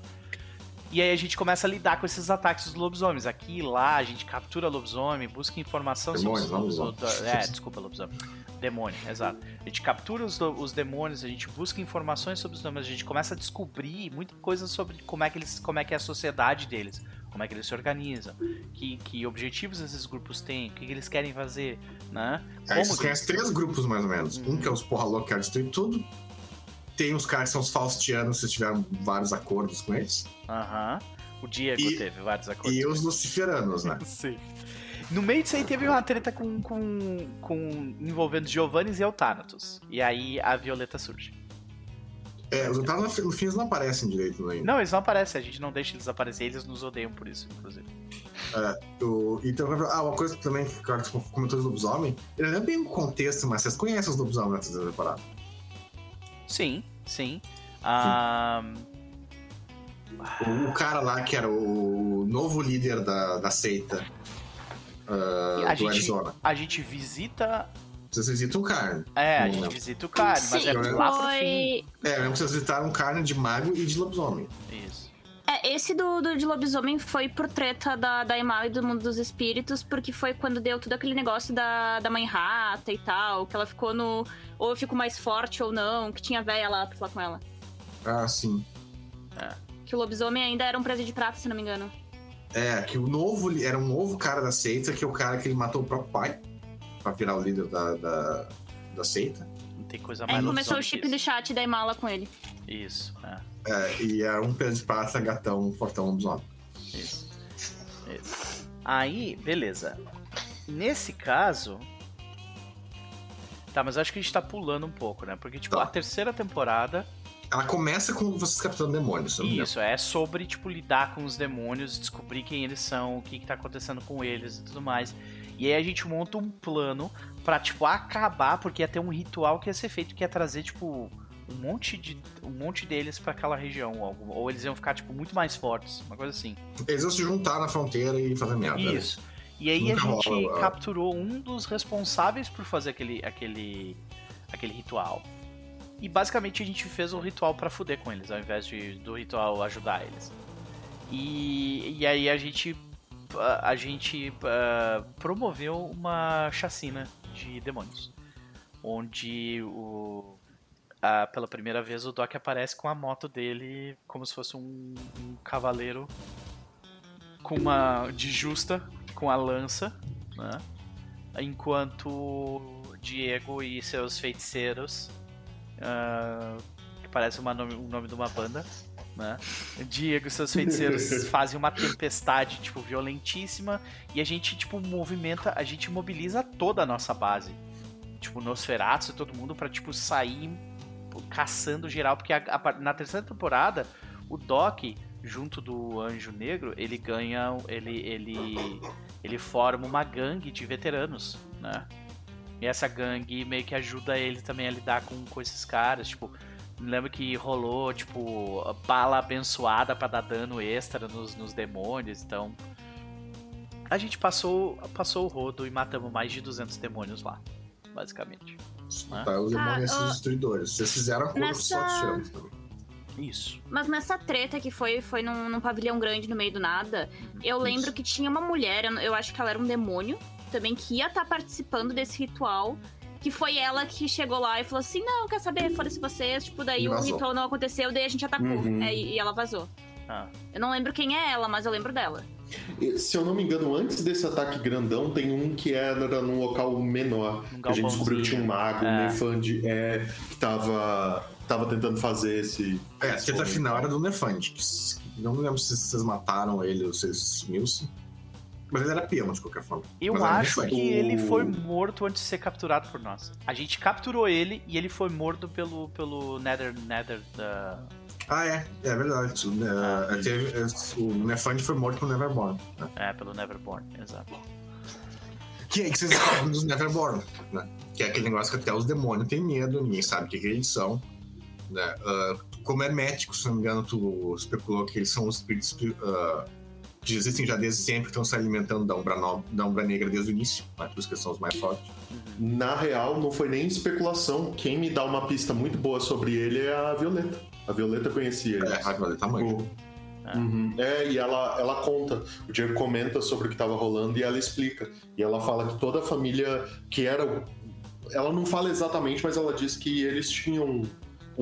A: E aí a gente começa a lidar com esses ataques dos lobisomens. Aqui e lá, a gente captura lobisomem, busca informação
C: Demônio,
A: sobre os
C: lobisomem.
A: É, desculpa, lobisomem. Demônio, exato. A gente captura os, os demônios, a gente busca informações sobre os demônios, a gente começa a descobrir muita coisa sobre como é que eles, como é que é a sociedade deles, como é que eles se organizam, que, que objetivos esses grupos têm, o que, que eles querem fazer, né?
C: Aí vocês
A: que-
C: conhecem três grupos, mais ou menos.
A: Uhum.
C: Um que é os porra louca que quer destruir tudo. Tem os caras que são os faustianos, vocês tiveram vários acordos com eles.
A: Aham. O Diego
C: E-
A: teve vários acordos.
C: E os luciferanos, né?
A: Sim. No meio disso aí teve uma treta com, com, com envolvendo Giovannis e Eutanatos. E aí a Violeta surge.
C: É, os otários no fim- eles não aparecem direito ainda.
A: Não, eles não aparecem, a gente não deixa eles aparecer, eles nos odeiam por isso, inclusive.
C: O, então, ah, uma coisa também que o cara comentou dos lobisomem, ele não é bem um contexto, mas vocês conhecem os lobisomem na terceira temporada.
A: Sim, sim. Ah,
C: O, o cara lá que era o novo líder da, da seita ah,
A: a,
C: do
A: gente,
C: Arizona.
A: a gente visita.
C: Vocês visitam o Carne.
A: É, a gente
C: não.
A: visita o cara, mas
D: Sim,
A: é lá pro fim.
D: foi.
C: É, lembro que vocês visitaram carne de mago e de lobisomem.
A: Isso.
D: É, esse do, do de lobisomem foi por treta da, da Emala e do mundo dos espíritos, porque foi quando deu tudo aquele negócio da, da mãe rata e tal, que ela ficou no. Ou eu fico mais forte ou não, que tinha véia lá pra falar com ela.
C: Ah, sim.
D: Que o lobisomem ainda era um presente de prata, se não me engano.
C: É, que o novo era um novo cara da seita, que é o cara que ele matou o próprio pai pra virar o líder da, da, da seita.
A: Não tem coisa
D: Aí
A: mais
D: começou o chip do chat da Emala com ele.
A: Isso, é.
C: É, e era um peso de prata, gatão, fortão, lobisomem.
A: Isso. Isso. Aí, beleza. Nesse caso. Tá, mas acho que a gente tá pulando um pouco, né? Porque, tipo,
C: Tá.
A: a terceira temporada.
C: Ela começa com vocês capturando demônios.
A: Isso, é sobre, tipo, lidar com os demônios, descobrir quem eles são, o que, que tá acontecendo com eles e tudo mais. E aí a gente monta um plano pra, tipo, acabar, porque ia ter um ritual que ia ser feito, que ia trazer, tipo, um monte de. um monte deles pra aquela região. Ou, ou eles iam ficar, tipo, muito mais fortes. Uma coisa assim.
C: Eles vão se juntar na fronteira e fazer merda. né?
A: Isso. E aí a
C: Nunca
A: gente
C: rola,
A: capturou um dos responsáveis por fazer aquele, aquele, aquele ritual. E basicamente a gente fez o ritual pra fuder com eles, ao invés de, do ritual ajudar eles. E, e aí a gente, a, gente ah, promoveu uma chacina de demônios. Onde o, ah, pela primeira vez o Doc aparece com a moto dele como se fosse um, um cavaleiro com uma de justa com a lança, né? Enquanto Diego e seus feiticeiros, ah, que parece uma nome, o nome de uma banda, né? Diego e seus feiticeiros fazem uma tempestade tipo violentíssima e a gente tipo movimenta, a gente mobiliza toda a nossa base, tipo Nosferatu e todo mundo pra tipo sair caçando geral, porque a- a- na terceira temporada o Doc junto do Anjo Negro, ele ganha, ele ele ele forma uma gangue de veteranos, né? E essa gangue meio que ajuda ele também a lidar com, com esses caras, tipo, me lembro que rolou, tipo, bala abençoada pra dar dano extra nos, nos demônios, então a gente passou passou o rodo e matamos mais de 200 demônios lá, basicamente.
C: Tá, os demônios
D: Ah,
C: esses destruidores. Vocês fizeram os
D: nessa-
C: também.
A: Isso.
D: Mas nessa treta que foi, foi num, num pavilhão grande no meio do nada, eu lembro
C: Isso.
D: que tinha uma mulher, eu, eu acho que ela era um demônio, também que ia estar participando desse ritual. Que foi ela que chegou lá e falou assim: Não, quer saber? Foda-se vocês. Tipo, daí o ritual não aconteceu, daí a gente atacou.
B: Uhum.
D: É, e ela vazou.
A: Ah,
D: Eu não lembro quem é ela, mas eu lembro dela.
B: E, Se eu não me engano, antes desse ataque grandão, tem um que era num local menor.
A: Num
B: que a gente descobriu que tinha um mago, um
A: É.
B: Nefand, é, que tava, tava tentando fazer esse.
C: É, a treta final era do Nefand. Não me lembro se vocês mataram ele ou se sumiu-se. Mas ele era peão, de qualquer forma.
A: Eu
C: Mas
A: acho que ele
B: O-
A: foi morto antes de ser capturado por nós. A gente capturou ele e ele foi morto pelo, pelo Nether, Nether da...
C: Ah, é. É verdade. O,
A: Ah.
C: é, teve- é, o Nefand foi morto com o Neverborn. Né?
A: É, pelo Neverborn, exato.
C: Que é que vocês descobrem dos Neverborn, né? Que é aquele negócio que até os demônios têm medo, ninguém sabe o que, que eles são. Né? Ah, como hermético, se não me engano, tu especulou que eles são os espíritos ah, que existem já desde sempre, que estão se alimentando da Umbra, no- da umbra Negra desde o início, né? por isso que são os mais fortes.
B: Na real, não foi nem especulação. Quem me dá uma pista muito boa sobre ele é a Violeta. A Violeta conhecia ele.
C: É, a Violeta Mãe.
B: O- Uhum. É, e ela, ela conta. O Diego comenta sobre o que estava rolando e ela explica. E ela fala que toda a família que era. Ela não fala exatamente, mas ela diz que eles tinham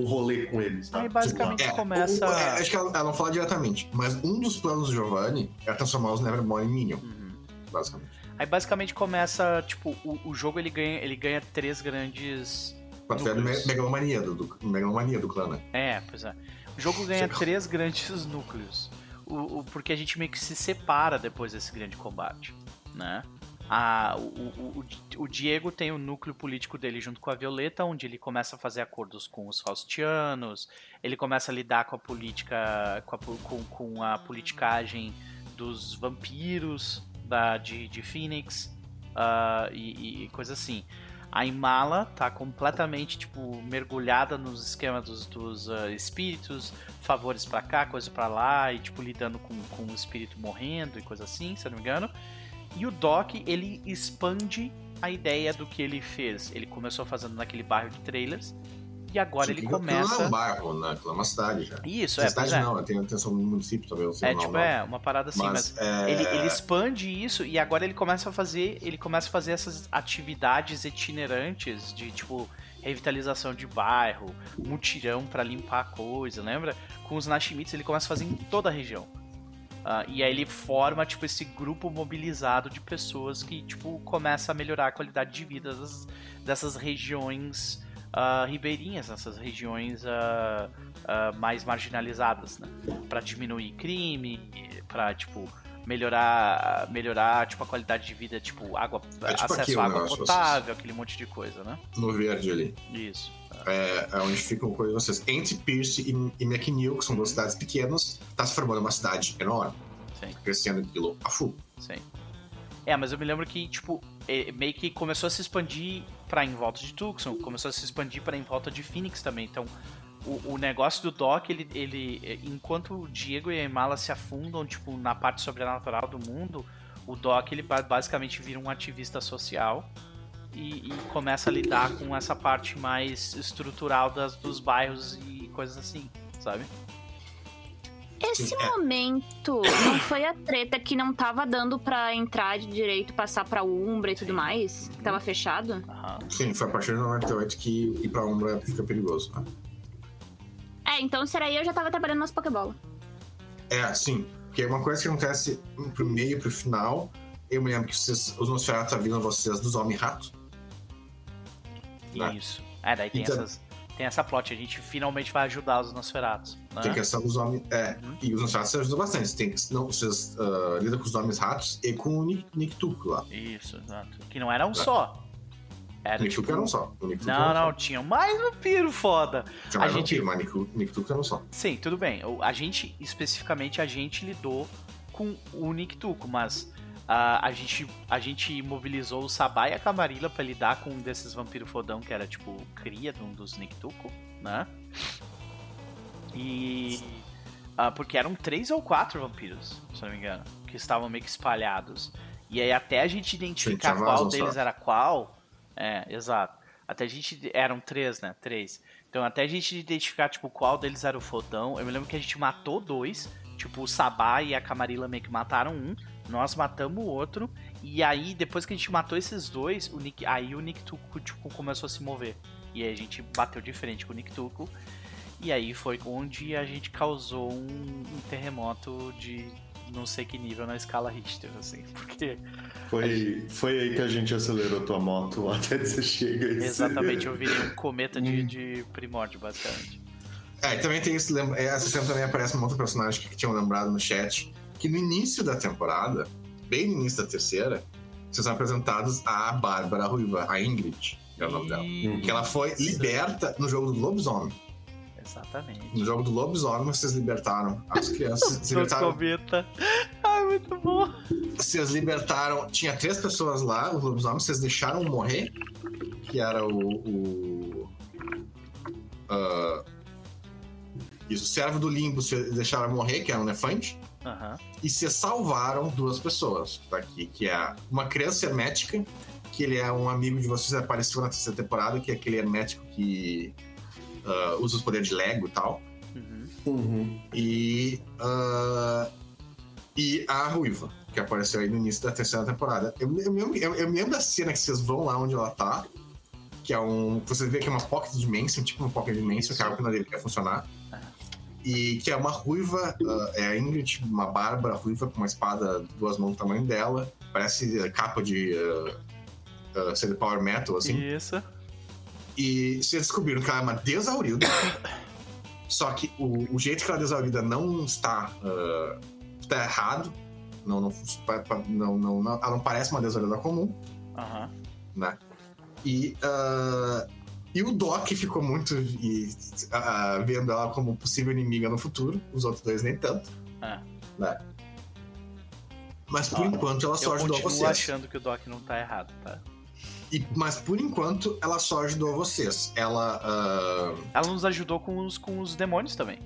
B: um rolê com eles. Tá?
A: Aí basicamente
C: É,
A: começa.
C: o- é, acho que ela, ela não fala diretamente, mas um dos planos do Giovanni é transformar os Nevermore em Minion,
A: Uhum.
C: basicamente.
A: Aí basicamente começa, tipo, o, o jogo ele ganha, ele ganha três grandes.
C: Pra tu ver a me-
A: Núcleos.
C: megalomania do, do, megalomania do clã, né?
A: É, pois é. O jogo ganha três grandes núcleos. O, o- porque a gente meio que se separa depois desse grande combate, né? A, o, o, o- Diego tem o núcleo político dele junto com a Violeta, onde ele começa a fazer acordos com os Faustianos, ele começa a lidar com a política, com a, com, com a politicagem dos vampiros da, de, de Phoenix ah, e, e coisa assim. A Imala tá completamente, tipo, mergulhada nos esquemas dos, dos ah, espíritos, favores pra cá, coisa pra lá, e, tipo, lidando com, com o espírito morrendo e coisa assim, se eu não me engano. E o Doc, ele expande a ideia do que ele fez. Ele começou fazendo naquele bairro de trailers, e agora ele
C: Aquilo não é
A: começa...
C: um bairro, né? Aquilo é uma cidade já.
A: Isso, é,
C: cidade
A: é.
C: não, tem atenção no município também. sei
A: É,
C: nome,
A: tipo, é, uma parada assim, mas...
C: Mas, é,
A: Ele, ele expande isso e agora ele começa a fazer. Ele começa a fazer essas atividades itinerantes de tipo revitalização de bairro, mutirão pra limpar a coisa, lembra? Com os Nashimites ele começa a fazer em toda a região. Ah, e aí ele forma tipo esse grupo mobilizado de pessoas que tipo começa a melhorar a qualidade de vida das- dessas regiões ah, ribeirinhas, essas regiões ah, mais marginalizadas, né? Para diminuir crime, para tipo melhorar, melhorar tipo a qualidade de vida, tipo água,
C: É tipo
A: acesso
C: aquilo,
A: à água potável, aquele monte de coisa, né?
C: No verde ali.
A: Isso.
C: É, é onde ficam vocês. Entre Pierce e, e McNeil, que são duas cidades pequenas, tá se formando uma cidade enorme.
A: Sim.
C: Crescendo aquilo a full.
A: Sim. É, mas eu me lembro que, tipo, eh, meio que começou a se expandir pra em volta de Tucson, começou a se expandir pra em volta de Phoenix também. Então, o, o negócio do Doc, ele, ele. eh, Enquanto o Diego e a Imala se afundam, tipo, na parte sobrenatural do mundo, o Doc, ele ba- basicamente vira um ativista social. E, e começa a lidar com essa parte mais estrutural das, dos bairros e coisas assim, sabe?
D: Esse
C: Sim, é.
D: momento não foi a treta que não tava dando pra entrar de direito, passar pra Umbra e tudo
A: Sim.
D: mais? Que tava fechado?
A: Aham.
C: Sim, foi a partir do 98 que ir pra Umbra fica perigoso. Né?
D: É, então será aí eu já tava trabalhando nas Pokébola.
C: É, sim. Porque uma coisa que acontece pro meio e pro final, eu me lembro que vocês, os Nosferatu avisam vocês dos Homem-Rato. Né?
A: Isso. É, daí tem,
C: Então-
A: essas, tem essa plot. A gente finalmente vai ajudar os Nosferatos. Né?
C: Tem a questão dos homens. É,
A: Uhum.
C: e os Nosferatu vocês ajudam bastante. Tem não, vocês ah, lidam com os Homens-Ratos e com o Nick, Nick Tuco lá.
A: Isso, exato. Que não era um só. Era
C: O Nick
A: tipo.
C: Era um só.
A: Não,
C: um
A: não, tinha mais vampiro foda.
C: só. Tinha
A: a
C: mais
A: gente-
C: vampiro, mas Nick, Nick Tuco era um só.
A: Sim, tudo bem. A gente, especificamente, a gente lidou com o Nictuco, mas ah, a, gente, a gente mobilizou o Sabá e a Camarilla pra lidar com um desses vampiros fodão que era, tipo, cria de um dos Nictuco, né? E. ah, porque eram três ou quatro vampiros, se não me engano, que estavam meio que espalhados. E aí, até a gente identificar
C: tinha
A: qual
C: vazão
A: deles
C: só.
A: era qual. É, exato. Até a gente. Eram três, né? Três. Então, até a gente identificar, tipo, qual deles era o fodão. Eu me lembro que a gente matou dois. Tipo, o Sabá e a Camarilla meio que mataram um. Nós matamos o outro. E aí, depois que a gente matou esses dois, o Nick, aí o Nick Tuco, tipo, começou a se mover. E aí a gente bateu de frente com o Nick Tuco. E aí foi onde a gente causou um, um terremoto de não sei que nível na escala Richter, assim. Porque
B: Foi, foi aí que a gente acelerou tua moto até dizer chega. e-
A: exatamente eu virei um cometa de,
C: Hum.
A: de primórdio, basicamente.
C: É, e também tem esse. lembra- é, Essa cena também aparece um outro personagem que tinham lembrado no chat. Que no início da temporada, bem no início da terceira, vocês são apresentados a Bárbara Ruiva, a Ingrid, é o nome dela. Que ela foi liberta no jogo do lobisomem.
A: Exatamente.
C: No jogo do lobisomem, vocês libertaram as crianças. Vocês libertaram.
A: Ai, muito bom.
C: vocês libertaram. Tinha três pessoas lá, os lobisomens, vocês deixaram morrer. Que era o. o ah, isso, o servo do limbo, vocês deixaram morrer, que era um elefante.
A: Aham.
C: E vocês salvaram duas pessoas que tá aqui, que é uma criança hermética, que ele é um amigo de vocês, apareceu na terceira temporada, que é aquele hermético que ah, usa os poderes de Lego e tal.
A: Uhum.
B: Uhum.
C: E. ah, e a Ruiva, que apareceu aí no início da terceira temporada. Eu, eu, eu, eu me lembro da cena que vocês vão lá onde ela tá. Que é um. Você vê que é uma Pocket Dimension, tipo uma Pocket Dimension, que é algo que não deveria funcionar. E que é uma ruiva, ah, é a Ingrid, uma bárbara ruiva com uma espada duas mãos do tamanho dela. Parece ah, capa de. Uh, de Power Metal, assim.
A: Isso.
C: E vocês descobriram que ela é uma desaurida. só que o, o jeito que ela é desaurida não está. ah, está errado. Não, não, não, não, ela não parece uma desaurida comum,
A: Aham.
C: né? E, ah, e o Doc ficou muito e, ah, vendo ela como possível inimiga no futuro. Os outros dois nem tanto.
A: É.
C: Né? Mas por
B: Ah,
C: enquanto ela só
A: Eu
C: ajudou
A: continuo
C: vocês.
A: achando que o Doc não tá errado, tá?
C: E- mas por enquanto ela só ajudou vocês. Ela. ah,
A: Ela nos ajudou com os, com os demônios também.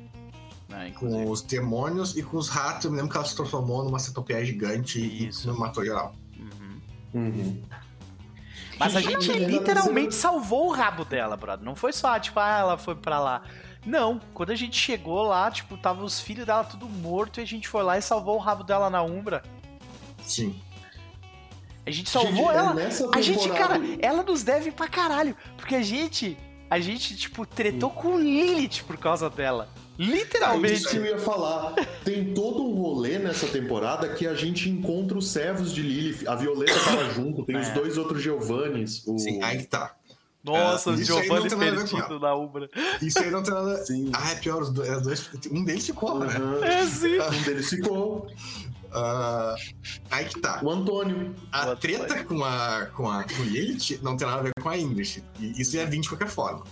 A: Né,
C: com os demônios e com os ratos. Eu me lembro que ela se transformou numa centopeia gigante e-
A: Isso.
C: e matou geral.
A: Uhum.
B: Uhum.
A: Mas a gente
B: Sim,
A: literalmente salvou o rabo dela, brother. Não foi só, tipo, ah, ela foi pra lá. Não, quando a gente chegou lá, tipo, tava os filhos dela tudo morto e a gente foi lá e salvou o rabo dela na Umbra.
C: Sim.
A: A gente salvou
B: Gente, é
A: ela. A gente, cara, ela nos deve pra caralho. Porque a gente, a gente, tipo, tretou com Lilith por causa dela.
B: É isso
A: Literalmente.
B: que eu ia falar. Tem todo um rolê nessa temporada que a gente encontra os servos de Lilith. A Violeta tava junto, tem os
A: É.
B: dois outros Giovannis. O...
C: Sim, aí que tá.
A: Nossa,
C: É,
A: o
C: isso aí
A: Giovanni
C: não tem nada a ver com
A: perdido na Umbra.
C: Isso aí não tem nada.
B: Sim.
C: Ah, é pior, os dois, é dois- um deles ficou, né?
B: Uhum.
A: É, sim.
B: Um deles ficou.
C: Ah, aí que tá.
B: O Antônio.
C: A
A: the
C: treta com a, com a com Lilith não tem nada a ver com a Ingrid. E isso ia vir de qualquer forma.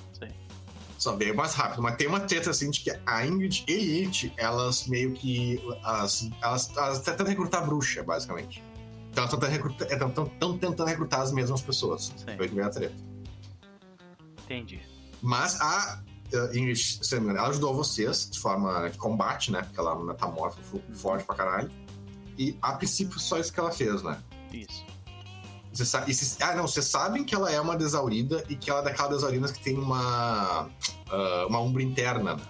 C: Só veio mais rápido. Mas tem uma treta assim de que a Ingrid e elas meio que. Elas, elas, elas tentam recrutar bruxa, basicamente. Então elas estão tentando recrutar as mesmas pessoas.
A: Sim.
C: Foi que veio a treta.
A: Entendi.
C: Mas a uh, Ingrid, se não me engano, ela ajudou vocês de forma de combate, né? Porque ela é fu- forte pra caralho. E a princípio só isso que ela fez, né?
A: Isso.
C: Você sabe, e cês- ah, não, vocês sabem que ela é uma desaurida e que ela é daquelas desauridas que tem uma. ah, uma umbra interna, né?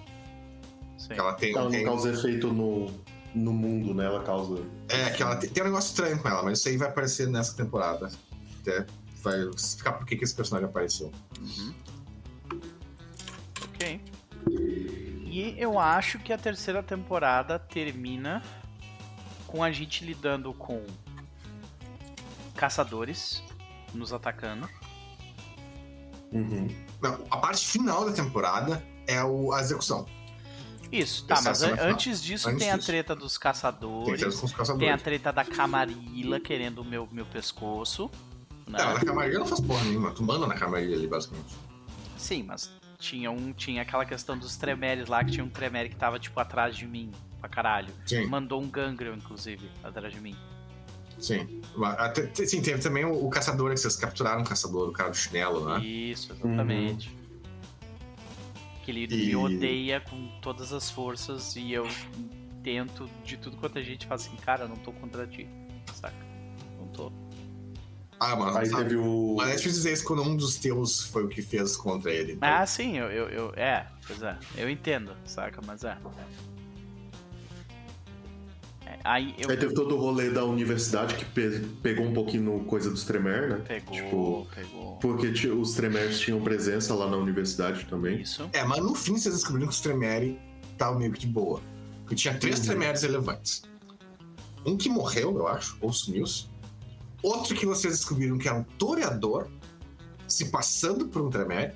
A: Sim.
C: Que ela tem.
B: Ela não
C: tem-
B: causa efeito no, no mundo, né? Ela causa.
C: é, que ela tem, tem um negócio estranho com ela, mas isso aí vai aparecer nessa temporada. Até vai explicar por que, que esse personagem apareceu.
A: Uhum. Ok. E eu acho que a terceira temporada termina com a gente lidando com caçadores nos atacando.
B: Uhum.
C: Não, a parte final da temporada é o, a execução.
A: Isso, tá,
C: é a
A: mas
C: cena
A: an- antes disso
C: Antes
A: tem a
C: disso.
A: treta dos
C: Tem
A: caçadores,
C: com os
A: tem a
C: caçadores.
A: treta da Camarilla querendo o meu, meu pescoço. Né?
C: Não, na camarilha não faz porra nenhuma. Tu manda na camarilha ali, basicamente.
A: Sim, mas tinha um. Tinha aquela questão dos tremeres lá, que tinha um tremere que tava, tipo, atrás de mim, pra caralho.
C: Sim,
A: Mandou um gangrel, inclusive, atrás de mim.
C: Sim. Até- te- Sim, teve também o, o caçador, que vocês capturaram o caçador, o cara do chinelo, né?
A: Isso, exatamente. Que ele
C: E-
A: me odeia com todas as forças e eu tento de tudo quanto a gente fala assim, cara, não tô contra ti, saca? Não tô.
C: Ah, mano,
B: Aí
C: sabe?
B: teve o.
C: Mas é difícil dizer isso quando um dos teus foi o que fez contra ele. então.
A: Ah, sim, eu, eu, eu- É, pois é. Eu entendo, saca? Mas é. Aí eu.
B: Aí teve todo o rolê da universidade que pe- pegou um pouquinho no coisa dos Tremer, né?
A: Pegou,
B: Tipo,
A: pegou.
B: porque os Tremers tinham presença lá na universidade também.
A: Isso.
C: É, mas no fim vocês descobriram que os Tremere estavam meio que de boa. Porque tinha três
B: Uhum.
C: Tremeres relevantes. Um que morreu, eu acho, ou sumiu-se. Outro que vocês descobriram que era um toreador se passando por um Tremere.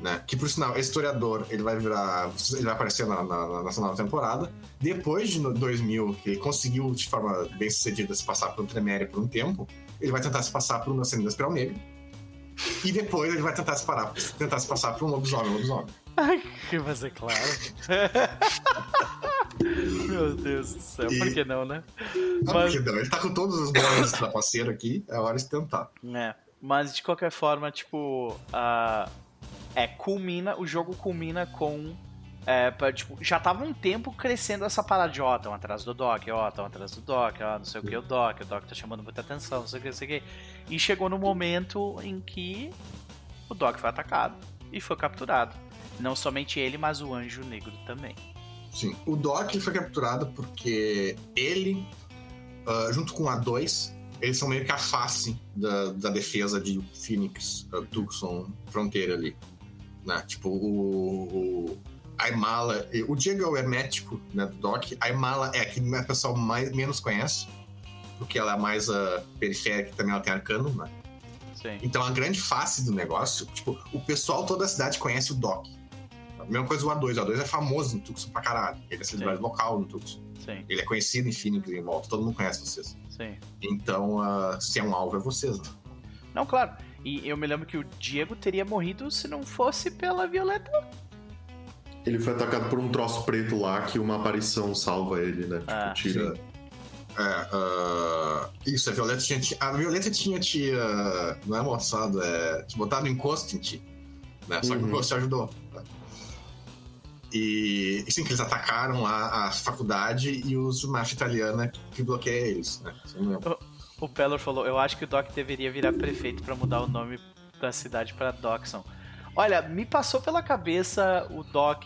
C: Né? Que por sinal, esse historiador, ele vai virar. Ele vai aparecer na, na, nessa nova temporada. Depois de no- 2000, que ele conseguiu de forma bem sucedida se passar por um Tremere por um tempo, ele vai tentar se passar por um Ascendente Espiral Negro. E depois ele vai tentar se, parar, tentar se passar por um lobisomem, lobisomem.
A: Ai, mas é claro. Meu Deus do céu,
C: E-
A: por que não, né?
C: Ah,
A: Mas-
C: porque não, ele tá com todos os bônus da parceira aqui, é hora de tentar.
A: É, mas de qualquer forma, tipo, a é, culmina, o jogo culmina com. É, pra, tipo, já tava um tempo crescendo essa parada de ó, tão atrás do Doc, ó, tão atrás do Doc, ó, não sei o que, o Doc, o Doc tá chamando muita atenção, não sei o que, não sei o que. E chegou no momento em que o Doc foi atacado e foi capturado. Não somente ele, mas o Anjo Negro também.
C: Sim. O Doc foi capturado porque ele, uh, junto com a A2, eles são meio que a face da, da defesa de Phoenix, uh, Tucson, fronteira ali. Né? Tipo, o, o, a Imala. O Diego é o hermético né, do Doc. A Imala é a que o pessoal mais, menos conhece, porque ela é mais uh, periférica também ela tem arcano, né?
A: Sim.
C: Então a grande face do negócio, tipo, o pessoal toda a cidade conhece o Doc. A mesma coisa o A2. O A2 é famoso no Tucson pra caralho. Ele é celebridade local no Tucson.
A: Sim,
C: Ele é conhecido em Phoenix em volta. Todo mundo conhece vocês.
A: sim.
C: Então, uh, se é um alvo, é vocês. Né?
A: Não, claro. E eu me lembro que o Diego teria morrido se não fosse pela Violeta.
B: Ele foi atacado por um troço preto lá que uma aparição salva ele, né? Tipo,
A: Ah,
B: tira.
C: É, uh, isso, a Violeta tinha, te- a Violeta tinha te. uh, não é moçado, é. Te botado em encosto em ti. Né? Só que o encosto te ajudou. né? E, sim, que eles atacaram a, a faculdade e os máfia italiana que, que bloqueia eles. Né? Lembro.
A: O Pelor falou: Eu acho que o Doc deveria virar prefeito pra mudar o nome da cidade pra Dockson. Olha, me passou pela cabeça o Doc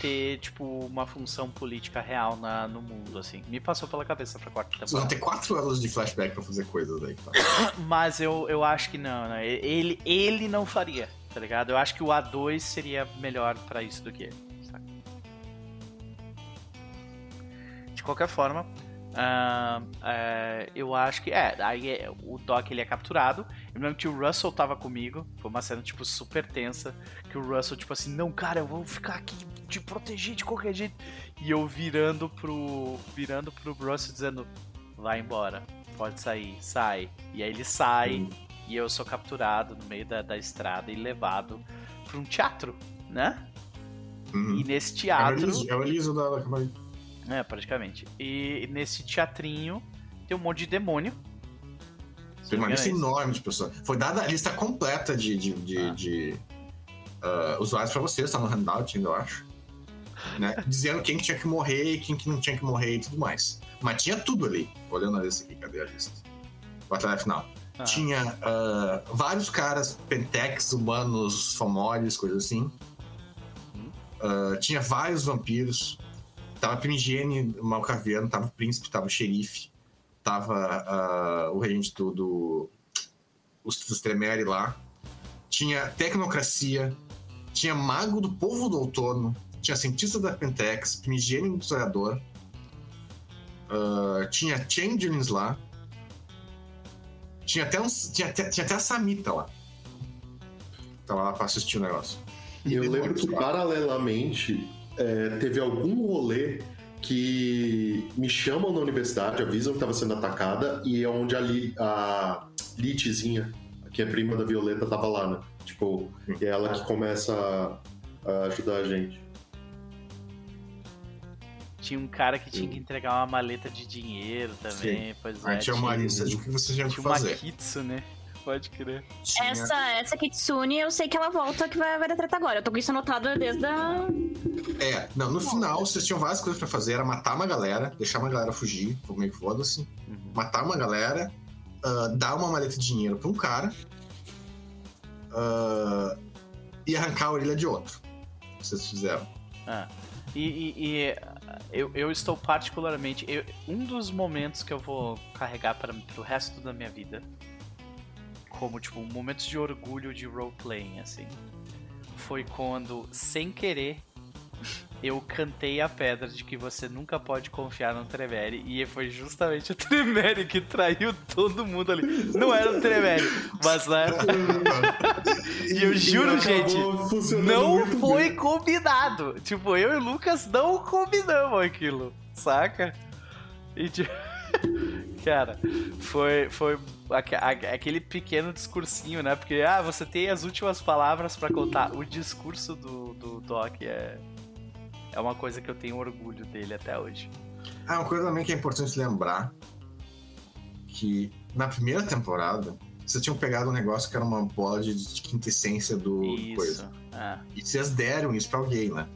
A: ter, tipo, uma função política real na, no mundo, assim. Me passou pela cabeça pra quarta
C: Vocês vão
A: temporada.
C: ter quatro anos de flashback pra fazer coisas aí. Tá?
A: Mas eu, eu acho que não, né? Ele, ele não faria, tá ligado? Eu acho que o A2 seria melhor pra isso do que ele. saca? De qualquer forma, ah, é, eu acho que. É, aí é, o Doc ele é capturado. Eu lembro que o Russell tava comigo. Foi uma cena, tipo, super tensa. Que o Russell, tipo assim, não, cara, eu vou ficar aqui te proteger de qualquer jeito. E eu virando pro. Virando pro Russell dizendo, vai embora. Pode sair, sai. E aí ele sai
B: Hum.
A: e eu sou capturado no meio da, da estrada e levado pra um teatro, né?
C: Uhum.
A: E nesse
C: É
A: teatro.
C: É o Eliso da, da.
A: É, praticamente. E nesse teatrinho tem um monte de demônio.
C: Tem uma lista enorme de pessoas. Foi dada a lista completa de, de, de,
A: Ah.
C: de, ah, usuários pra vocês, tá no handout ainda, eu acho. Né? Dizendo quem que tinha que morrer e quem que não tinha que morrer e tudo mais. Mas tinha tudo ali. Olhando a lista aqui, cadê a lista? Batalha final.
A: Ah,
C: Tinha ah, vários caras, pentex, humanos, fomores, coisas assim. Ah, tinha vários vampiros. Tava Primigene, o Malcaviano, tava o príncipe, tava o xerife, tava ah, o regente do, do os, dos Tremere lá. Tinha tecnocracia, tinha mago do povo do outono, tinha cientista da Pentex, Primigene do historiador, ah, tinha Changelings lá, tinha até, uns, tinha, até- tinha até a Samita lá. Tava lá pra assistir o negócio.
B: E eu lembro que, paralelamente, é, teve algum rolê que me chamam na universidade, avisam que estava sendo atacada, e é onde a, Li, a Litzinha, que é prima da Violeta, tava lá, né? Tipo, é ela que começa a, a ajudar a gente.
A: Tinha um cara que tinha que entregar uma maleta de dinheiro também. Pois
C: Aí
A: é.
C: tinha uma lista de o que você tinha que
A: tinha uma
C: fazer.
A: Kitsune, pode crer.
D: Essa, essa Kitsune, eu sei que ela volta que vai, vai dar treta agora. Eu tô com isso anotado desde a.
C: É, não, no final vocês tinham várias coisas pra fazer. Era matar uma galera, deixar uma galera fugir, foi meio que foda-se.
A: Uhum.
C: Matar uma galera, ah, dar uma maleta de dinheiro pra um cara ah, e arrancar a orelha de outro. Vocês fizeram.
A: Ah. E, e- e, eu, eu estou particularmente. eu- um dos momentos que eu vou carregar para o resto da minha vida, como tipo, momentos de orgulho de roleplaying, assim, foi quando, sem querer, eu cantei a pedra de que você nunca pode confiar no Tremere. E foi justamente o Tremere que traiu todo mundo ali. Não era o Tremere, mas né? E eu juro, gente, Não foi
B: bem.
A: combinado. Tipo, eu e o Lucas não combinamos aquilo, saca? E tipo, cara, foi foi aque- aque- aquele pequeno discursinho, né? Porque ah, você tem as últimas palavras pra contar. O discurso do, do Doc é é uma coisa que eu tenho orgulho dele até hoje.
C: Ah, uma coisa também que é importante lembrar que na primeira temporada vocês tinham pegado um negócio que era uma bola de, quintessência do
A: Isso.
C: coisa.
A: É.
C: E vocês deram isso pra alguém, né?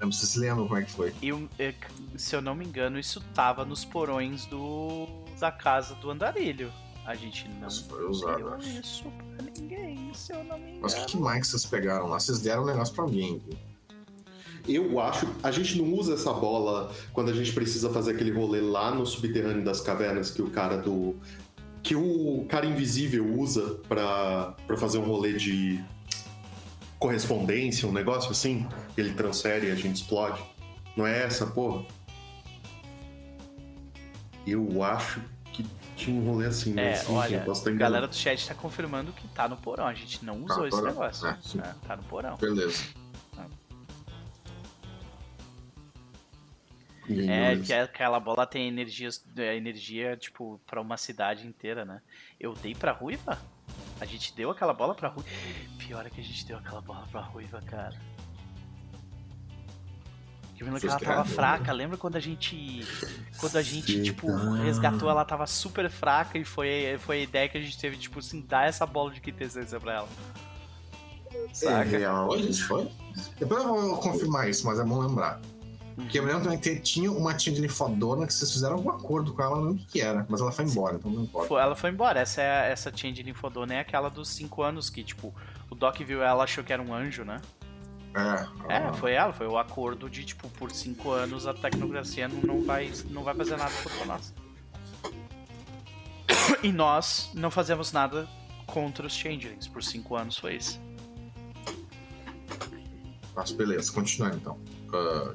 C: Não sei se vocês lembram como é que foi.
A: Eu, é, se eu não me engano, isso tava nos porões do da casa do andarilho. A gente não
C: Isso foi usado,
A: deu
C: acho.
A: isso pra ninguém, se eu não me engano.
C: Mas o que, que mais que vocês pegaram lá? Vocês deram um negócio pra alguém. viu?
B: Eu acho. A gente não usa essa bola quando a gente precisa fazer aquele rolê lá no subterrâneo das cavernas que o cara do. Que o cara invisível usa pra, pra fazer um rolê de correspondência, um negócio assim. Ele transfere e a gente explode. Não é essa, porra? Eu acho que tinha um rolê assim,
A: É, olha, a galera do chat tá confirmando que tá no porão. A gente não
C: Tá
A: usou
C: no
A: esse
C: porão?
A: negócio.
C: É, sim.
A: É, tá no porão.
C: Beleza.
A: É, que aquela bola tem energias, é, energia, tipo, pra uma cidade inteira, né? Eu dei pra Ruiva? A gente deu aquela bola pra Ruiva? Pior é que a gente deu aquela bola pra Ruiva, cara. Eu lembro que ela tava fraca. Lembra quando a gente. Quando a gente, tipo, resgatou, ela tava super fraca e foi, foi a ideia que a gente teve, tipo, assim, dar essa bola de quintessência pra ela.
B: É
A: Saca?
B: real.
C: Foi isso, foi? Depois eu vou confirmar isso, mas é bom lembrar. Porque eu me lembro também que tinha uma Changeling fodona que vocês fizeram algum acordo com ela, não lembro o que era. Mas ela foi embora, então não importa.
A: Foi- ela foi embora. Essa é essa Change Linfodona é aquela dos 5 anos que, tipo, o Doc viu ela achou que era um anjo, né?
C: É,
A: É,
C: ah,
A: foi ela, foi o acordo de, tipo, por 5 anos a tecnocracia não, vai, não vai fazer nada contra nós. E nós não fazemos nada contra os Changelings. Por 5 anos foi isso.
C: Mas beleza, continuando então. Ah,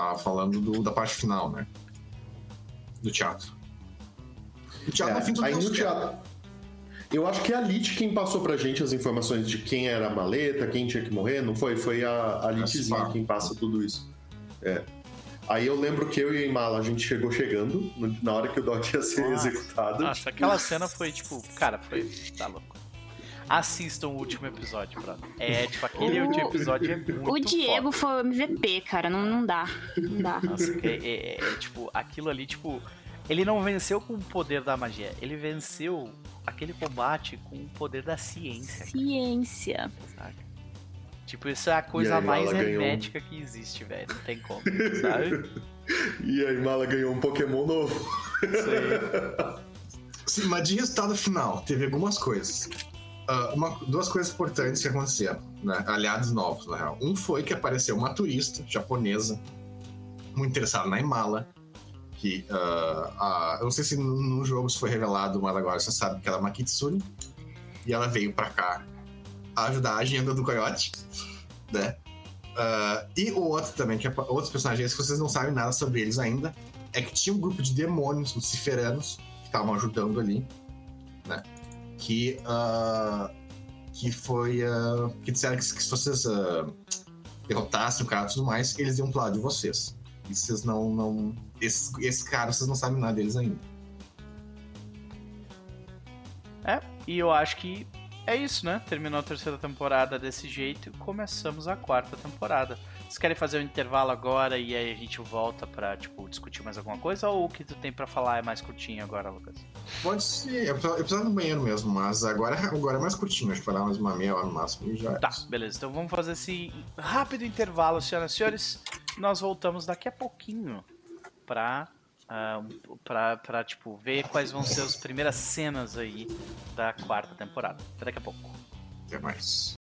C: tava falando do- da parte final, né? Do teatro. O teatro, no fim,
B: É,
C: tudo
B: aí no teatro. Eu acho que é a Lit quem passou pra gente as informações de quem era a maleta, quem tinha que morrer, não foi? Foi a, a Litzinha
C: pá.
B: quem passa tudo isso. É. Aí eu lembro que eu e a Imala, a gente chegou chegando na hora que o Doc ia ser
A: Nossa.
B: executado.
A: Nossa, aquela cena foi, tipo, cara, foi. Tá louco. Assistam o último episódio, brother. É, tipo, aquele
D: O-
A: último episódio é muito
D: O Diego
A: foda.
D: foi o MVP, cara. Não, não dá. Não dá.
A: Nossa, é, é- é, tipo, aquilo ali, tipo, ele não venceu com o poder da magia, ele venceu aquele combate com o poder da ciência,
D: Ciência.
A: saca? Tipo, isso é a coisa
B: aí,
A: mais
B: ela ganhou.
A: hermética que existe, velho. Não tem como, sabe?
B: E a Imala ganhou um Pokémon novo.
A: Isso aí.
C: Sim, mas de resultado final, teve algumas coisas. Ah, uma- duas coisas importantes que aconteceram, né? Aliados novos, na real. Um foi que apareceu uma turista japonesa, muito interessada na Imala, que ah, a- eu não sei se no, no jogo foi revelado, mas agora você sabe que ela é uma Kitsune. E ela veio pra cá ajudar a agenda do Coyote, né? Ah, e o outro também, que é outros personagens que vocês não sabem nada sobre eles ainda, é que tinha um grupo de demônios luciferanos que estavam ajudando ali, né? Que, ah, que foi. ah, que disseram que, se- vocês ah, derrotassem o cara e tudo mais, eles iam pro lado de vocês. E vocês não. não esse, esse cara, vocês não sabem nada deles ainda.
A: É, e eu acho que é isso, né? Terminou a terceira temporada desse jeito começamos a quarta temporada. Vocês querem fazer um intervalo agora e aí a gente volta pra, tipo, discutir mais alguma coisa? Ou o que tu tem pra falar é mais curtinho agora, Lucas?
C: Pode ser. Eu precisava, do banheiro mesmo, mas agora, agora é mais curtinho. Acho que vai dar mais uma meia hora no máximo e já é.
A: Tá, beleza. Então vamos fazer esse rápido intervalo, senhoras e senhores. Nós voltamos daqui a pouquinho pra, ah, pra, pra tipo, ver quais vão ser as primeiras cenas aí da quarta temporada. Até daqui a pouco.
C: Até mais.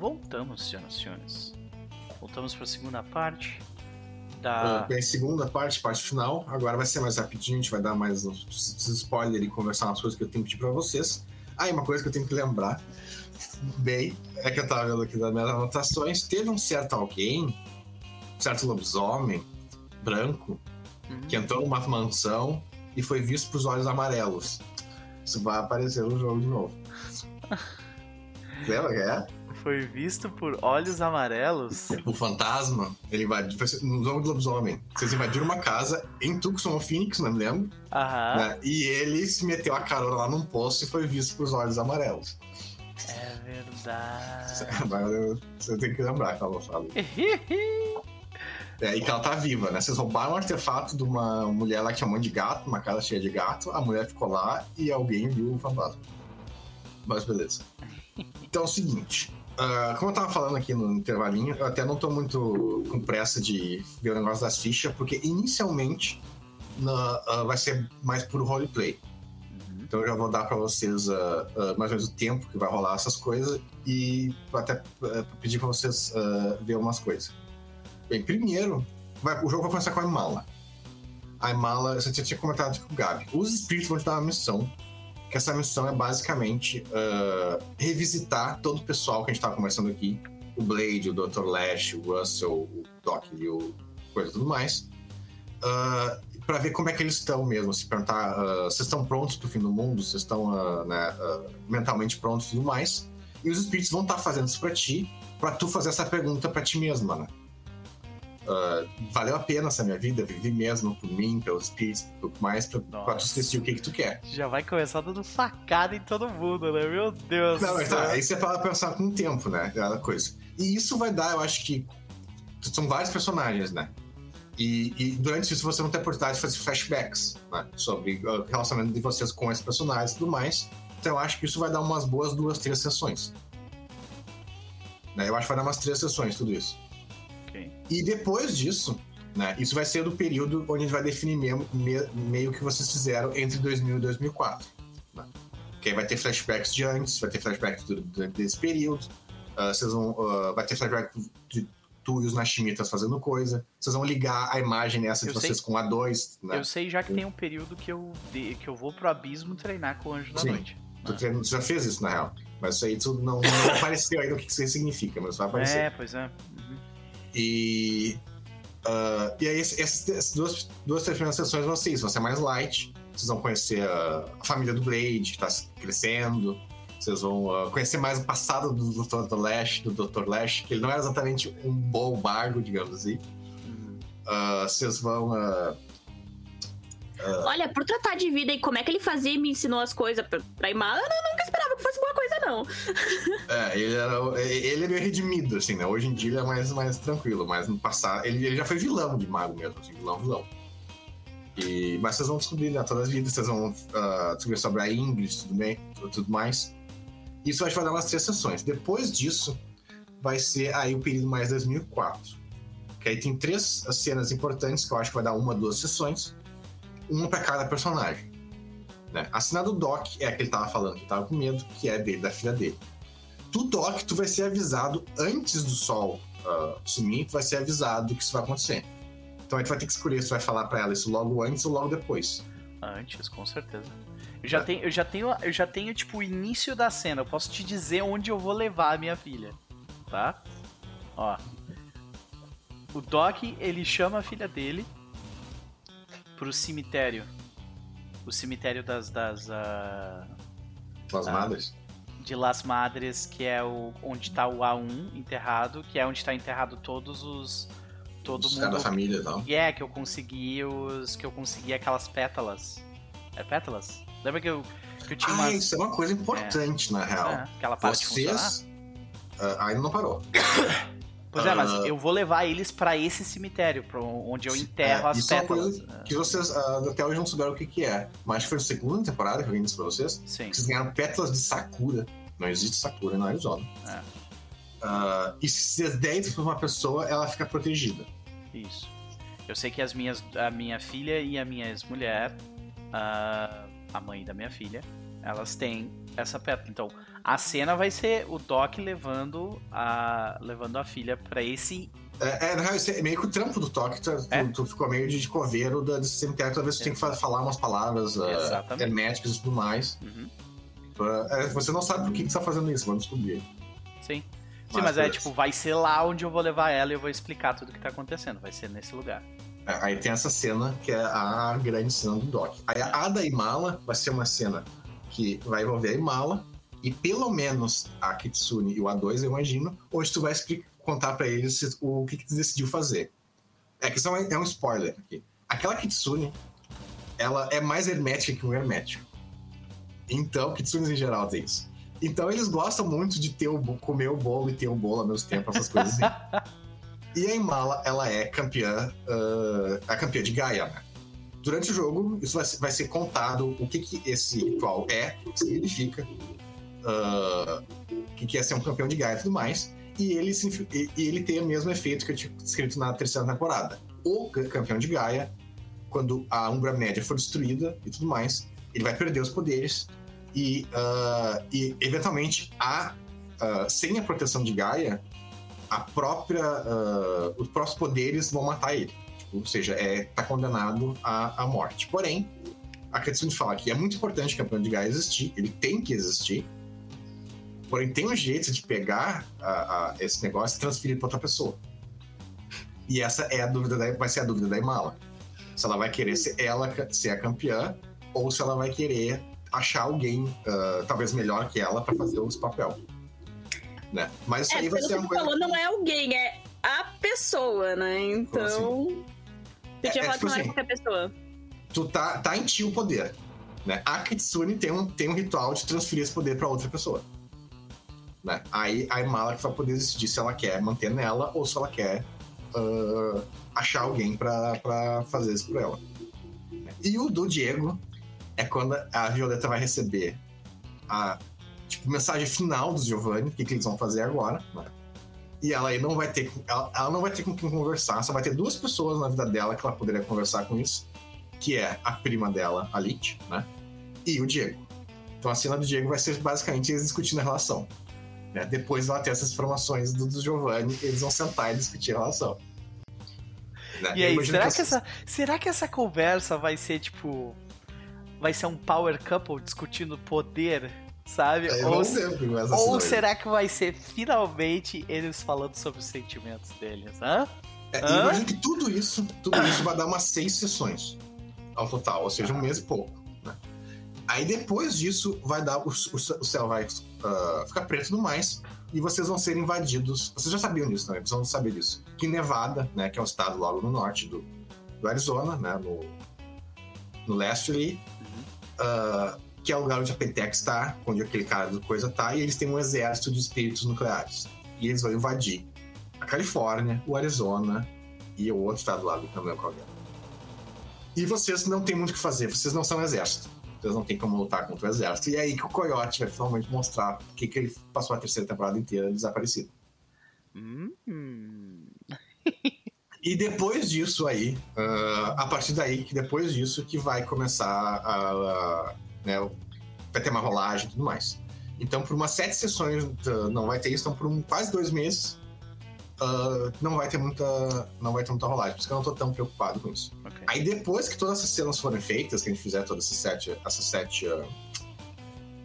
A: Voltamos, senhoras e senhores. Voltamos para a segunda parte da.
C: Ah, bem, segunda parte, parte final. Agora vai ser mais rapidinho, a gente vai dar mais uns spoilers e conversar umas coisas que eu tenho que pedir pra vocês. Ah, e uma coisa que eu tenho que lembrar, bem, é que eu tava vendo aqui das minhas anotações, teve um certo alguém, um certo lobisomem, branco,
A: Uhum.
C: que entrou numa mansão e foi visto pros olhos amarelos. Isso vai aparecer no jogo de novo. Lembra que é?
A: Foi visto por olhos amarelos.
C: O fantasma, ele invadiu. No jogo do lobisomem, vocês invadiram uma casa em Tucson Phoenix, não me lembro.
A: Aham.
C: né? E ele se meteu a carona lá num poço e foi visto por olhos amarelos.
A: É verdade.
C: Agora você tem que lembrar que ela fala. É, e que ela tá viva, né? Vocês roubaram um artefato de uma mulher lá que tinha um monte de gato, uma casa cheia de gato, a mulher ficou lá e alguém viu o fantasma. Mas beleza. Então é o seguinte. Ah, como eu tava falando aqui no intervalinho, eu até não tô muito com pressa de ver o negócio das fichas, porque inicialmente na- ah, vai ser mais por roleplay.
A: Uhum.
C: Então eu já vou dar pra vocês ah, mais ou menos o tempo que vai rolar essas coisas e até ah, pedir pra vocês ver umas coisas. Bem, primeiro, vai- o jogo vai começar com a Imala. A Imala, você tinha comentado com o Gabi. Os espíritos vão te dar uma missão, que essa missão é basicamente ah, revisitar todo o pessoal que a gente tava conversando aqui. O Blade, o Dr. Lash, o Russell, o Doc e o coisa tudo mais. Ah, para ver como é que eles estão mesmo, se perguntar, ah, vocês estão prontos pro fim do mundo, vocês estão né, mentalmente prontos e tudo mais. E os espíritos vão estar fazendo isso pra ti, pra tu fazer essa pergunta pra ti mesma, né? Ah, valeu a pena essa minha vida, vivi mesmo por mim, pelos espíritos, por mais, pra, pra tu decidir o que que tu quer.
A: Já vai começar dando facada em todo mundo, né? Meu Deus.
C: Não, mas tá, aí você fala pensar com o tempo, né? Aquela coisa. E isso vai dar, eu acho que. São vários personagens, né? E, e durante isso você não tem a oportunidade de fazer flashbacks, né? Sobre ah, o relacionamento de vocês com esses personagens e tudo mais. Então eu acho que isso vai dar umas boas duas, três sessões. Né? Eu acho que vai dar umas três sessões, tudo isso. E depois disso, né? Isso vai ser do período onde a gente vai definir mesmo, me- meio que vocês fizeram entre 2000 e 2004. Né? Que aí vai ter flashbacks de antes, vai ter flashbacks do- do- desse período. ah, vocês vão, ah, vai ter flashback de tu e os Nashimitas fazendo coisa. Vocês vão ligar a imagem essa de
A: Eu sei.
C: vocês com a 2, né?
A: Eu sei já que tem um período que eu, de- que eu vou pro abismo treinar com o Anjo da
C: Sim.
A: Noite.
C: Tu, treina- tu já fez isso, na real. Mas isso aí tu não, não apareceu ainda o que isso significa, mas vai aparecer.
A: É, pois é.
C: E. ah, e aí, essas, essas duas, duas três primeiras sessões vão ser isso, vão ser mais light. Vocês vão conhecer a, a família do Blade, que tá crescendo. Vocês vão ah, conhecer mais o passado do Dr. Lash, do Dr. Lash, que ele não era exatamente um bom bargo, digamos assim. Ah, vocês vão.
D: Olha, por tratar de vida e como é que ele fazia e me ensinou as coisas pra, pra Imala, eu não- nunca esperava que fosse boa coisa, não.
C: é, ele, era, ele é meio redimido, assim, né? Hoje em dia ele é mais, mais tranquilo, mas no passado. Ele, ele já foi vilão de mago mesmo, assim, vilão, vilão. E, mas vocês vão descobrir né, todas as vidas, vocês vão ah, descobrir sobre a Ingrid tudo, bem, tudo mais. Isso acho que vai dar umas três sessões. Depois disso, vai ser aí o período mais 2004. Que aí tem três cenas importantes que eu acho que vai dar uma, duas sessões. Uma pra cada personagem. Né? A cena do Doc é a que ele tava falando, que tava com medo, que é dele, da filha dele. Do Doc, tu vai ser avisado antes do sol ah, sumir, tu vai ser avisado que isso vai acontecer. Então a gente vai ter que escolher se vai falar pra ela isso logo antes ou logo depois.
A: Antes, com certeza. Eu já,
C: É.
A: tenho, eu, já tenho, eu já tenho, tipo, o início da cena. Eu posso te dizer onde eu vou levar a minha filha. Tá? Ó. O Doc, ele chama a filha dele pro cemitério. O cemitério das. das ah,
C: As
A: Ah.
C: madres.
A: de Las Madres, que é o onde tá o A1 enterrado, que é onde tá enterrado todos os. Todo
C: Os
A: mundo.
C: da família e tal.
A: E é, que eu consegui os. Que eu consegui aquelas pétalas. É pétalas? Lembra que eu, que eu tinha
C: Ah,
A: umas.
C: isso é uma coisa importante, na real.
A: É, aquela parte de funcionar?
C: Vocês. ah, ainda não parou.
A: Pois é, mas
C: Ah.
A: eu vou levar eles pra esse cemitério, pra onde eu enterro
C: É,
A: as
C: isso é uma
A: pétalas.
C: coisa que vocês ah, até hoje não souberam o que, que é. Mas acho que foi na segunda temporada que alguém disse pra vocês.
A: É, Sim.
C: que vocês ganharam pétalas de Sakura. Não existe Sakura no Arizona.
A: É.
C: Ah, e se vocês derem isso pra uma pessoa, ela fica protegida.
A: Isso. Eu sei que as minhas, a minha filha e a minha ex-mulher, a mãe da minha filha, elas têm essa pétala. Então, a cena vai ser o Doc levando a, levando a filha pra esse.
C: É, é, na real, isso é meio que o trampo do toque, tu,
A: É.
C: tu, tu ficou meio de coveiro da, desse cemitério, talvez tu tenha que fa- falar umas palavras uh, herméticas e tudo mais.
A: Uhum,
C: é, você não sabe por que, que você tá fazendo isso, vamos descobrir.
A: sim. Sim,
C: Mas
A: mas é tipo, vai ser lá onde eu vou levar ela e eu vou explicar tudo o que tá acontecendo. Vai ser nesse lugar.
C: É, Aí tem essa cena que é a grande cena do Doc. Aí a da Imala vai ser uma cena que vai envolver a Imala e pelo menos a Kitsune e o A2, eu imagino, onde tu vai contar pra eles o que, que tu decidiu fazer. É que isso é um- é um spoiler aqui. Aquela Kitsune, ela é mais hermética que um hermético. Então, Kitsunes em geral tem isso. Então eles gostam muito de ter o, comer o bolo e ter o bolo ao mesmo tempo, essas coisas assim. E a Imala, ela é campeã, ah, a campeã de Gaia, né? Durante o jogo, isso vai, ser- vai ser contado o que, que esse ritual é, o que significa, o que, que é ser um campeão de Gaia e tudo mais. E ele, se- e, ele tem o mesmo efeito que eu tinha escrito na terceira temporada. O ca- campeão de Gaia, quando a Umbra Média for destruída e tudo mais, ele vai perder os poderes e, ah, e eventualmente, a, ah, sem a proteção de Gaia, a própria, ah, os próprios poderes vão matar ele. Tipo, ou seja, é, tá condenado à, à morte. Porém, a Katsune fala que é muito importante o campeão de Gaia existir, ele tem que existir. Porém, tem um jeito de pegar a- a- esse negócio e transferir para outra pessoa. E essa é a dúvida da, vai ser a dúvida da Imala. Se ela vai querer ser ela ser a campeã ou se ela vai querer achar alguém ah, talvez melhor que ela para fazer os papel. Né? Mas isso
D: É,
C: aí vai ser uma coisa.
D: falou, não é alguém, é a pessoa, né? Então. Você tinha
C: É, é
D: falado
C: tipo
D: não é
C: assim,
D: qualquer pessoa.
C: tu tá, tá em ti o poder. Né? A Kitsune tem um, tem um ritual de transferir esse poder pra outra pessoa. Né? Aí a Imala que vai poder decidir se ela quer manter nela ou se ela quer ah, achar alguém pra fazer isso por ela. E o do Diego é quando a Violeta vai receber a tipo, mensagem final do Giovanni, o que, que eles vão fazer agora. Né? E ela aí não vai ter. Ela, ela não vai ter com quem conversar, só vai ter duas pessoas na vida dela que ela poderia conversar com isso que é a prima dela, a Lit, né? E o Diego. Então a cena do Diego vai ser basicamente eles discutindo a relação. Né? Depois ela ter essas informações do, do Giovanni, eles vão sentar e discutir a relação. Né?
A: E
C: Eu
A: aí, será
C: que
A: que, essa, será que essa conversa vai ser tipo. Vai ser um power couple discutindo poder, sabe?
C: Aí
A: ou ou será que vai ser finalmente eles falando sobre os sentimentos deles? Hã?
C: É,
A: Hã?
C: eu imagino que tudo isso, tudo isso vai dar umas seis sessões ao total, ou seja, um mês e pouco. né? Aí depois disso vai dar o, o, o céu vai ah, ficar preto no mais e vocês vão ser invadidos. Vocês já sabiam disso, né? Vocês vão saber disso. Que Nevada, né, que é um estado logo no norte do, do Arizona, né, no, no leste ali, ah, que é o lugar onde a Pentex está, onde aquele cara do coisa tá, e eles têm um exército de espíritos nucleares. E eles vão invadir a Califórnia, o Arizona e o outro estado lá, não lembro qual é. E vocês não têm muito o que fazer, vocês não são exército. Vocês não têm como lutar contra o exército. E é aí que o Coyote vai finalmente mostrar por que ele passou a terceira temporada inteira desaparecido.
A: Hum.
C: E depois disso aí, ah, a partir daí, que depois disso que vai começar a. a- né, vai ter uma rolagem e tudo mais. Então, por umas sete sessões, ah, não vai ter isso, então por um- quase dois meses, ah, não vai ter muita. Não vai ter muita rolagem. Por isso que eu não tô tão preocupado com isso.
A: ok.
C: Aí depois que todas essas cenas forem feitas, que a gente fizer todas essas sete, essas sete, ah,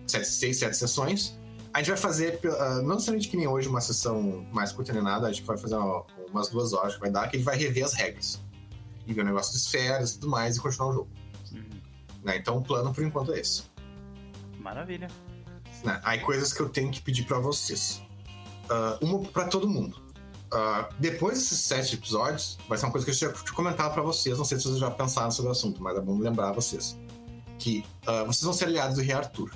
C: sete seis, sete sessões, a gente vai fazer, ah, não necessariamente que nem hoje, uma sessão mais curta nem nada, a gente vai fazer uma- umas duas horas que vai dar, que a gente vai rever as regras. E ver o negócio de esferas e tudo mais e continuar o jogo.
A: Hum,
C: né? Então o plano por enquanto é esse.
A: maravilha.
C: né? Aí coisas que eu tenho que pedir pra vocês. Ah, uma pra todo mundo. Ah, depois desses sete episódios, vai ser uma coisa que eu tinha comentado pra vocês. Não sei se vocês já pensaram sobre o assunto, mas é bom lembrar vocês. Que ah, vocês vão ser aliados do Rei Arthur.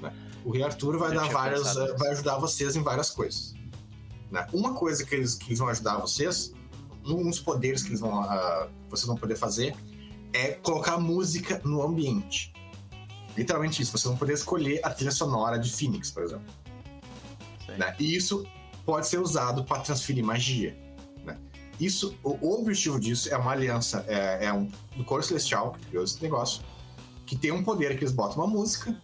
C: né? O Rei Arthur vai dar várias.
A: nisso.
C: vai ajudar vocês em várias coisas. né? Uma coisa que eles, que eles vão ajudar vocês, um dos poderes que eles vão, vocês vão poder fazer, é colocar música no ambiente. Literalmente isso, vocês vão poder escolher a trilha sonora de Phoenix, por exemplo. Né? E isso pode ser usado para transferir magia. né? Isso, o, o objetivo disso é uma aliança, é, é um do Coro Celestial que criou esse negócio, que tem um poder que eles botam uma música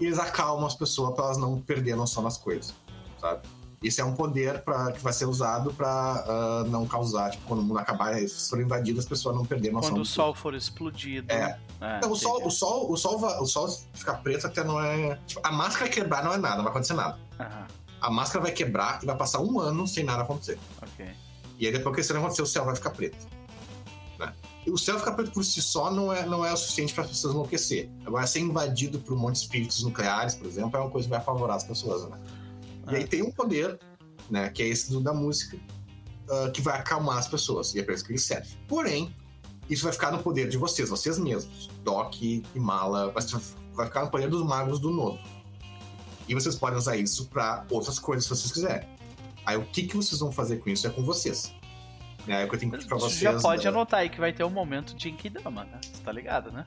C: e eles acalmam as pessoas para elas não perderem a noção das coisas, sabe? Isso é um poder pra, que vai ser usado pra uh, não causar, tipo, quando o mundo acabar, se for invadido, as pessoas não perderem a noção.
A: Quando o sol for explodido.
C: É. é não, o, sol, o, sol, o, sol vai, o sol ficar preto até não é. Tipo, a máscara quebrar não é nada, não vai acontecer nada.
A: Aham.
C: A máscara vai quebrar e vai passar um ano sem nada acontecer. E aí depois que isso não acontecer, o céu vai ficar preto. Né? E o céu ficar preto por si só não é, não é o suficiente para as pessoas enlouquecer. Agora, ser invadido por um monte de espíritos nucleares, por exemplo, é uma coisa que vai apavorar as pessoas, né? E aí tem um poder, né, que é esse do, da música, uh, que vai acalmar as pessoas. E é para isso que ele serve. Porém, isso vai ficar no poder de vocês, vocês mesmos. Doc e Mala, vai ficar no poder dos magos do Nodo. E vocês podem usar isso para outras coisas se vocês quiserem. Aí o que, que vocês vão fazer com isso é com vocês. É, o que eu tenho que pra vocês.
A: Já pode da... anotar aí que vai ter um momento de Enkidama, né? Você tá ligado, né?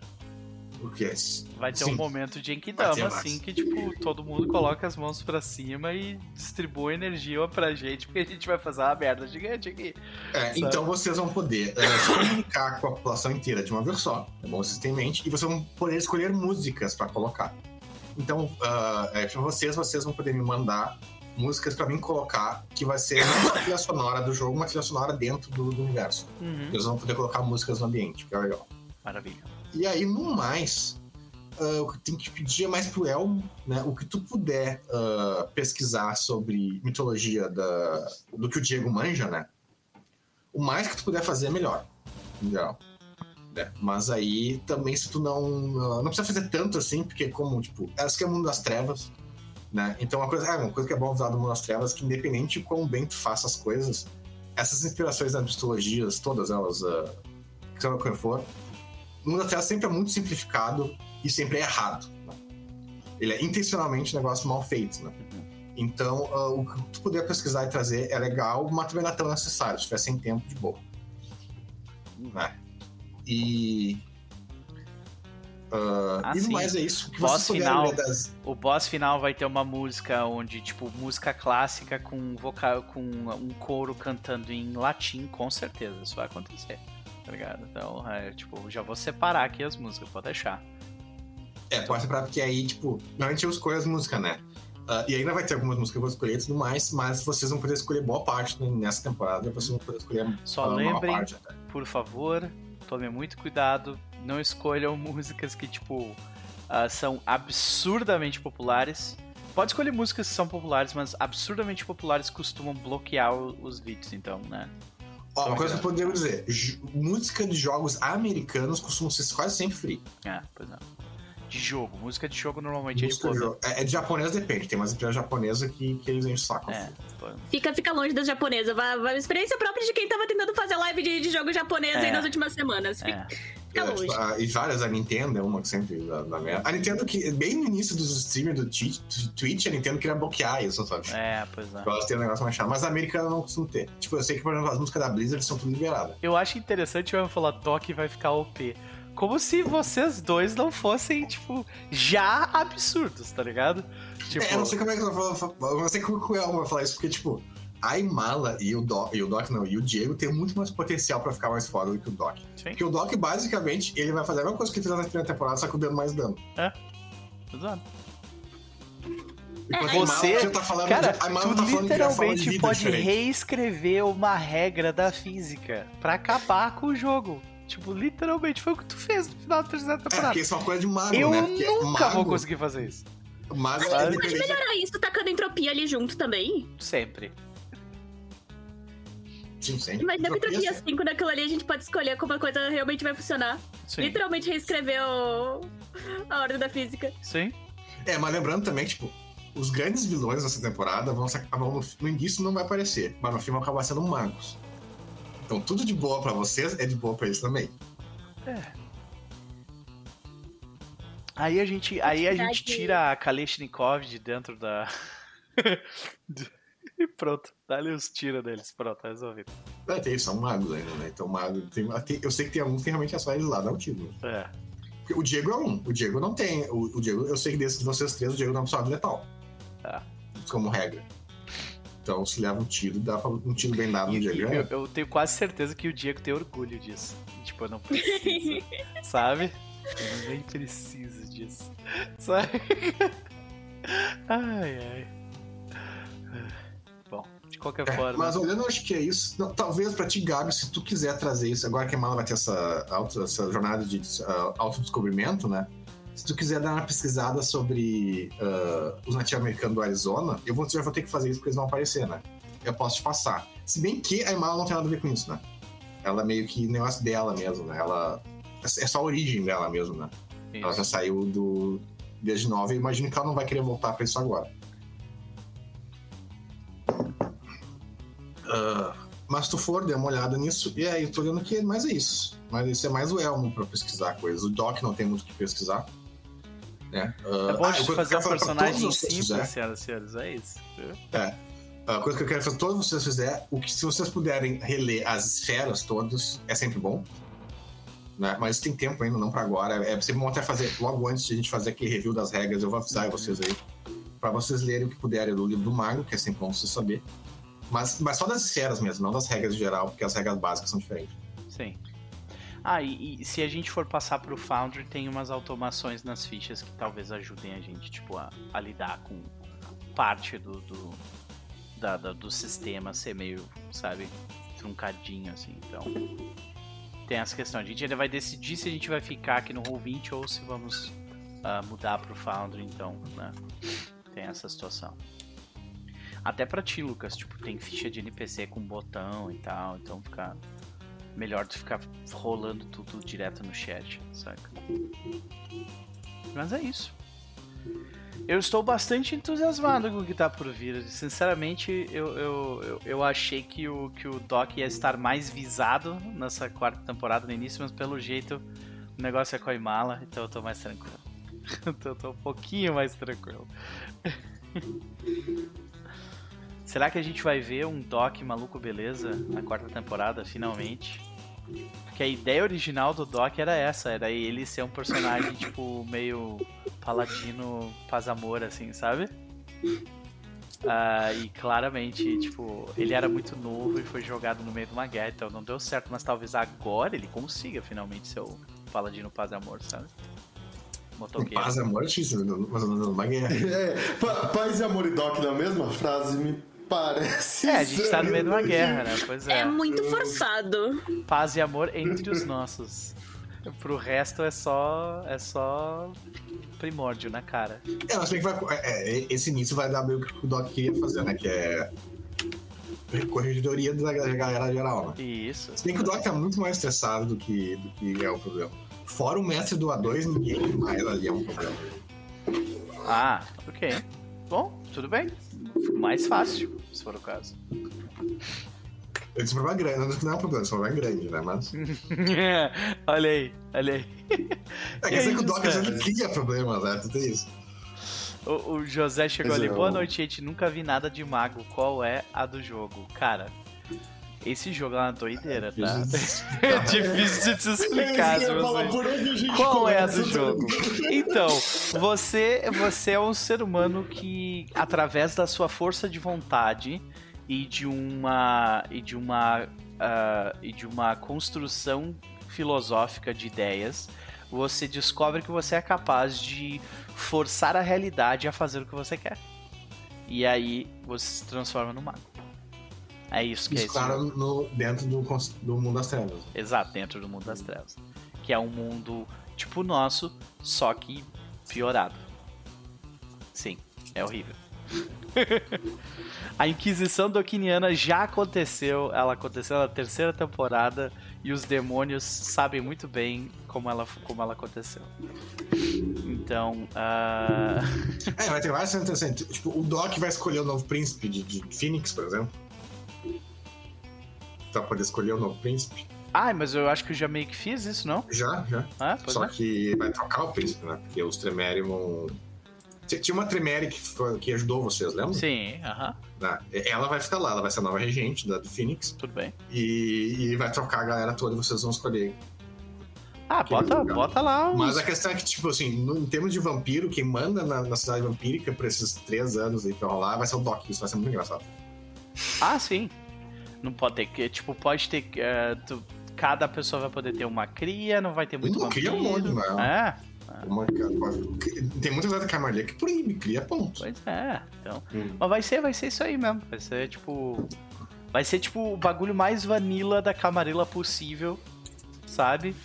C: O que é
A: Vai ter Sim. um momento de Enkidama, assim, que, tipo, todo mundo coloca as mãos pra cima e distribui energia pra gente, porque a gente vai fazer uma merda gigante aqui.
C: É, então vocês vão poder é, se comunicar com a população inteira de uma vez só, é bom vocês terem em mente, e vocês vão poder escolher músicas pra colocar. Então, uh, é, pra vocês, vocês vão poder me mandar músicas para mim colocar, que vai ser não a trilha sonora do jogo, uma trilha sonora dentro do, do universo.
A: Uhum.
C: Eles vão poder colocar músicas no ambiente, que é legal.
A: Maravilha.
C: E aí, no mais, uh, o que tem que pedir é mais pro El, né? O que tu puder uh, pesquisar sobre mitologia da, do que o Diego manja, né? O mais que tu puder fazer é melhor, em geral. Né? Mas aí também se tu não. Não precisa fazer tanto assim, porque como, tipo, acho que é o mundo das trevas. Né? Então uma coisa, é, uma coisa que é bom usar do mundo das trevas é que independente de quão bem tu faça as coisas, essas inspirações das mitologias, todas elas, uh, seja o que for, o mundo das trevas sempre é muito simplificado e sempre é errado. Né? Ele é intencionalmente um negócio mal feito, né? Então, uh, o que tu puder pesquisar e trazer é legal, mas também não é tão necessário. Se tiver sem tempo, de boa. Né? E. Uh, ah, e no mais é isso.
A: Que boss final, das... O boss final vai ter uma música onde, tipo, música clássica com vocal, com um coro cantando em latim, com certeza. Isso vai acontecer. Tá ligado? Então, é, tipo, já vou separar aqui as músicas, pode deixar.
C: É, pode separar, porque aí, tipo, normalmente eu escolho as músicas, né? Uh, e ainda vai ter algumas músicas que eu vou escolher e tudo mais, mas vocês vão poder escolher boa parte nessa temporada, vocês vão poder escolher
A: Só lembrem, parte, por favor, Tome muito cuidado. Não escolham músicas que, tipo, uh, são absurdamente populares. Pode escolher músicas que são populares, mas absurdamente populares costumam bloquear os vídeos, então, né?
C: Ó, uma coisa que eu poderia dizer: música de jogos americanos costumam ser quase sempre free.
A: É, pois é de jogo. Música de jogo normalmente
C: música
A: é
C: de jogo. É, é de japonês depende. Tem umas empresas japonesas que, que eles enchem o saco. É,
D: fica, fica longe das japonesas. Vai, vai, experiência própria de quem tava tentando fazer live de, de jogo japonês é. aí nas últimas semanas. Fica, é. fica é, longe. Tipo,
C: a, e várias, a Nintendo é uma que sempre dá, dá merda. A Nintendo que, bem no início dos streamers do Twitch, a Nintendo queria bloquear isso, sabe?
A: É, pois é.
C: Elas um negócio mais chato. Mas a americana não costuma ter. Tipo, eu sei que, por exemplo, as músicas da Blizzard são tudo liberadas.
A: Eu acho interessante eu falar Doc vai ficar OP. Como se vocês dois não fossem, tipo, já absurdos, tá ligado?
C: Tipo... É, eu não sei como é que eu vou falar. Eu não sei como que o Elmo vai falar isso, porque, tipo, a Imala e o Doc, e o Doc não, e o Diego tem muito mais potencial pra ficar mais foda do que o Doc. Sim. Porque o Doc, basicamente, ele vai fazer a mesma coisa que ele fez na primeira temporada, só que dando mais dano.
A: É. Exato.
C: É, você, tá falando
A: cara, de, a tu tá literalmente pode diferente. reescrever uma regra da física para acabar com o jogo. Tipo, literalmente foi o que tu fez no final da terceira temporada. É,
C: porque isso é uma coisa de mago,
A: eu
C: né?
A: Eu nunca
C: mago,
A: vou conseguir fazer isso.
C: Mago
D: é pode melhorar isso tacando entropia ali junto também?
A: Sempre.
C: Sim, sempre.
D: Mas na entropia 5, naquilo ali a gente pode escolher como a coisa realmente vai funcionar. Sim. Literalmente reescrever o... a ordem da física.
A: Sim.
C: É, mas lembrando também, tipo, os grandes vilões dessa temporada vão, vão no início não vai aparecer, mas no filme vão acabar sendo magos. Então tudo de boa para vocês é de boa para eles também.
A: É. Aí a gente, aí a gente tira a Kalashnikov de dentro da. e pronto, dá-lhe os tiros deles. Pronto, tá resolvido.
C: É, tem, são magos ainda, né? Então, mago. Tem, tem, eu sei que tem alguns que realmente é só eles lá, dá o tiro.
A: É.
C: Porque o Diego é um. O Diego não tem. O, o Diego, eu sei que desses de vocês três, o Diego não é pessoa letal.
A: É.
C: Como regra. Então, se leva um tiro, dá pra um tiro bem dado no Diego.
A: Eu, eu, tenho quase certeza que o Diego tem orgulho disso. Tipo, eu não preciso. sabe? Eu nem preciso disso. Sabe? Ai, ai. Bom, de qualquer
C: É,
A: forma.
C: mas olhando, eu acho que é isso. Não, talvez pra ti, Gabi, se tu quiser trazer isso, agora que a Mala vai ter essa, auto, essa jornada de uh, autodescobrimento, né? Se tu quiser dar uma pesquisada sobre uh, os nativos americanos do Arizona, eu vou, já vou ter que fazer isso porque eles vão aparecer, né? Eu posso te passar. Se bem que a Mala não tem nada a ver com isso, né? Ela é meio que negócio dela mesmo, né? Ela. É só a origem dela mesmo, né? Ela já
A: Isso.
C: saiu do. Desde nova e imagino que ela não vai querer voltar pra isso agora. Ah, mas tu for, dê uma olhada nisso. E aí, eu tô olhando que mais é isso. Mas isso é mais o Elmo pra pesquisar coisas. O Doc não tem muito o que pesquisar. Né? Ah,
A: É bom
C: ah, eu
A: fazer um personagem simples,
C: fizer.
A: senhoras e senhores. É isso.
C: É. A coisa que eu quero fazer todos vocês fizer, o que se vocês puderem reler as esferas todas, é sempre bom. Né? Mas tem tempo ainda, não pra agora. É sempre bom até fazer, logo antes de a gente fazer aquele review das regras, eu vou avisar vocês aí. Pra vocês lerem o que puderem do livro do Mago, que é sempre bom vocês saber. Mas, mas só das esferas mesmo, não das regras em geral, porque as regras básicas são diferentes.
A: Sim. Ah, e, e se a gente for passar pro Foundry, tem umas automações nas fichas que talvez ajudem a gente, tipo, a, a lidar com parte do, do, da- da- do sistema ser meio, sabe, truncadinho, assim. Então, tem essa questão. A gente ainda vai decidir se a gente vai ficar aqui no Roll20 ou se vamos ah, mudar pro Foundry, então, né? Tem essa situação. Até pra ti, Lucas, tipo, tem ficha de NPC com botão e tal, então fica melhor tu ficar rolando tudo direto no chat, saca? Mas é isso. Eu estou bastante entusiasmado com o que tá por vir. Sinceramente, eu, eu, eu, eu achei que o, que o Doc ia estar mais visado nessa quarta temporada no início, mas pelo jeito o negócio é com a Imala, então eu tô mais tranquilo. então eu tô um pouquinho mais tranquilo. Será que a gente vai ver um Doc maluco beleza na quarta temporada, finalmente? Porque a ideia original do Doc era essa, era ele ser um personagem, tipo, meio paladino paz amor, assim, sabe? Ah, e claramente, tipo, ele era muito novo e foi jogado no meio de uma guerra, então não deu certo, mas talvez agora ele consiga finalmente ser o paladino paz amor, sabe? Motoqueiro.
C: Paz e amor é difícil, mas numa guerra.
B: É, pa- paz e amor e Doc na mesma frase me parece.
A: É, a gente tá no meio de uma guerra, né? Pois
D: É
A: é.
D: muito forçado.
A: Paz e amor entre os nossos. Pro resto é só. é só primórdio na cara.
C: É, mas bem que vai, é, é, esse início vai dar meio que o que o Doc queria fazer, né? Que é. Corregedoria da galera geral, né?
A: Isso.
C: Se bem que o Doc tá muito mais estressado do que, do que é o problema. Fora o mestre do A2, ninguém mais ali é um problema.
A: Ah, ok. Bom, tudo bem. Mais fácil, se for o caso.
C: Esse problema é grande, não é um problema, esse problema é grande, né? Mas.
A: olha aí, olha aí.
C: É
A: E
C: quer dizer
A: aí,
C: que o Doc às
A: cara?
C: vezes cria problemas, né? Tu tem isso.
A: O, o José chegou
B: Pois
A: ali.
B: é,
A: Boa noite, gente. Nunca vi nada de mago. Qual é a do jogo? Cara, esse jogo é uma doideira, tá? É difícil de te explicar,
B: É a gente
A: Qual é a do jogo? Então, você, você é um ser humano que, através da sua força de vontade e de uma e de uma ah, e de uma construção filosófica de ideias, você descobre que você é capaz de forçar a realidade a fazer o que você quer. E aí você se transforma no mago. É isso que é
C: Isso, claro, no, dentro do, do mundo das trevas.
A: Exato, dentro do mundo das trevas. Que é um mundo tipo o nosso, só que piorado. Sim, é horrível. a Inquisição Dokiniana já aconteceu, ela aconteceu na terceira temporada e os demônios sabem muito bem como ela, como ela aconteceu. Então, ah,
C: É, vai ter várias interessantes. Tipo, o Doc vai escolher o novo príncipe de, de Phoenix, por exemplo. Pra poder escolher o novo príncipe.
A: ah, mas eu acho que eu já meio que fiz isso, não?
C: Já, já.
A: Ah,
C: Só
A: é.
C: que vai trocar o príncipe, né? Porque os Tremere vão. T- Tinha uma Tremere que, foi- que ajudou vocês, lembra?
A: Sim, aham,
C: Né? Ela vai ficar lá, ela vai ser a nova regente da, do Phoenix.
A: tudo bem.
C: E, e vai trocar a galera toda e vocês vão escolher.
A: Ah, bota, bota lá os...
C: Mas a questão é que, tipo assim, no- em termos de vampiro, quem manda na, na cidade vampírica por esses três anos aí que vai rolar vai ser o Doc. Isso vai ser muito engraçado.
A: Ah, sim. Não pode ter que. Tipo, pode ter. eh, tu- cada pessoa vai poder ter uma cria, não vai ter muito
C: Não, cria um
A: vampiro.
C: monte, não.
A: É,
C: Uma, tem muitas vezes que a Marlia que proíbe, cria ponto.
A: pois é. Então,
B: Hum.
A: mas vai ser, vai ser isso aí mesmo. Vai ser tipo. Vai ser tipo o bagulho mais vanilla da camarela possível, sabe?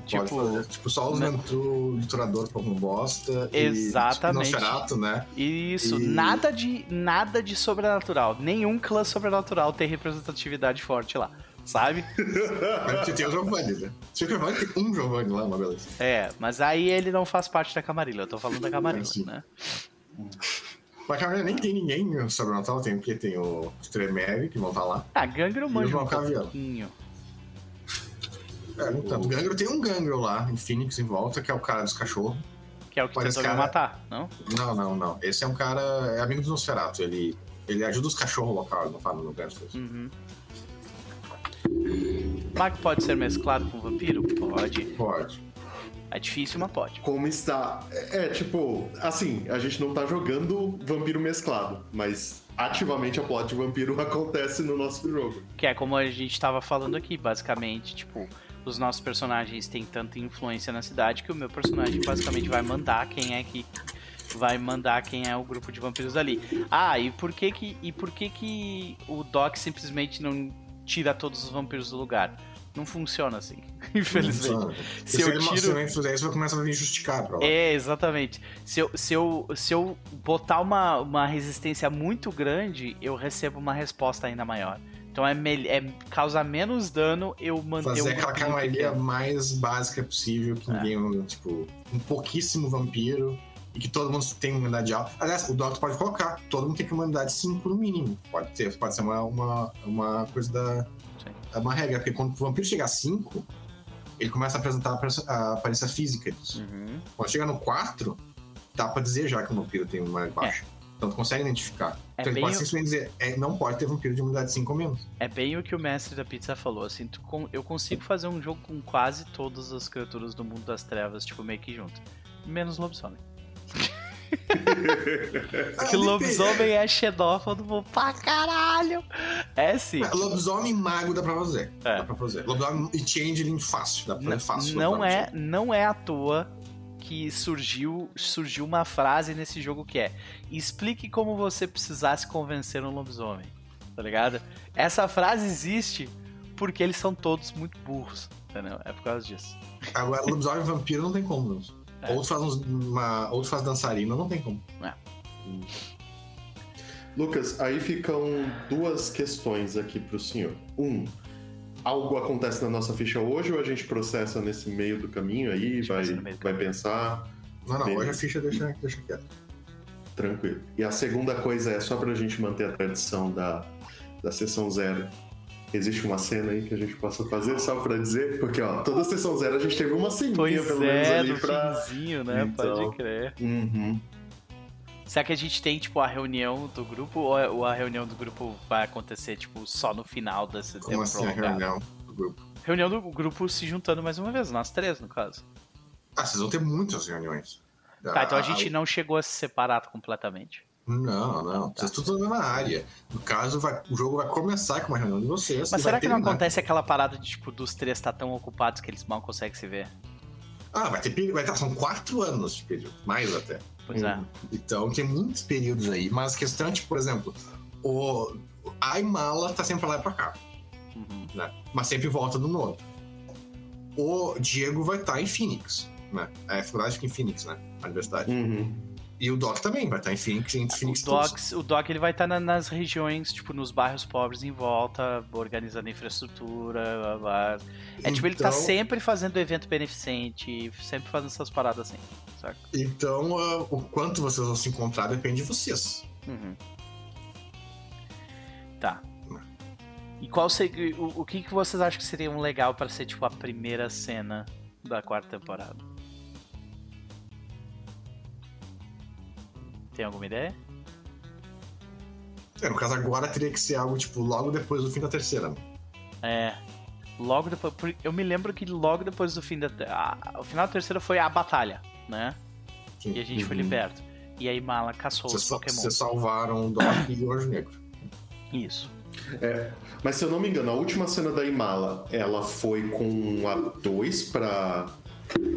C: Pode
A: Tipo,
C: fazer. Tipo, só os
A: né?
C: ventru liturador como bosta.
A: Exatamente.
C: E, tipo, Nosferatu, né?
A: Isso,
C: E-
A: nada de nada de sobrenatural. Nenhum clã sobrenatural tem representatividade forte lá, sabe?
C: Mas tem o Giovanni, né? Se o Giovanni tem um Giovanni lá, uma beleza.
A: É, mas aí ele não faz parte da camarilla. Eu tô falando da camarilla,
C: Sim.
A: né?
C: Mas a nem tem ninguém sobrenatural, tem porque tem o Tremere, que vão estar lá.
A: Ah, Gangrel manja um pouquinho.
C: É, então, o Gangro tem um Gangro lá, em Phoenix, em volta, que é o cara dos cachorros.
A: Que é o que
C: Mas
A: tentou
C: cara-
A: matar, não?
C: Não, não, não. Esse é um cara, é amigo do Nosferatu. Ele, ele ajuda os cachorros locais, não fala no Gangsters.
A: Uhum. Mag pode ser mesclado com vampiro? Pode.
C: Pode.
A: É difícil, mas pode.
B: Como está. É, é, tipo, assim, a gente não tá jogando vampiro mesclado, mas ativamente a plot de vampiro acontece no nosso jogo.
A: Que é como a gente tava falando aqui, basicamente, tipo, os nossos personagens têm tanta influência na cidade que o meu personagem basicamente vai mandar quem é que vai mandar quem é o grupo de vampiros ali. Ah, e por que que e por que que o Doc simplesmente não tira todos os vampiros do lugar? Não funciona assim, infelizmente. Se
C: Se,
A: eu
C: se
A: tiro
C: isso, vai começar a vir lá.
A: É, exatamente. Se eu, se eu, se eu botar uma, uma resistência muito grande, eu recebo uma resposta ainda maior. Então é, é causa menos dano eu manter
C: Fazer aquela camarilha mais básica possível, que
A: É.
C: ninguém, tipo, um pouquíssimo vampiro e que todo mundo tem uma imunidade alta. Aliás, o Doctor pode colocar, todo mundo tem que uma imunidade 5 no mínimo. Pode ter, pode ser uma, uma, uma coisa da.
A: Sim.
C: É uma regra, porque quando o vampiro chegar a 5, ele começa a apresentar a aparência- física disso.
A: Uhum.
C: Quando chega no 4, dá pra dizer já que o vampiro tem uma baixa. Então tu consegue identificar.
A: É
C: então ele pode
A: o-
C: simplesmente dizer, é, não pode ter vampiro de imunidade 5 ou menos.
A: É bem o que o mestre da pizza falou, assim, tu eu consigo fazer um jogo com quase todas as criaturas do mundo das trevas, tipo, meio que junto. Menos lobisomem. Porque
C: Ah,
A: lobisomem é xenófobo pra caralho. É sim.
C: É, Lobisomem e mago dá pra fazer.
A: É.
C: Dá pra fazer. Lobisomem e changeling fácil. Dá pra fazer fácil.
A: não é, não é à toa que surgiu, surgiu uma frase nesse jogo que é explique como você precisasse convencer um lobisomem, tá ligado? Essa frase existe porque eles são todos muito burros, entendeu? É por causa disso.
C: Agora, lobisomem e vampiro não tem como.
A: É.
C: Outros fazem uma, outros fazem dançarina, não tem como.
B: Lucas, aí ficam duas questões aqui pro senhor. Um, algo acontece na nossa ficha hoje ou a gente processa nesse meio do caminho aí, vai, vai pensar
C: Não, não, hoje a ficha deixa, deixa quieto.
B: tranquilo. E a segunda coisa é só pra gente manter a tradição da, da sessão zero. Existe uma cena aí que a gente possa fazer só pra dizer? Porque, ó, toda sessão zero a gente teve uma ceninha
A: Pois
B: pelo menos
A: é,
B: ali
A: no
B: pra.
A: finzinho, né?
B: Então.
A: Pode crer.
B: Uhum.
A: Será que a gente tem, tipo, a reunião do grupo ou a- ou a reunião do grupo vai acontecer, tipo, só no final desse
C: Como
A: tempo
C: assim a
A: prolongado?
C: reunião do grupo?
A: Reunião do grupo se juntando mais uma vez, nós três, no caso.
C: Ah, vocês vão ter muitas reuniões.
A: Tá, então a
C: Ah,
A: gente não chegou a se separar completamente.
C: Não, não.
A: Tá.
C: Vocês estão na mesma área. No caso, vai- o jogo vai começar com uma reunião de vocês.
A: Mas será que não
C: terminar.
A: acontece aquela parada de, tipo, dos três estar tão ocupados que eles mal conseguem se ver?
C: Ah, vai ter período. Vai ter, são quatro anos de período. Mais até.
A: Pois é.
B: Uhum.
C: Então tem muitos períodos aí. Mas a questão é, tipo, por exemplo, o. A Imala tá sempre pra lá e pra cá,
A: Uhum.
C: né? Mas sempre volta do novo. O Diego vai estar em Phoenix, né? A faculdade fica em Phoenix, né? A universidade.
B: Uhum.
C: E o Doc também vai estar em Phoenix, entre Phoenix
A: O. Doc, o Doc ele vai estar na- nas regiões, tipo, nos bairros pobres em volta, organizando infraestrutura, blá, blá. É tipo, ele tá
C: Então-
A: sempre fazendo evento beneficente, sempre fazendo essas paradas assim, saca?
C: Então, ah, o quanto vocês vão se encontrar depende de vocês.
A: Uhum. Tá. E qual seria. O, o que, que vocês acham que seria um legal pra ser, tipo, a primeira cena da quarta temporada? Tem alguma ideia?
C: É, no caso, agora teria que ser algo, tipo, logo depois do fim da terceira. né?
A: É. Logo depois. Eu me lembro que logo depois do fim da. a- o final da terceira foi a batalha, né? E a gente foi
C: Uhum.
A: liberto. E aí Mala caçou
C: Vocês,
A: os Pokémon.
C: vocês salvaram o Doc e o Anjo Negro.
A: Isso.
B: É, mas se eu não me engano, a última cena da Imala, ela foi com a 2 pra.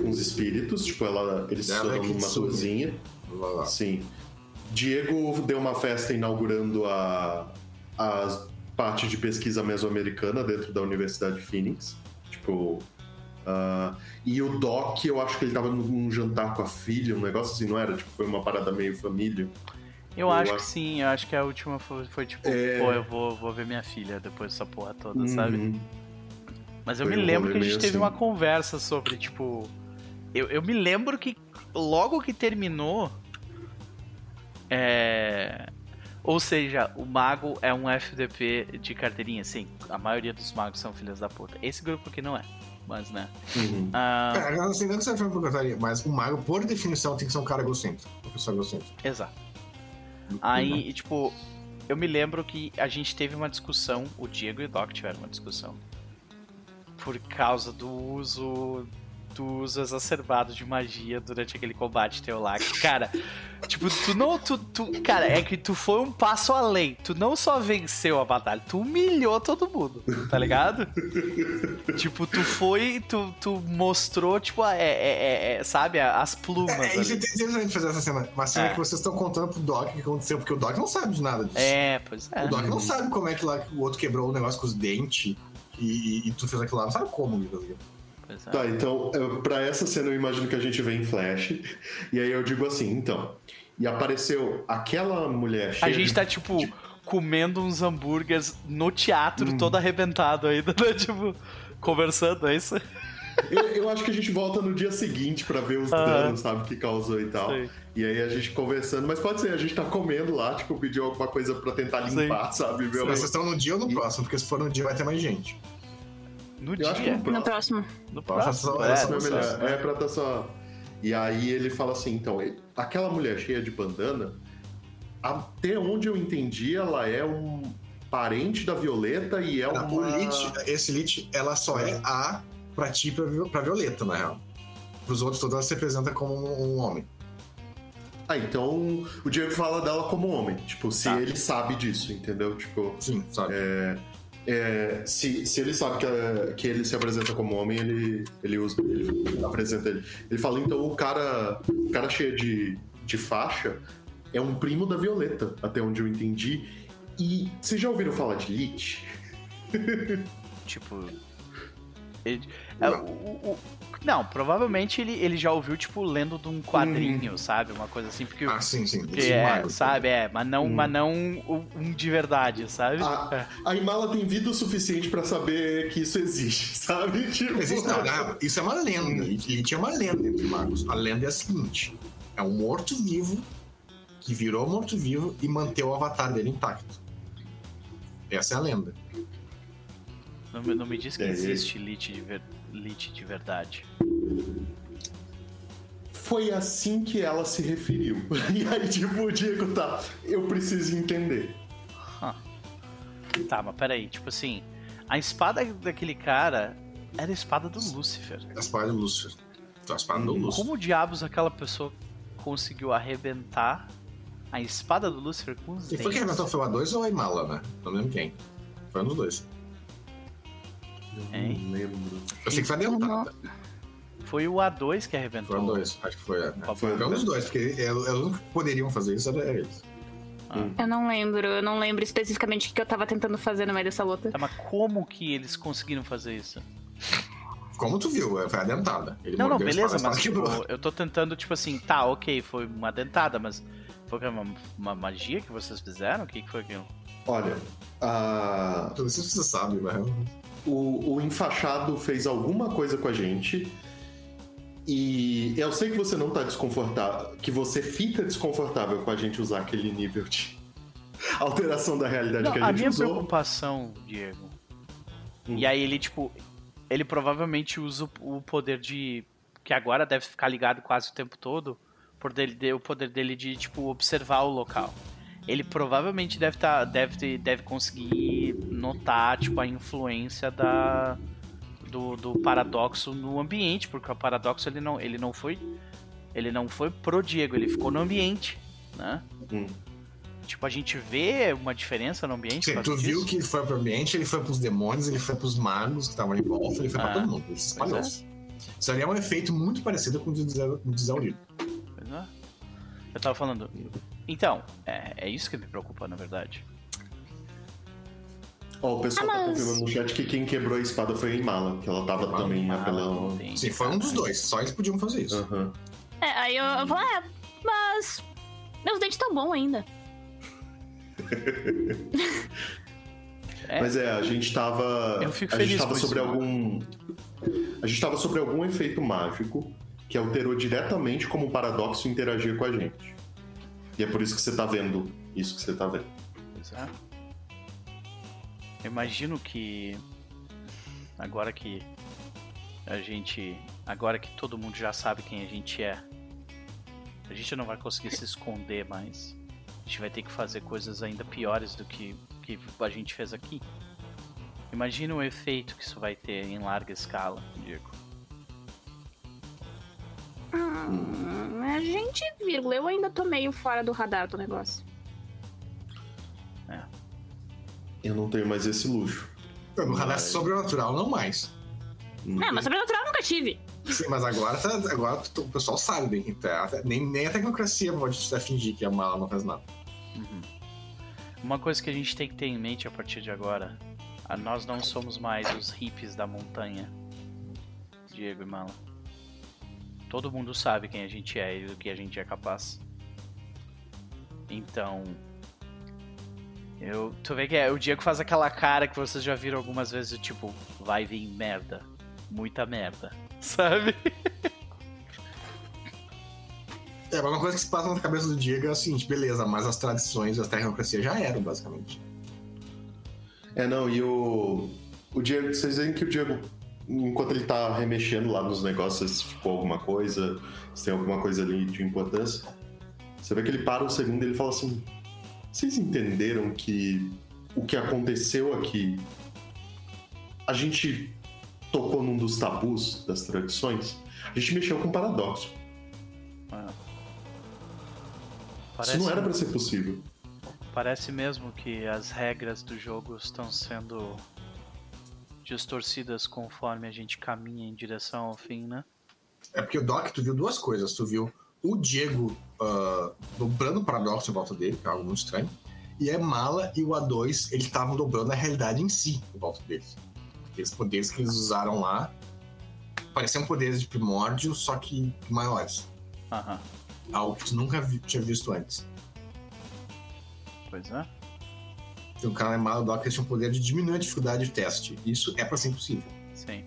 B: com os espíritos, tipo, ela, eles
C: Ela é
B: foram numa torzinha.
C: Lá, lá.
B: Sim. Diego deu uma festa inaugurando a, a parte de pesquisa mesoamericana dentro da Universidade de Phoenix. Tipo. Ah, e o Doc, eu acho que ele tava num jantar com a filha, um negócio assim, não era? Tipo, foi uma parada meio família.
A: Eu,
B: Eu
A: acho que
B: acho-
A: sim, eu acho que a última foi, foi tipo,
B: É.
A: pô, eu vou, vou ver minha filha depois dessa porra toda, sabe?
B: Uhum.
A: Mas eu
B: Foi
A: me lembro que a gente
B: meio
A: teve
B: assim.
A: uma conversa sobre, tipo. Eu, eu me lembro que logo que terminou. É. Ou seja, o mago é um FDP de carteirinha, sim. A maioria dos magos são filhos da puta. Esse grupo aqui não é, mas né.
B: Uhum.
A: Ah,
C: É, não sei nem que você foi por cantaria, mas o mago, por definição, tem que ser um cara egocêntrico. Uma pessoa egocêntrica.
A: exato. Aí, tipo, eu me lembro que a gente teve uma discussão, o Diego e o Doc tiveram uma discussão. Por causa do uso do uso exacerbado de magia durante aquele combate teu lá. Que, Cara, tipo, tu não. Tu, tu, cara, é que tu foi um passo além. Tu não só venceu a batalha, tu humilhou todo mundo, tá ligado? tipo, tu foi. Tu, tu mostrou, tipo, é, é, é- é, sabe, as plumas.
C: É, é isso é interessante fazer essa cena. Uma cena
A: É.
C: que vocês estão contando pro Doc o que aconteceu, porque o Doc não sabe de nada disso.
A: É, pois é.
C: O Doc não sabe como é que lá o outro quebrou o negócio com os dentes e, e- e tu fez aquilo lá. Não sabe como, Guilherme.
A: É.
B: Tá, então, pra essa cena eu imagino que a gente vê em flash. E aí eu digo assim, então. E apareceu aquela mulher
A: A gente
B: de-
A: tá, tipo, comendo uns hambúrgueres no teatro,
B: Hum.
A: todo arrebentado ainda, né? Tipo, conversando, é isso?
B: Eu, eu acho que a gente volta no dia seguinte pra ver os danos, sabe, que causou e tal.
A: Sei.
B: E aí a gente conversando, mas pode ser, a gente tá comendo lá, tipo, pediu alguma coisa pra tentar limpar, sabe? Ver
C: Mas vocês estão no dia ou no próximo? Porque se for no dia vai ter mais gente.
A: No
B: Eu acho que
A: dia.
B: no
D: No próximo.
A: No próximo.
C: só-
A: é,
C: essa
B: Essa é melhor. É pra tá só. E aí ele fala assim, então, ele- aquela mulher cheia de bandana, até onde eu entendi, ela é um parente da Violeta e é uma.
C: O Lich, esse Lich, ela só é A pra ti e pra, Vi- pra Violeta, na real. Pros outros todos ela se apresenta como um, um homem.
B: Ah, então o Diego fala dela como homem. Tipo, se
A: Tá.
B: ele sabe disso, entendeu? Tipo,
C: Sim, sabe?
B: é, se, se ele sabe que, é- que ele se apresenta como homem, ele, ele usa. Ele apresenta ele. Ele fala, então o cara. O cara cheio de, de faixa é um primo da Violeta, até onde eu entendi. E vocês já ouviram falar de Lich?
A: Tipo. ele- é, o- não, provavelmente ele, ele já ouviu, tipo, lendo de um quadrinho, sabe? Uma coisa assim, porque.
C: Ah, sim, sim.
A: porque é,
C: mago.
A: sabe, é, mas não,
B: Hum.
A: mas não um, de verdade, sabe?
B: A,
A: É.
B: a Imala tem vida o suficiente pra saber que isso existe, sabe? Tipo,
C: Existe, não, não, isso é uma lenda. Lich é uma lenda entre magos. A lenda é a seguinte: é um morto-vivo que virou morto-vivo e manteve o avatar dele intacto. Essa é a lenda.
A: Não, me- não me diz que
B: É,
A: existe Lich de, ver, Lich de verdade.
B: Foi assim que ela se referiu. E aí, tipo, o Diego tá. Eu preciso entender.
A: Tá, mas peraí, tipo assim, a espada daquele cara era a espada do Lúcifer.
C: A espada do Lúcifer. A espada do Lúcifer.
A: Como diabos aquela pessoa conseguiu arrebentar a espada do Lúcifer com os
C: E foi quem
A: dentes?
C: arrebentou foi o A2 ou a Imala, né? Não lembro quem. Foi um dos dois.
B: Eu
A: Hein?
B: não lembro.
C: Eu sei que foi a dentada.
A: Foi o A2 que
C: Foi
A: arrebentou.
C: um dois. Acho que foi. É.
A: Foi
C: Foi um dos dois, porque é, é o único que poderiam fazer isso era eles.
D: Eu não lembro, eu não lembro especificamente o que eu tava tentando fazer no meio dessa luta.
A: Tá, mas como que eles conseguiram fazer isso?
C: Como tu viu, foi a dentada. Ele
A: Não, não, beleza, mas tipo,
C: quebrou.
A: eu tô tentando, tipo assim, tá, ok, foi uma dentada, mas foi uma, uma magia que vocês fizeram? O que, que foi aquilo?
B: Olha, a-
C: Tudo isso você sabe, né?
B: O, o enfaixado fez alguma coisa com a gente. E eu sei que você não tá desconfortável, que você fica desconfortável com a gente usar aquele nível de alteração da realidade
A: Não,
B: que
A: a
B: a gente
A: minha
B: usou.
A: preocupação, Diego.
B: Hum.
A: E aí ele, tipo, ele provavelmente usa o- poder de. Que agora deve ficar ligado quase o tempo todo. Por dele, de- o poder dele de, tipo, observar o local. Ele provavelmente deve, tá, deve, deve conseguir notar, tipo, a influência da. Do, do paradoxo no ambiente, porque o paradoxo ele não, ele não foi. Ele não foi pro Diego, ele ficou no ambiente, né?
B: Hum.
A: Tipo, a gente vê uma diferença no ambiente?
C: Sim, tu
A: causa
C: viu
A: disso?
C: que ele foi pro ambiente, ele foi pros demônios, ele foi pros magos que estavam em volta, ele foi
A: Ah,
C: pra todo mundo, ele se espalhou.
A: pois
C: Isso ali é um efeito muito parecido com o de Aurélio.
A: Pois é. Eu tava falando. Então, é, é isso que me preocupa, na verdade.
B: Ó, o pessoal
D: Ah,
B: tá
D: mas-
B: confirmando no chat que quem quebrou a espada foi a Imala, que ela tava também
A: Ah,
B: apelando.
C: Sim, foi um dos dois, só eles podiam fazer isso.
B: Aham.
D: É, aí eu, eu falo, é, mas. Meus dentes tão bons ainda.
A: É.
B: Mas é, a gente tava.
A: Eu fico
B: a gente tava
A: com
B: sobre
A: isso,
B: algum. A gente tava sobre algum efeito mágico que alterou diretamente como o paradoxo interagia com a gente. E é por isso que você tá vendo isso que você tá vendo.
A: Eu imagino que agora que a gente. Agora que todo mundo já sabe quem a gente é, a gente não vai conseguir se esconder mais. A gente vai ter que fazer coisas ainda piores do que, que a gente fez aqui. Imagina o efeito que isso vai ter em larga escala, Diego.
D: Hum, a gente, vírgula, eu ainda tô meio fora do radar do negócio.
B: Eu não tenho mais esse luxo.
C: No radar
B: Mas-
C: sobrenatural, não mais.
D: Não, mas sobrenatural eu nunca tive.
C: Sim, mas agora, tá, agora o pessoal sabe bem que tá, nem, nem a tecnocracia pode fingir que a mala não faz nada.
A: Uhum. Uma coisa que a gente tem que ter em mente a partir de agora: nós não somos mais os hippies da montanha, Diego e Mala. Todo mundo sabe quem a gente é e do que a gente é capaz. Então. Eu, tu vê que é, o Diego faz aquela cara que vocês já viram algumas vezes, tipo, vai vir merda. Muita merda. Sabe?
C: É, mas uma coisa que se passa na cabeça do Diego é a seguinte, beleza, mas as tradições e as tecnocracias já eram, basicamente.
B: É, não, e o. O Diego, vocês veem que o Diego, enquanto ele tá remexendo lá nos negócios, se ficou alguma coisa, se tem alguma coisa ali de importância, você vê que ele para um segundo e ele fala assim: Vocês entenderam que o que aconteceu aqui. A gente tocou num dos tabus das tradições? A gente mexeu com um paradoxo.
A: Ah.
B: Isso não era pra ser possível.
A: Parece mesmo que as regras do jogo estão sendo distorcidas conforme a gente caminha em direção ao fim, né?
C: É porque o Doc, tu viu duas coisas. Tu viu o Diego ah, dobrando o paradoxo em volta dele, que é algo muito estranho. E a Mala e o A2, eles estavam dobrando a realidade em si em volta deles. Aqueles poderes que eles usaram lá pareciam poderes de primórdio, só que maiores.
A: Aham,
C: Algo que tu nunca vi- tinha visto antes.
A: pois é.
C: Um cara na Mala e o o poder de diminuir a dificuldade de teste. Isso é pra ser impossível.
A: Sim.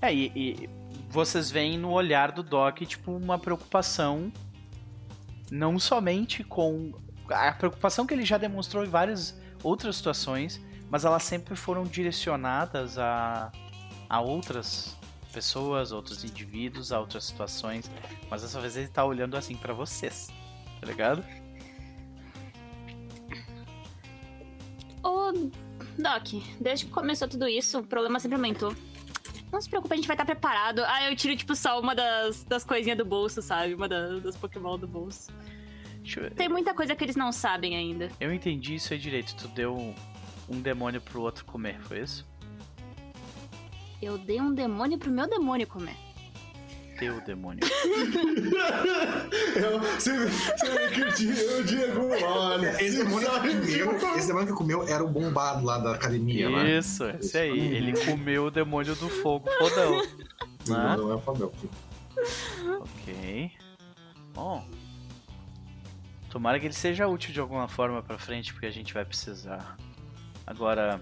A: É, e, e vocês veem no olhar do Doc, tipo, uma preocupação não somente com. A preocupação que ele já demonstrou em várias outras situações, mas elas sempre foram direcionadas a, a outras pessoas, outros indivíduos, a outras situações. Mas dessa vez ele tá olhando assim pra vocês, tá ligado?
D: Ô, Doc, desde que começou tudo isso, o problema sempre aumentou. Não se preocupe, a gente vai estar preparado. Ah, eu tiro, tipo, só uma das, das coisinhas do bolso, sabe? Uma da- das Pokémon do bolso.
A: Eu-
D: Tem muita coisa que eles não sabem ainda.
A: Eu entendi isso aí direito. Tu deu um demônio pro outro comer, foi isso?
D: Eu dei um demônio pro meu demônio comer.
A: O demônio.
B: Eu, você, você que o Diego, olha.
C: Esse demônio, que comeu, esse demônio que comeu era o bombado lá da academia, né?
A: Isso, esse aí. Ele comeu o demônio do fogo fodão.
C: Não,
A: Né?
C: não é o Fabel.
A: Ok. Bom. Tomara que ele seja útil de alguma forma pra frente, porque a gente vai precisar. Agora.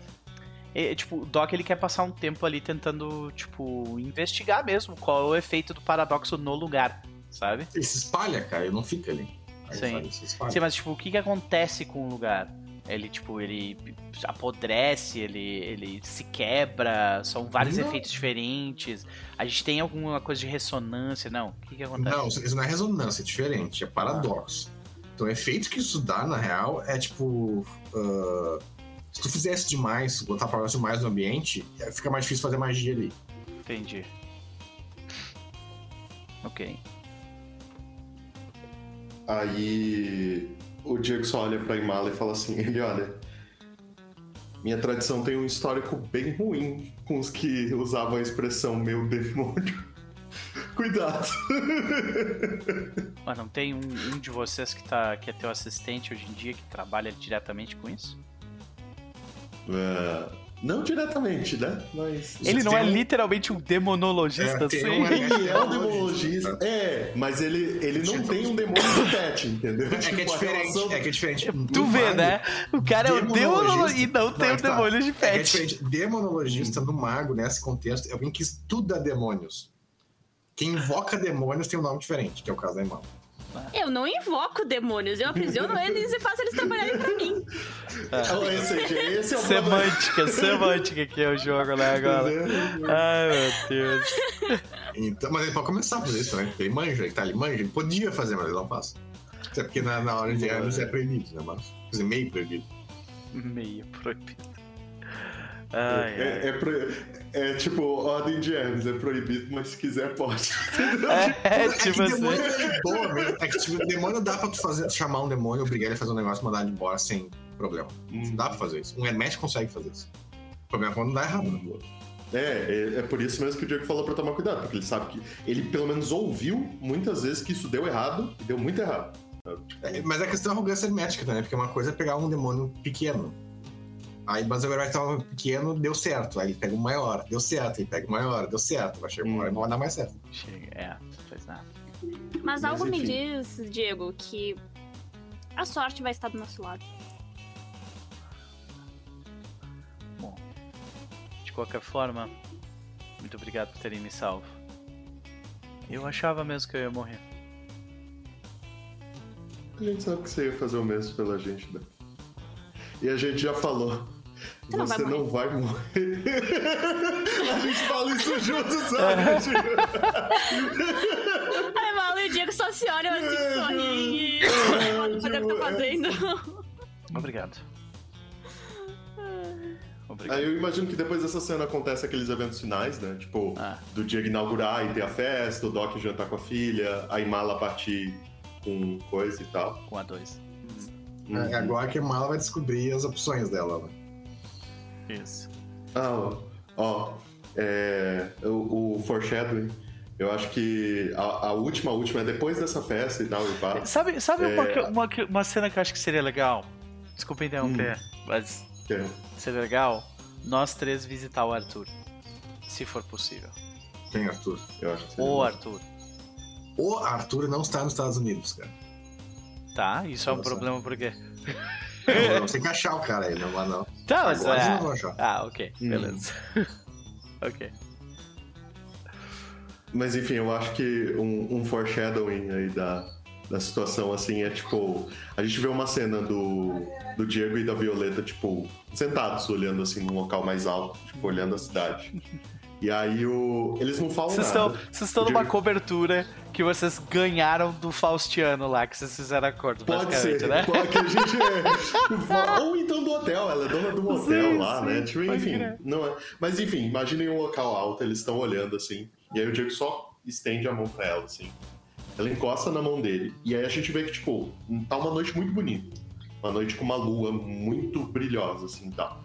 A: É, tipo, o Doc ele quer passar um tempo ali tentando, tipo, investigar mesmo qual é o efeito do paradoxo no lugar, sabe?
C: Ele se espalha, cara, ele não fica ali.
A: Sim. Sim, mas tipo, o que que acontece com o lugar? Ele, tipo, ele apodrece, ele, ele se quebra, são vários
C: Não.
A: efeitos diferentes. A gente tem alguma coisa de ressonância? Não. O que que acontece?
C: Não, isso não é ressonância, é diferente, é paradoxo. Então, o efeito que isso dá, na real, é tipo. ah, se tu fizesse demais, botar paradoxo demais no ambiente, fica mais difícil fazer magia ali.
A: Entendi. Ok.
B: Aí o Diego só olha pra Imala e fala assim: ele olha. Minha tradição tem um histórico bem ruim com os que usavam a expressão meu demônio. Cuidado.
A: Mas não tem um, um de vocês que, tá, que é teu assistente hoje em dia que trabalha diretamente com isso?
B: É, não diretamente, né? Mas.
A: Ele não
C: tem
A: é
C: um-
A: literalmente um demonologista,
C: É,
A: assim?
C: um-
B: Ele é um demonologista. É, mas ele, ele não tem um demônio de pet, entendeu?
C: É que é
B: Tipo,
C: diferente,
B: relação-
C: é que é diferente.
A: Tu vê,
C: mago-
A: né? O cara é o demonologista e não tem
C: Não,
A: o
C: tá.
A: demônio de
C: É que é
A: pet.
C: diferente. Demonologista no mago, nesse contexto, é alguém que estuda demônios. Quem invoca demônios tem um nome diferente, que é o caso da irmã.
D: Eu não invoco demônios, eu aprisiono eles e faço eles trabalharem pra mim.
B: Ou seja, esse é o.
A: Semântica, semântica que é o jogo, né, agora? Ai, meu Deus.
C: Então, mas ele pode começar a fazer isso também, porque ele manja, ele tá ali, manja, ele podia fazer, mas ele não faz. Até porque na, na hora de anos é proibido, né? Mas, quer dizer, meio proibido.
A: Meio proibido. Ai, ai.
B: É, é, pro- é tipo, ordem de Hermes, é proibido, mas se quiser pode.
A: É,
C: É
A: tipo
C: que
A: assim.
C: demônio é de boa. É que tipo, demônio dá pra tu fazer, chamar um demônio, obrigar ele a fazer um negócio e mandar ele embora sem problema.
B: Hum.
C: Dá pra fazer isso. Um hermético consegue fazer isso. O problema é quando dá errado. Né?
B: É, é, é por isso mesmo que o Diego falou pra tomar cuidado, porque ele sabe que ele pelo menos ouviu muitas vezes que isso deu errado e deu muito errado.
C: É, mas a questão é arrogância hermética também, porque uma coisa é pegar um demônio pequeno. Aí, mas o herói tava pequeno, deu certo. Aí ele pega o maior, deu certo. Ele pega o maior, deu certo. Vai chegar uma hora e não vai dar mais certo.
A: Chega, é, faz nada.
D: Mas
B: Mas,
D: algo me
B: enfim.
D: diz, Diego, que a sorte vai estar do nosso lado.
A: Bom, de qualquer forma, muito obrigado por terem me salvo. Eu achava mesmo que eu ia morrer.
B: A gente sabe que você ia fazer o mesmo pela gente, né? E a gente já falou.
D: Você não vai
B: Você não vai morrer. a gente fala isso junto, sabe? Tipo,
D: Ai, Malu e o Diego só se olham assim, e podem fazer o que tá fazendo.
A: Obrigado. Obrigado.
B: Aí eu imagino que depois dessa cena acontece aqueles eventos finais, né? Tipo,
A: Ah.
B: do Diego inaugurar e ter a festa, o Doc jantar com a filha, a Imala partir com coisa e tal.
A: Com a 2.
C: É agora que a Mala vai descobrir as opções dela. Né?
A: Isso.
B: Ah, ó, ó, é, o, o foreshadowing, eu acho que a, a última, a última é depois dessa festa e tal, e pá.
A: Sabe, sabe
B: É.
A: uma, uma, uma cena que eu acho que seria legal? Desculpa interromper, mas
B: que é-
A: seria legal nós três visitar o Arthur. Se for possível.
C: Quem é Arthur?
B: eu acho que
A: O. Arthur.
C: O Arthur não está nos Estados Unidos, cara.
A: Tá? Isso é um
C: Nossa.
A: problema por quê?
C: Eu não sei que achar o cara aí, não, mas não.
A: Tá, mas
C: Agora
A: é...
C: não vou achar.
A: Ah, ok.
B: Hum.
A: Beleza. ok.
B: Mas enfim, eu acho que um, um foreshadowing aí da, da situação, assim, é tipo... A gente vê uma cena do, do Diego e da Violeta, tipo, sentados, olhando assim num local mais alto, tipo, olhando a cidade. E aí o... eles não falam
A: Vocês
B: nada.
A: estão, vocês estão numa cobertura que vocês ganharam do Faustiano lá, que vocês fizeram acordo,
B: Pode ser,
A: né?
B: pode que a gente é. Ou então do hotel, ela é dona do motel
A: Sim,
B: lá,
A: sim,
B: né? Tipo, enfim, não é. Mas enfim, imaginem um local alto, eles estão olhando assim, e aí o Diego só estende a mão pra ela, assim. Ela encosta na mão dele, e aí a gente vê que, tipo, tá uma noite muito bonita. Uma noite com uma lua muito brilhosa, assim, tá.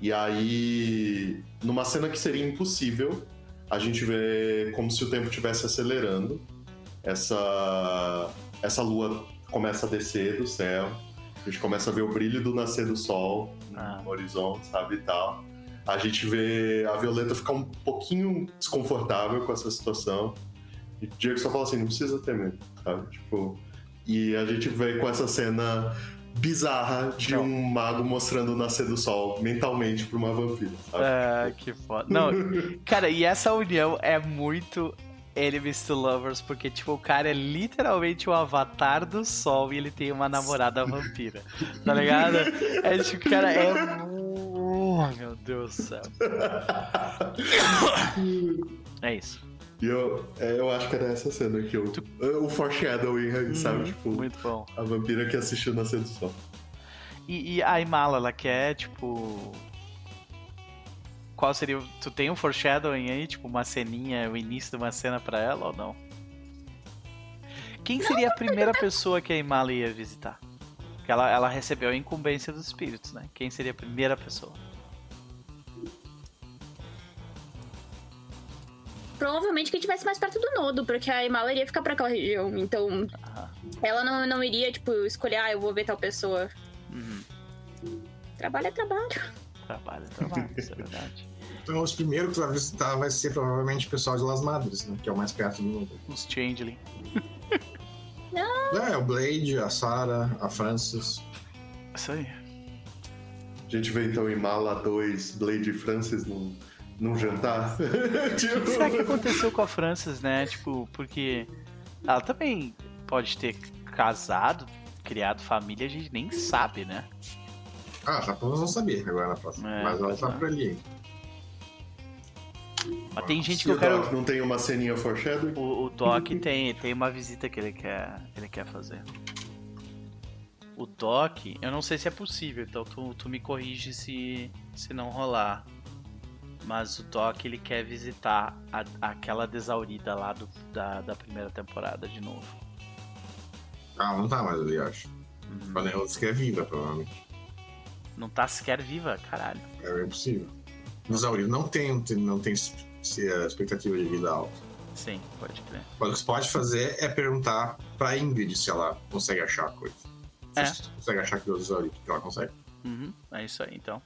B: E aí, numa cena que seria impossível, a gente vê como se o tempo estivesse acelerando. Essa, essa lua começa a descer do céu. A gente começa a ver o brilho do nascer do sol no
A: Ah.
B: horizonte, sabe, e tal. A gente vê a Violeta ficar um pouquinho desconfortável com essa situação. E o Diego só fala assim, não precisa ter medo, sabe? Tipo... E a gente vê com essa cena bizarra de
A: Não.
B: um mago mostrando o nascer do sol mentalmente pra uma vampira, sabe?
A: Ah, que foda. Não, cara, e essa união é muito enemies to lovers, porque, tipo, o cara é literalmente o avatar do sol e ele tem uma namorada vampira. Tá ligado? É tipo, cara, é. Oh, meu Deus do céu. É isso.
B: E eu, é, eu acho que era essa cena que eu. O foreshadowing aí, sabe? Tipo,
A: Muito bom.
B: a vampira que assistiu Nascer do Sol.
A: E, e a Imala, ela quer, tipo. Qual seria. o- Tu tem um foreshadowing aí, tipo, uma ceninha, o início de uma cena pra ela ou não? Quem seria a primeira pessoa que a Imala ia visitar? Porque ela, ela recebeu a incumbência dos espíritos, né? Quem seria a primeira pessoa?
D: Provavelmente quem estivesse mais perto do nodo, porque a Imala iria ficar pra aquela região. Então,
A: Aham.
D: ela não, não iria, tipo, escolher, ah, eu vou ver tal pessoa.
A: Uhum.
D: Trabalho é trabalho.
A: Trabalho, trabalho, isso é verdade.
C: Então, os primeiros que tu vai visitar vai ser provavelmente o pessoal de Las Madres, né? Que é o mais perto do mundo.
A: Os Changeling.
C: É, o Blade, a Sarah, a Francis.
A: Isso aí.
B: A gente vê então em Mala 2, Blade e Francis num, num jantar. Tipo,
A: Será que aconteceu com a Frances, né? Tipo, porque ela também pode ter casado, criado família, a gente nem sabe, né?
C: Ah, já nós vamos saber agora na próxima.
A: É,
C: Mas ela tá
A: é.
C: por ali.
A: Mas tem gente
B: Se
A: que eu
B: o
A: quero.
B: Doc não tem uma ceninha foreshadowing.
A: O, o Doc tem, tem uma visita que ele quer, ele quer fazer. O Doc, eu não sei se é possível, então tu, tu me corrige se, se não rolar. Mas o Doc ele quer visitar a- aquela desaurida lá do, da, da primeira temporada de novo.
C: Ah, não tá mais ali, acho.
A: Uhum.
C: Mas ela disse que é viva, provavelmente.
A: Não tá sequer viva, caralho.
C: É bem possível. Nos Auril não tem, não tem a expectativa de vida alta.
A: Sim, pode crer.
C: O que você pode fazer é perguntar pra Ingrid se ela consegue achar a coisa.
A: É.
C: Se você consegue achar que os Auril, que ela consegue.
A: Uhum, é isso aí, então.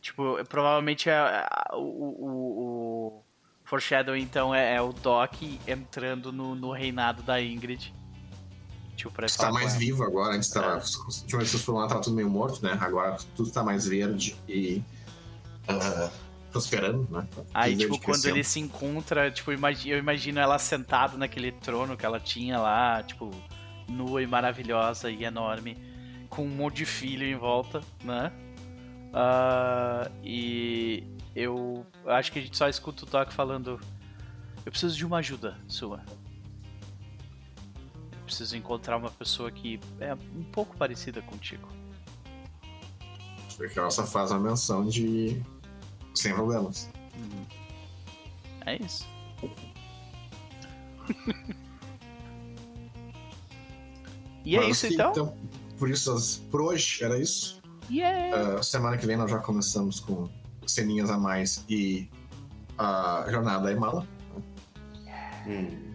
A: Tipo, provavelmente é, é, o, o, o Foreshadow, então, é, é o Doc entrando no, no reinado da Ingrid. Tipo, pra
C: tá
A: com
C: mais
A: ela.
C: vivo agora, antes tava.
A: É.
C: A última vez que vocês foram lá tava tudo meio morto, né? Agora tudo tá mais verde e. ah, prosperando, né?
A: Aí,
C: Tudo
A: tipo, quando ele se encontra, tipo, eu imagino ela sentada naquele trono que ela tinha lá, tipo, nua e maravilhosa e enorme, com um monte de filho em volta, né? Ah, e eu acho que a gente só escuta o Doc falando: Eu preciso de uma ajuda sua. Eu preciso encontrar uma pessoa que é um pouco parecida contigo.
C: Porque ela só faz uma menção de. sem problemas.
A: Uhum. É isso. e é
C: Mas,
A: isso então?
C: Por isso, por hoje era isso.
A: Yeah!
C: Ah, semana que vem nós já começamos com ceninhas a mais e a jornada em mala.
B: Hum.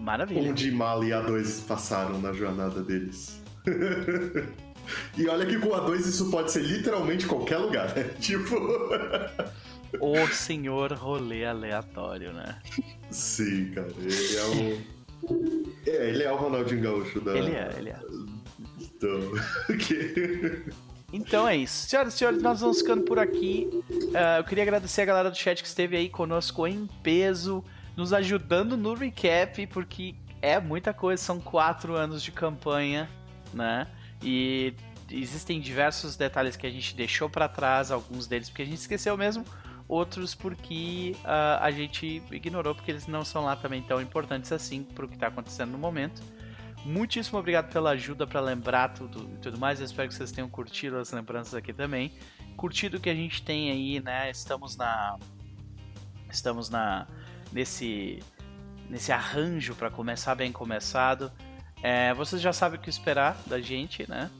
A: Maravilha.
B: Onde Mala e A2 passaram na jornada deles. e olha que com A2 isso pode ser literalmente qualquer lugar. né? Tipo.
A: O senhor rolê aleatório, né?
B: Sim, cara. Ele é o. É, ele é o Ronaldinho Gaúcho da.
A: Ele é, ele é.
B: que-
A: Então é isso. Senhoras e senhores, nós vamos ficando por aqui. Ah, eu queria agradecer a galera do chat que esteve aí conosco em peso, nos ajudando no recap, porque é muita coisa, são quatro anos de campanha, né? E existem diversos detalhes que a gente deixou pra trás, alguns deles porque a gente esqueceu mesmo, outros porque ah, a gente ignorou, porque eles não são lá também tão importantes assim pro que tá acontecendo no momento. Muitíssimo obrigado pela ajuda para lembrar tudo e tudo mais. Eu espero que vocês tenham curtido as lembranças aqui também. Curtido o que a gente tem aí, né? Estamos na estamos na nesse nesse arranjo para começar bem começado. É, vocês já sabem o que esperar da gente, né?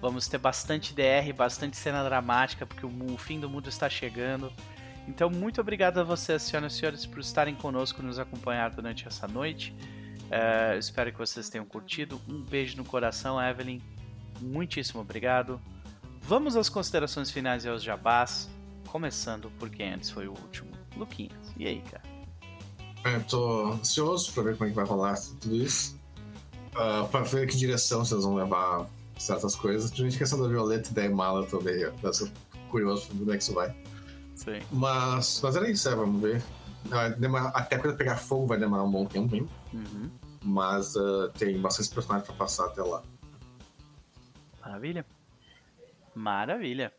A: Vamos ter bastante DR, bastante cena dramática, porque o, fim do mundo está chegando. Então, muito obrigado a vocês, senhoras e senhores, por estarem conosco nos acompanhar durante essa noite. É, espero que vocês tenham curtido. Um beijo no coração, Evelyn. Muitíssimo obrigado. Vamos às considerações finais e aos jabás. Começando por quem antes foi o último. Luquinhas. E aí, cara?
C: Eu tô ansioso pra ver como é que vai rolar tudo isso. Ah, pra ver que direção vocês vão levar certas coisas. Principalmente a questão da Violeta e da Emala também. Eu tô curioso pra ver onde é que isso vai.
A: Sim.
C: Mas, mas era isso, é, vamos ver. Demora- até quando pegar fogo vai demorar um bom tempo ainda.
A: Uhum.
C: Mas ah, tem bastante personagens pra passar até lá.
A: Maravilha. Maravilha.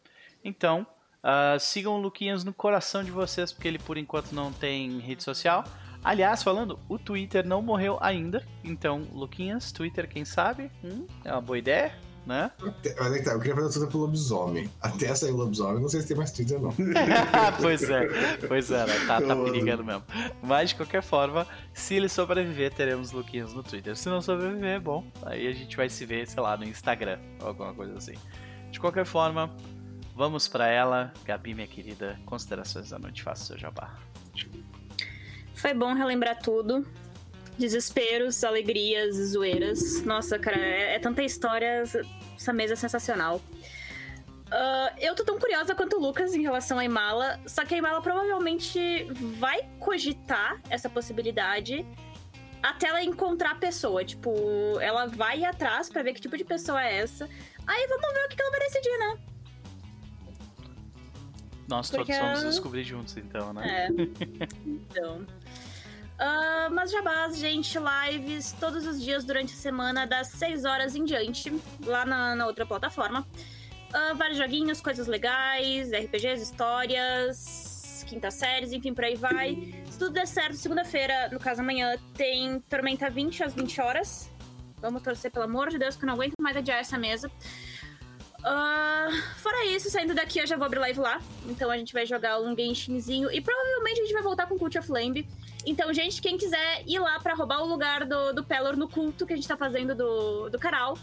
A: Então, ah, sigam o Luquinhas no coração de vocês, porque ele por enquanto não tem rede social. Aliás, falando, o Twitter não morreu ainda. Então, Luquinhas, Twitter, quem sabe? Hum, é uma boa ideia. Né?
C: Olha que tá, eu queria fazer tudo pro lobisomem. Até sair o lobisomem, não sei se tem mais Twitter, não.
A: pois é, pois é, né? tá, tá perigando mesmo. Mas de qualquer forma, se ele sobreviver, teremos Luquinhas no Twitter. Se não sobreviver, bom, aí a gente vai se ver, sei lá, no Instagram ou alguma coisa assim. De qualquer forma, vamos pra ela. Gabi, minha querida, considerações da noite, faça o seu jabá.
D: Foi bom relembrar tudo. Desesperos, alegrias, zoeiras. Nossa, cara, é, é tanta história. Essa mesa é sensacional. Ah, eu tô tão curiosa quanto o Lucas em relação à Imala, só que a Imala provavelmente vai cogitar essa possibilidade até ela encontrar a pessoa. Tipo, ela vai ir atrás pra ver que tipo de pessoa é essa. Aí vamos ver o que ela vai decidir, né?
A: Nós
D: Porque
A: todos vamos descobrir juntos, então, né?
D: É. então. Ah, mas jabás, gente, lives todos os dias durante a semana, das 6 horas em diante, lá na, na outra plataforma. Ah, vários joguinhos, coisas legais, RPGs, histórias, quintas séries, enfim, por aí vai. Se tudo der certo, segunda-feira, no caso amanhã, tem Tormenta 20 às 20 horas. Vamos torcer, pelo amor de Deus, que eu não aguento mais adiar essa mesa. Ah, fora isso, saindo daqui eu já vou abrir live lá. Então a gente vai jogar um Genshinzinho e provavelmente a gente vai voltar com Cult of Lamb. Então, gente, quem quiser ir lá pra roubar o lugar do, do Pelor no culto que a gente tá fazendo do, do canal,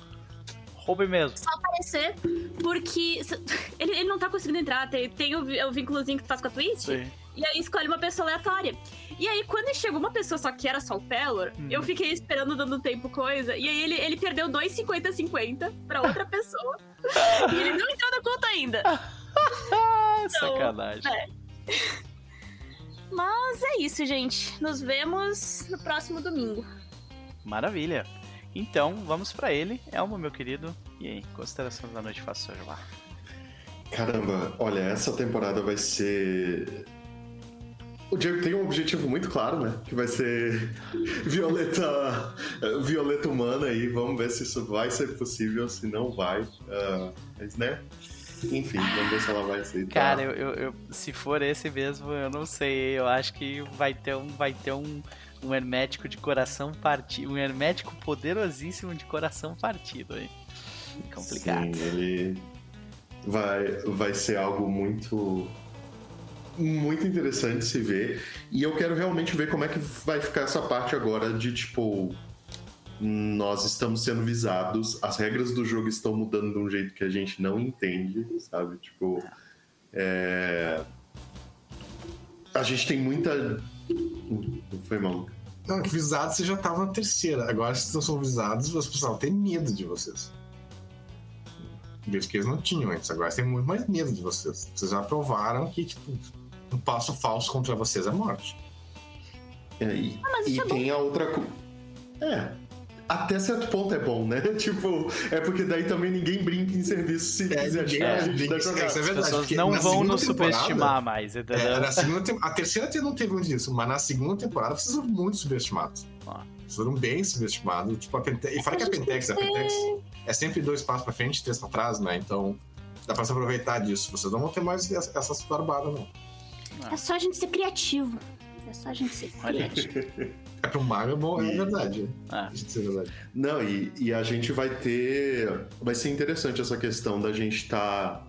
A: Roube mesmo.
D: só aparecer, porque ele, ele não tá conseguindo entrar. Tem, tem o, o vínculozinho que tu faz com a Twitch.
A: Sim.
D: E aí escolhe uma pessoa aleatória. E aí, quando chegou uma pessoa só que era só o Pelor,
A: Uhum.
D: eu fiquei esperando dando tempo coisa. E aí ele, ele perdeu 2,50-50 pra outra pessoa. e ele não entrou na conta ainda. Então,
A: sacanagem.
D: é. Mas é isso, gente. Nos vemos no próximo domingo.
A: Maravilha. Então, vamos pra ele. Elmo, meu querido. E aí, considerações da noite, faça o seu jabá.
B: Caramba, olha, essa temporada vai ser. O Diego tem um objetivo muito claro, né? Que vai ser Violeta, Violeta humana aí. Vamos ver se isso vai ser possível, se não vai. Ah, mas, né? Enfim, vamos ver se ela vai aceitar.
A: Cara, eu, eu- eu- se for esse mesmo, eu não sei. Eu acho que vai ter um, vai ter um, um hermético de coração partido. Um hermético poderosíssimo de coração partido, hein? Complicado.
B: Sim, ele vai, vai ser algo muito muito interessante se ver. E eu quero realmente ver como é que vai ficar essa parte agora de tipo nós estamos sendo visados, as regras do jogo estão mudando de um jeito que a gente não entende, sabe? Tipo, é... a gente tem muita. Não foi mal.
C: Não, que visados vocês já estavam na terceira. Agora vocês não são visados, as pessoas têm medo de vocês. Desde que eles não tinham antes. Agora eles têm muito mais medo de vocês. Vocês já provaram que, tipo, um passo falso contra vocês é morte.
B: É, e
D: mas
B: e
D: é
B: tem a outra coisa. É. Até certo ponto é bom, né? Tipo, é porque daí também ninguém brinca em serviço se
C: É,
B: quiser
C: ninguém-
B: tirar a
C: é,
B: gente da
C: isso é.
A: As
C: verdade,
A: pessoas
C: porque
A: não vão nos subestimar mais, entendeu?
C: É, na segunda a terceira te- não teve muito disso, mas na segunda temporada vocês foram muito subestimados.
A: Ó.
C: Vocês foram bem subestimados. Tipo, a Pente... E fora que a Pentex, a Pentex é sempre dois passos pra frente e três pra trás, né? Então dá pra se aproveitar disso. Vocês não vão ter mais ess- essas barbadas, não.
D: É só a gente ser criativo. É só a gente ser.
C: É pro mago, é bom, é
B: E-
C: verdade.
A: Ah,
C: A gente ser verdade.
B: Não, e, e a gente vai ter. Vai ser interessante essa questão da gente estar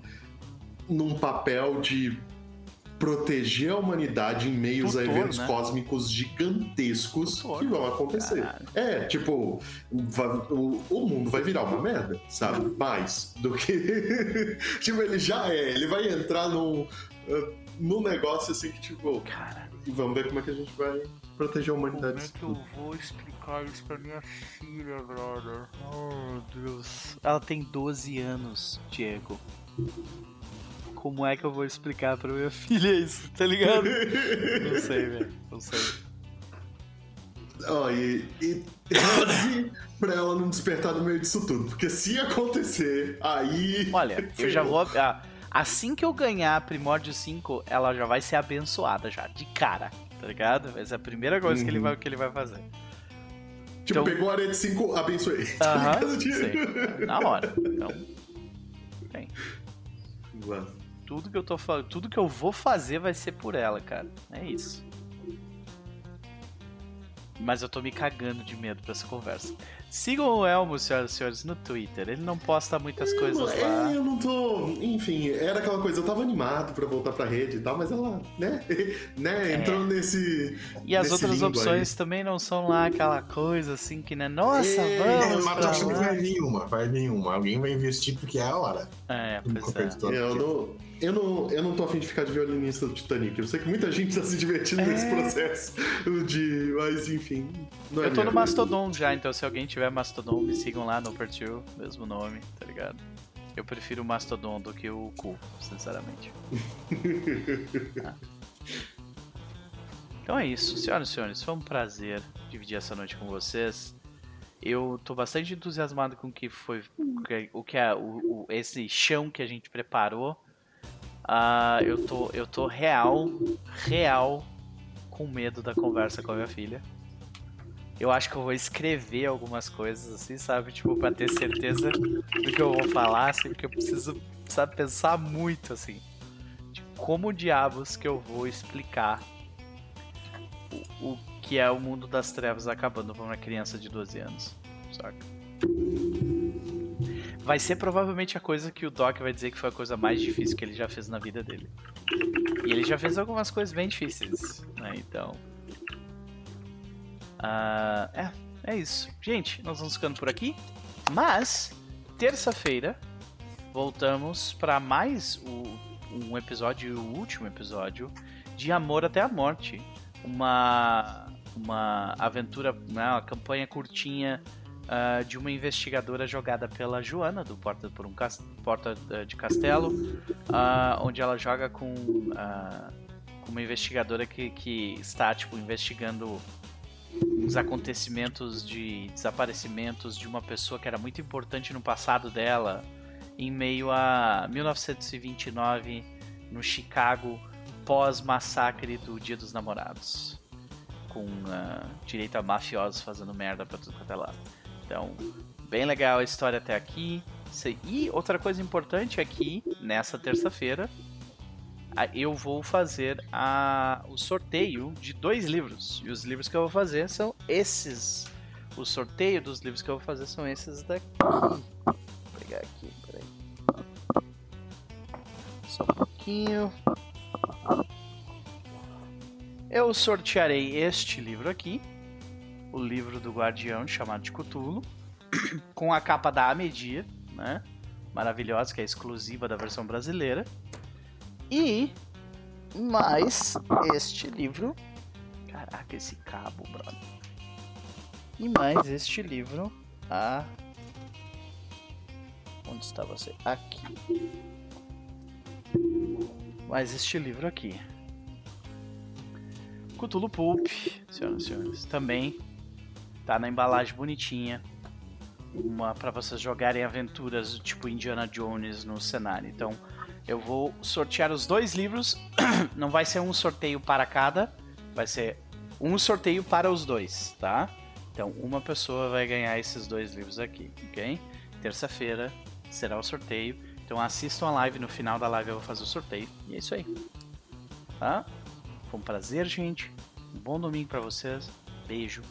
B: num papel de proteger a humanidade em meios a eventos
A: né?
B: cosmicos gigantescos
A: Tutor.
B: que vão acontecer.
A: Caralho.
B: É, tipo, va- o, o mundo vai virar uma merda, sabe? Mais do que. tipo, ele já é, ele vai entrar num, uh, num negócio assim que, tipo,
A: cara,
B: e vamos ver como é que a gente vai proteger a humanidade. disso tudo.
A: vou explicar isso pra minha filha, brother? Oh, Deus. Ela tem 12 anos, Diego. Como é que eu vou explicar pra minha filha isso, tá ligado? Não sei, velho. Não sei.
B: Ó, e, e reze pra ela não despertar no meio disso tudo. Porque se acontecer, aí.
A: Olha, eu já vou. ah, assim que eu ganhar Primórdio 5, ela já vai ser abençoada já, de cara, tá ligado? Vai ser a primeira coisa que, ele
B: Uhum.
A: vai, que ele vai fazer.
B: Tipo,
A: então-
B: pegou a areia de 5, abençoei. Tá ligado? Tipo-
A: sei. Na hora. Então, bem, tudo que eu tô falando, tudo que eu vou fazer vai ser por ela, cara. É isso. Mas eu tô me cagando de medo pra essa conversa. Sigam o Elmo, senhoras e senhores, no Twitter. Ele não posta muitas coisas
B: é,
A: lá.
B: eu não tô. Enfim, era aquela coisa, eu tava animado pra voltar pra rede e tal, mas ela, né? né
A: É.
B: entrou nesse.
A: E as
B: nesse
A: outras opções também não são lá aquela coisa assim que, né? Nossa,
B: É,
C: É,
A: vamos
C: mas
A: pra
C: achando que vai vir uma, vai vir uma. Alguém vai investir porque é a hora.
A: É,
C: No
A: pois é.
B: aí. Eu não, eu, não, eu não tô afim de ficar de violinista do Titanic. Eu sei que muita gente tá se divertindo
A: É.
B: nesse processo de. Mas enfim. não é
A: Eu tô
B: minha
A: no
B: vida.
A: Mastodon já, então se alguém tiver Mastodon, me sigam lá no perfil, mesmo nome, tá ligado? Eu prefiro o Mastodon do que o cu, sinceramente. Ah. Então é isso, senhoras e senhores, foi um prazer dividir essa noite com vocês. Eu tô bastante entusiasmado com o que foi o que é o, o- esse chão que a gente preparou. Ah, eu tô eu tô real, real com medo da conversa com a minha filha. Eu acho que eu vou escrever algumas coisas assim, sabe? Tipo, pra ter certeza do que eu vou falar, assim, porque eu preciso, sabe, pensar muito, assim. De como diabos que eu vou explicar o, o que é o mundo das trevas acabando pra uma criança de 12 anos, saca? Vai ser provavelmente a coisa que o Doc vai dizer que foi a coisa mais difícil que ele já fez na vida dele. E ele já fez algumas coisas bem difíceis, né? Então. Ah, é, é isso. Gente, nós vamos ficando por aqui. Mas, terça-feira, voltamos para mais o- um episódio, o último episódio, de Amor até a Morte. Uma, uma aventura, né, uma campanha curtinha ah, de uma investigadora jogada pela Joana, do Porta, por um Porta eh, de Castelo, ah, onde ela joga com, ah, com uma investigadora que, que está tipo, investigando os acontecimentos de desaparecimentos de uma pessoa que era muito importante no passado dela, em meio a 1929, no Chicago, pós-massacre do Dia dos Namorados. Com ah, direito a mafiosos fazendo merda pra tudo quanto é lado. Então, bem legal a história até aqui. E outra coisa importante é nessa terça-feira, eu vou fazer a, o sorteio de dois livros. E os livros que eu vou fazer são esses. O sorteio dos livros que eu vou fazer são esses daqui. Vou pegar aqui, peraí. Só um pouquinho. Eu sortearei este livro aqui. O livro do Guardião, chamado de Cthulhu. Com a capa da Amedia, né? Maravilhosa, que é exclusiva da versão brasileira. E mais este livro. Caraca, esse cabo, brother. E mais este livro. Ah. Onde está você? Aqui. Mais este livro aqui. Cthulhu Pulp, senhoras e senhores. Também tá na embalagem bonitinha. Uma para vocês jogarem aventuras tipo Indiana Jones no cenário. Então, eu vou sortear os dois livros. Não vai ser um sorteio para cada, vai ser um sorteio para os dois, tá? Então, uma pessoa vai ganhar esses dois livros aqui, ok? Terça-feira será o sorteio. Então, assistam a live. No final da live eu vou fazer o sorteio. E é isso aí, tá? Foi um prazer, gente. Um bom domingo para vocês. Beijo.